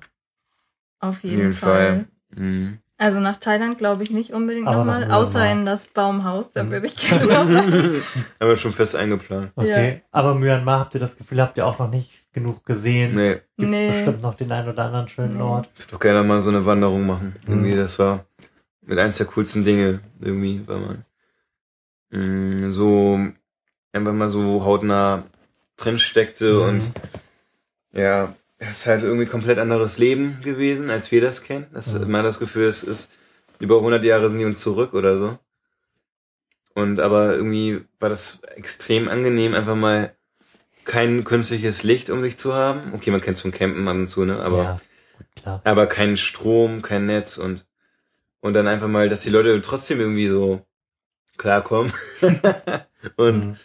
Auf jeden, jeden Fall. Fall. hm. Also nach Thailand glaube ich nicht unbedingt nochmal, außer in das Baumhaus, da Mhm. würde ich [laughs] gerne. Haben wir schon fest eingeplant. Okay. Aber Myanmar, habt ihr das Gefühl, habt ihr auch noch nicht genug gesehen? Nee, Gibt Nee. bestimmt noch den einen oder anderen schönen Nee. Ort. ich würde doch gerne mal so eine Wanderung machen. Irgendwie, Mhm. das war mit eins der coolsten Dinge, irgendwie, weil man mh, so einfach mal so hautnah drin steckte und Mhm. Ja, es ist halt irgendwie komplett anderes Leben gewesen, als wir das kennen. Das Mhm. man hat das Gefühl, es ist über 100 Jahre sind die uns zurück oder so. Und aber irgendwie war das extrem angenehm, einfach mal kein künstliches Licht um sich zu haben. Okay, man kennt es vom Campen ab und zu, ne? Aber ja, klar. aber kein Strom, kein Netz und und dann einfach mal, dass die Leute trotzdem irgendwie so klarkommen [laughs] und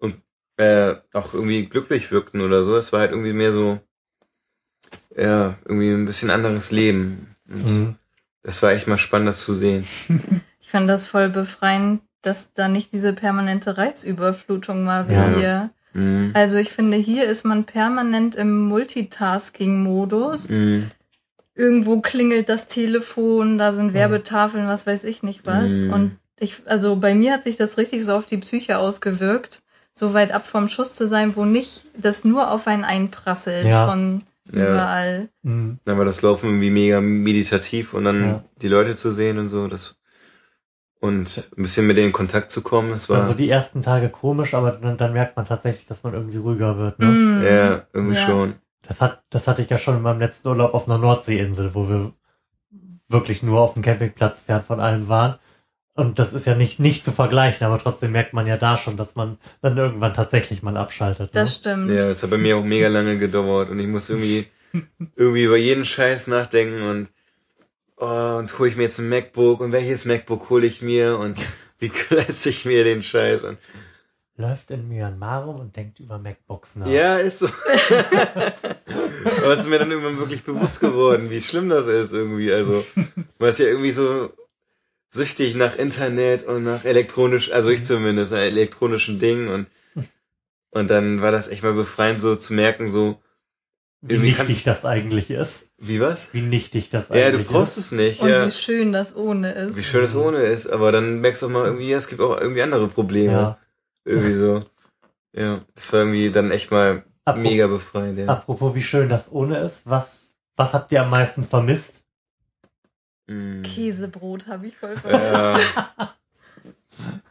Mhm. äh, auch irgendwie glücklich wirkten oder so. Es war halt irgendwie mehr so, ja, irgendwie ein bisschen anderes Leben. Und Mhm. das war echt mal spannend, das zu sehen. [laughs] Ich fand das voll befreiend, dass da nicht diese permanente Reizüberflutung war wie Ja. hier. Mhm. Also ich finde, hier ist man permanent im Multitasking-Modus. Mhm. Irgendwo klingelt das Telefon, da sind Werbetafeln, was weiß ich nicht was. Mhm. Und ich, also bei mir hat sich das richtig so auf die Psyche ausgewirkt, so weit ab vom Schuss zu sein, wo nicht das nur auf einen einprasselt Ja. von Ja. überall. Mhm. Dann war das Laufen irgendwie mega meditativ und dann Ja. die Leute zu sehen und so, das und ein bisschen mit denen in Kontakt zu kommen, das Das waren war so die ersten Tage komisch, aber dann, dann merkt man tatsächlich, dass man irgendwie ruhiger wird. Ne? Mm. ja irgendwie Ja. schon. Das, hat, das hatte ich ja schon in meinem letzten Urlaub auf einer Nordseeinsel, wo wir wirklich nur auf dem Campingplatz fern von allem waren. Und das ist ja nicht, nicht zu vergleichen, aber trotzdem merkt man ja da schon, dass man dann irgendwann tatsächlich mal abschaltet. Ne? Das stimmt. Ja, das hat bei mir auch mega lange gedauert und ich muss irgendwie [laughs] irgendwie über jeden Scheiß nachdenken und oh, und hole ich mir jetzt ein MacBook und welches MacBook hole ich mir und [laughs] wie leiste ich mir den Scheiß und Läuft in Myanmar rum und denkt über MacBooks nach. ja, ist so. [laughs] Aber es ist mir dann irgendwann wirklich bewusst geworden, wie schlimm das ist irgendwie. Also, man ist ja irgendwie so süchtig nach Internet und nach elektronisch, also ich zumindest, nach elektronischen Dingen und und dann war das echt mal befreiend, so zu merken, so, Wie nichtig kannst- das eigentlich ist. wie was? Wie nichtig das Ja, du eigentlich brauchst ist. es nicht, Und ja. wie schön das ohne ist. Wie schön es ohne ist, aber dann merkst du auch mal irgendwie, ja, es gibt auch irgendwie andere Probleme. Ja. Irgendwie so. Ja, das war irgendwie dann echt mal Apro- mega befreiend, ja. Apropos, wie schön das ohne ist, was, was habt ihr am meisten vermisst? Mm. Käsebrot habe ich voll Ja. vermisst.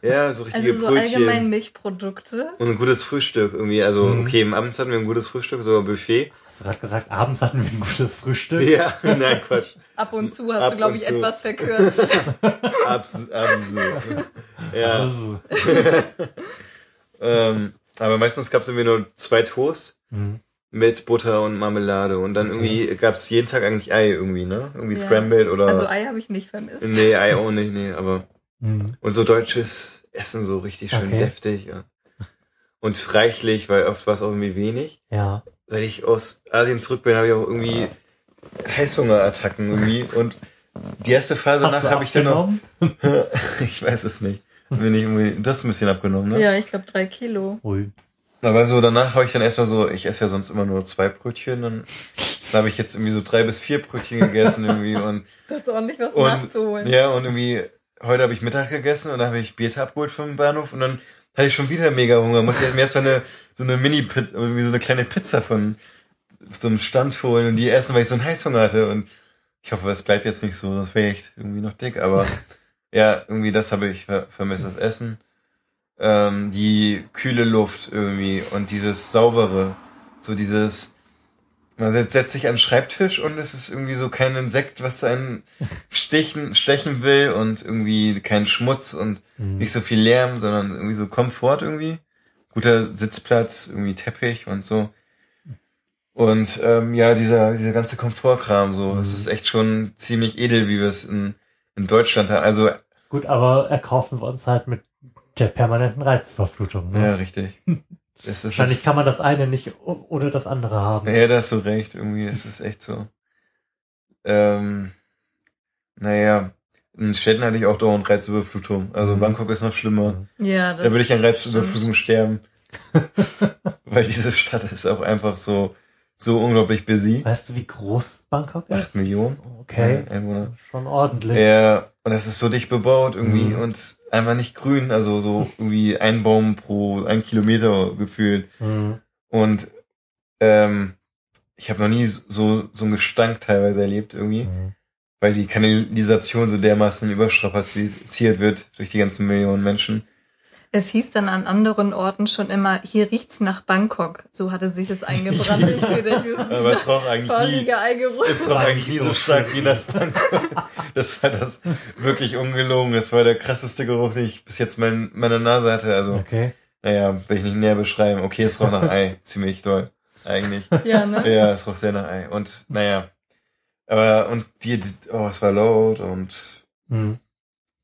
ja, so richtige also so Brötchen. allgemein Milchprodukte. Und ein gutes Frühstück irgendwie. Also, Mhm. okay, Abends hatten wir ein gutes Frühstück, sogar Buffet. Hast du gerade gesagt, abends hatten wir ein gutes Frühstück? Ja, [laughs] nein, Quatsch. Ab und zu hast Ab du, glaube ich, zu. etwas verkürzt. [laughs] Abs absolut. [laughs] Ja. Also, Ähm, aber meistens gab es irgendwie nur zwei Toast hm. Mit Butter und Marmelade. Und dann irgendwie gab es jeden Tag eigentlich Ei irgendwie, ne? Irgendwie Ja. Scrambled oder. Also Ei habe ich nicht vermisst. nee, Ei auch nicht, nee, aber. Hm. Und so deutsches Essen, so richtig schön Okay. deftig. Ja. Und reichlich, weil oft war es auch irgendwie wenig. Ja. Seit ich aus Asien zurück bin, habe ich auch irgendwie Heißhungerattacken irgendwie. Und die erste Phase Hast danach du habe ich dann noch. [laughs] ich weiß es nicht. Bin ich irgendwie, du hast ein bisschen abgenommen, ne? Ja, ich glaube drei Kilo. Ui. Aber so danach habe ich dann erstmal so, ich esse ja sonst immer nur zwei Brötchen, dann, dann habe ich jetzt irgendwie so drei bis vier Brötchen gegessen irgendwie und [laughs] Das ist ordentlich was Und- nachzuholen. ja und irgendwie heute habe ich Mittag gegessen und dann habe ich Bier abgeholt vom Bahnhof und dann hatte ich schon wieder mega Hunger. Muss ich mir erst mal eine, so eine Mini-Pizza, irgendwie so eine kleine Pizza von so einem Stand holen und die essen, weil ich so einen Heißhunger hatte. Und ich hoffe, es bleibt jetzt nicht so, sonst wäre ich echt irgendwie noch dick. Aber [laughs] ja, irgendwie das habe ich ver vermisst, das Essen. Ähm, die kühle Luft irgendwie und dieses saubere, so dieses, man setzt, setzt sich an den Schreibtisch und es ist irgendwie so kein Insekt, was einen [laughs] stechen, stechen will und irgendwie kein Schmutz und Mhm. nicht so viel Lärm, sondern irgendwie so Komfort irgendwie. Guter Sitzplatz, irgendwie Teppich und so. Und ähm, ja, dieser, dieser ganze Komfortkram, so, Mhm. es ist echt schon ziemlich edel, wie wir es in, in Deutschland haben. Also, Gut, aber erkaufen wir uns halt mit der permanenten Reizüberflutung. Ne? ja, richtig. Es ist, Wahrscheinlich kann man das eine nicht ohne das andere haben. Ja, da hast du recht, irgendwie ist es echt so. Ähm, naja, in Städten hatte ich auch dauernd Reizüberflutung. Also Mhm. Bangkok ist noch schlimmer. Ja, das Da würde ich an Reizüberflutung stimmt. sterben. [laughs] Weil diese Stadt ist auch einfach so, so unglaublich busy. Weißt du, wie groß Bangkok Acht ist? Millionen Okay, Einwohner. schon ordentlich. Ja, und das ist so dicht bebaut irgendwie Mhm. und einfach nicht grün, also so irgendwie ein Baum pro ein Kilometer gefühlt. Mhm. Und ähm, ich habe noch nie so, so einen Gestank teilweise erlebt irgendwie. Mhm. weil die Kanalisation so dermaßen überstrapaziert wird durch die ganzen Millionen Menschen. Es hieß dann an anderen Orten schon immer, hier riecht's nach Bangkok. So hatte sich es eingebrannt ins [laughs] Gedächtnis. Aber es roch eigentlich nie, es roch eigentlich nie so stark wie nach Bangkok. Das war das wirklich ungelogen. Das war der krasseste Geruch, den ich bis jetzt mein, meine Nase hatte. Also, Okay. naja, will ich nicht näher beschreiben. Okay, es roch nach Ei. Ziemlich doll. Eigentlich. [laughs] Ja, ne? Ja, es roch sehr nach Ei. Und, naja. Aber, und die, die oh, es war laut und, Mhm.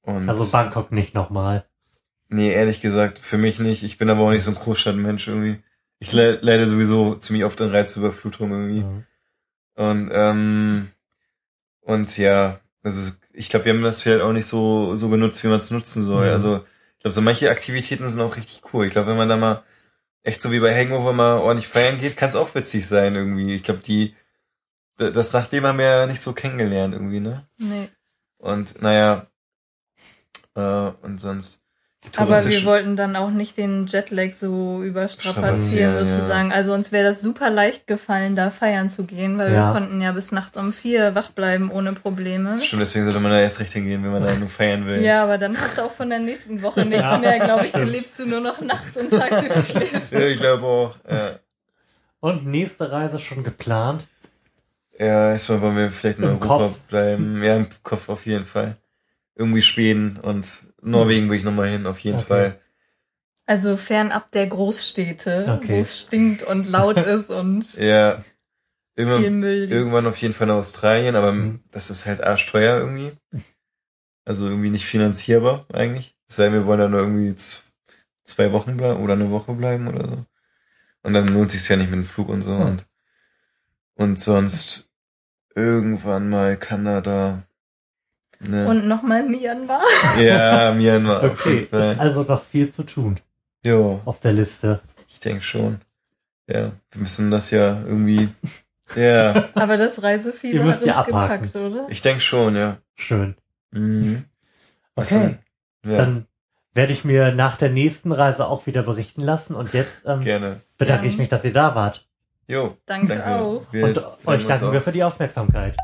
und. Also Bangkok nicht nochmal. Nee, ehrlich gesagt, für mich nicht. Ich bin aber auch nicht so ein Großstadtmensch irgendwie. Ich le leide sowieso ziemlich oft an Reizüberflutung irgendwie. Mhm. Und, ähm, und ja, also ich glaube, wir haben das vielleicht auch nicht so, so genutzt, wie man es nutzen soll. Mhm. Also ich glaube, so manche Aktivitäten sind auch richtig cool. Ich glaube, wenn man da mal echt so wie bei Hangover mal ordentlich feiern geht, kann es auch witzig sein irgendwie. Ich glaube, die, da- das nachdem haben wir ja nicht so kennengelernt irgendwie, ne? Nee. Und naja, äh, und sonst. Aber wir wollten dann auch nicht den Jetlag so überstrapazieren Strapazieren, ja. sozusagen. Also uns wäre das super leicht gefallen, da feiern zu gehen, weil Ja. wir konnten ja bis nachts um vier wach bleiben ohne Probleme. Stimmt, deswegen sollte man da erst recht hingehen, wenn man da nur feiern will. Ja, aber dann hast du auch von der nächsten Woche nichts Ja. mehr, glaube ich. Dann lebst du nur noch nachts und tagsüber schläfst. Ja, ich glaube auch. Ja, Und nächste Reise schon geplant? ja erstmal wollen wir vielleicht in Im Europa Kopf. bleiben. Ja, im Kopf auf jeden Fall. Irgendwie Schweden und Norwegen will ich nochmal hin, auf jeden Okay. Fall. Also fernab der Großstädte, Okay. wo es stinkt und laut [laughs] ist und Ja. viel Irgendwann, Müll liegt. irgendwann auf jeden Fall nach Australien, aber Mhm. das ist halt arschteuer irgendwie. Also irgendwie nicht finanzierbar eigentlich. Es sei denn, wir wollen da nur irgendwie zwei Wochen bleiben oder eine Woche bleiben oder so. Und dann lohnt sich's ja nicht mit dem Flug und so. Hm. Und, und sonst irgendwann mal Kanada. Ne? Und nochmal Myanmar. [laughs] ja, Myanmar. Okay, ist also noch viel zu tun Jo, auf der Liste. ich denke schon. Ja, wir müssen das ja irgendwie. Ja, [laughs] Aber das Reisefieber hat ja uns abhaken. gepackt, oder? ich denke schon, ja. Schön. Mhm. Okay? Ja, dann werde ich mir nach der nächsten Reise auch wieder berichten lassen. Und jetzt ähm, gerne. bedanke Gern. ich mich, dass ihr da wart. Jo, Danke, danke. auch. Wir Und euch danken auch. wir für die Aufmerksamkeit.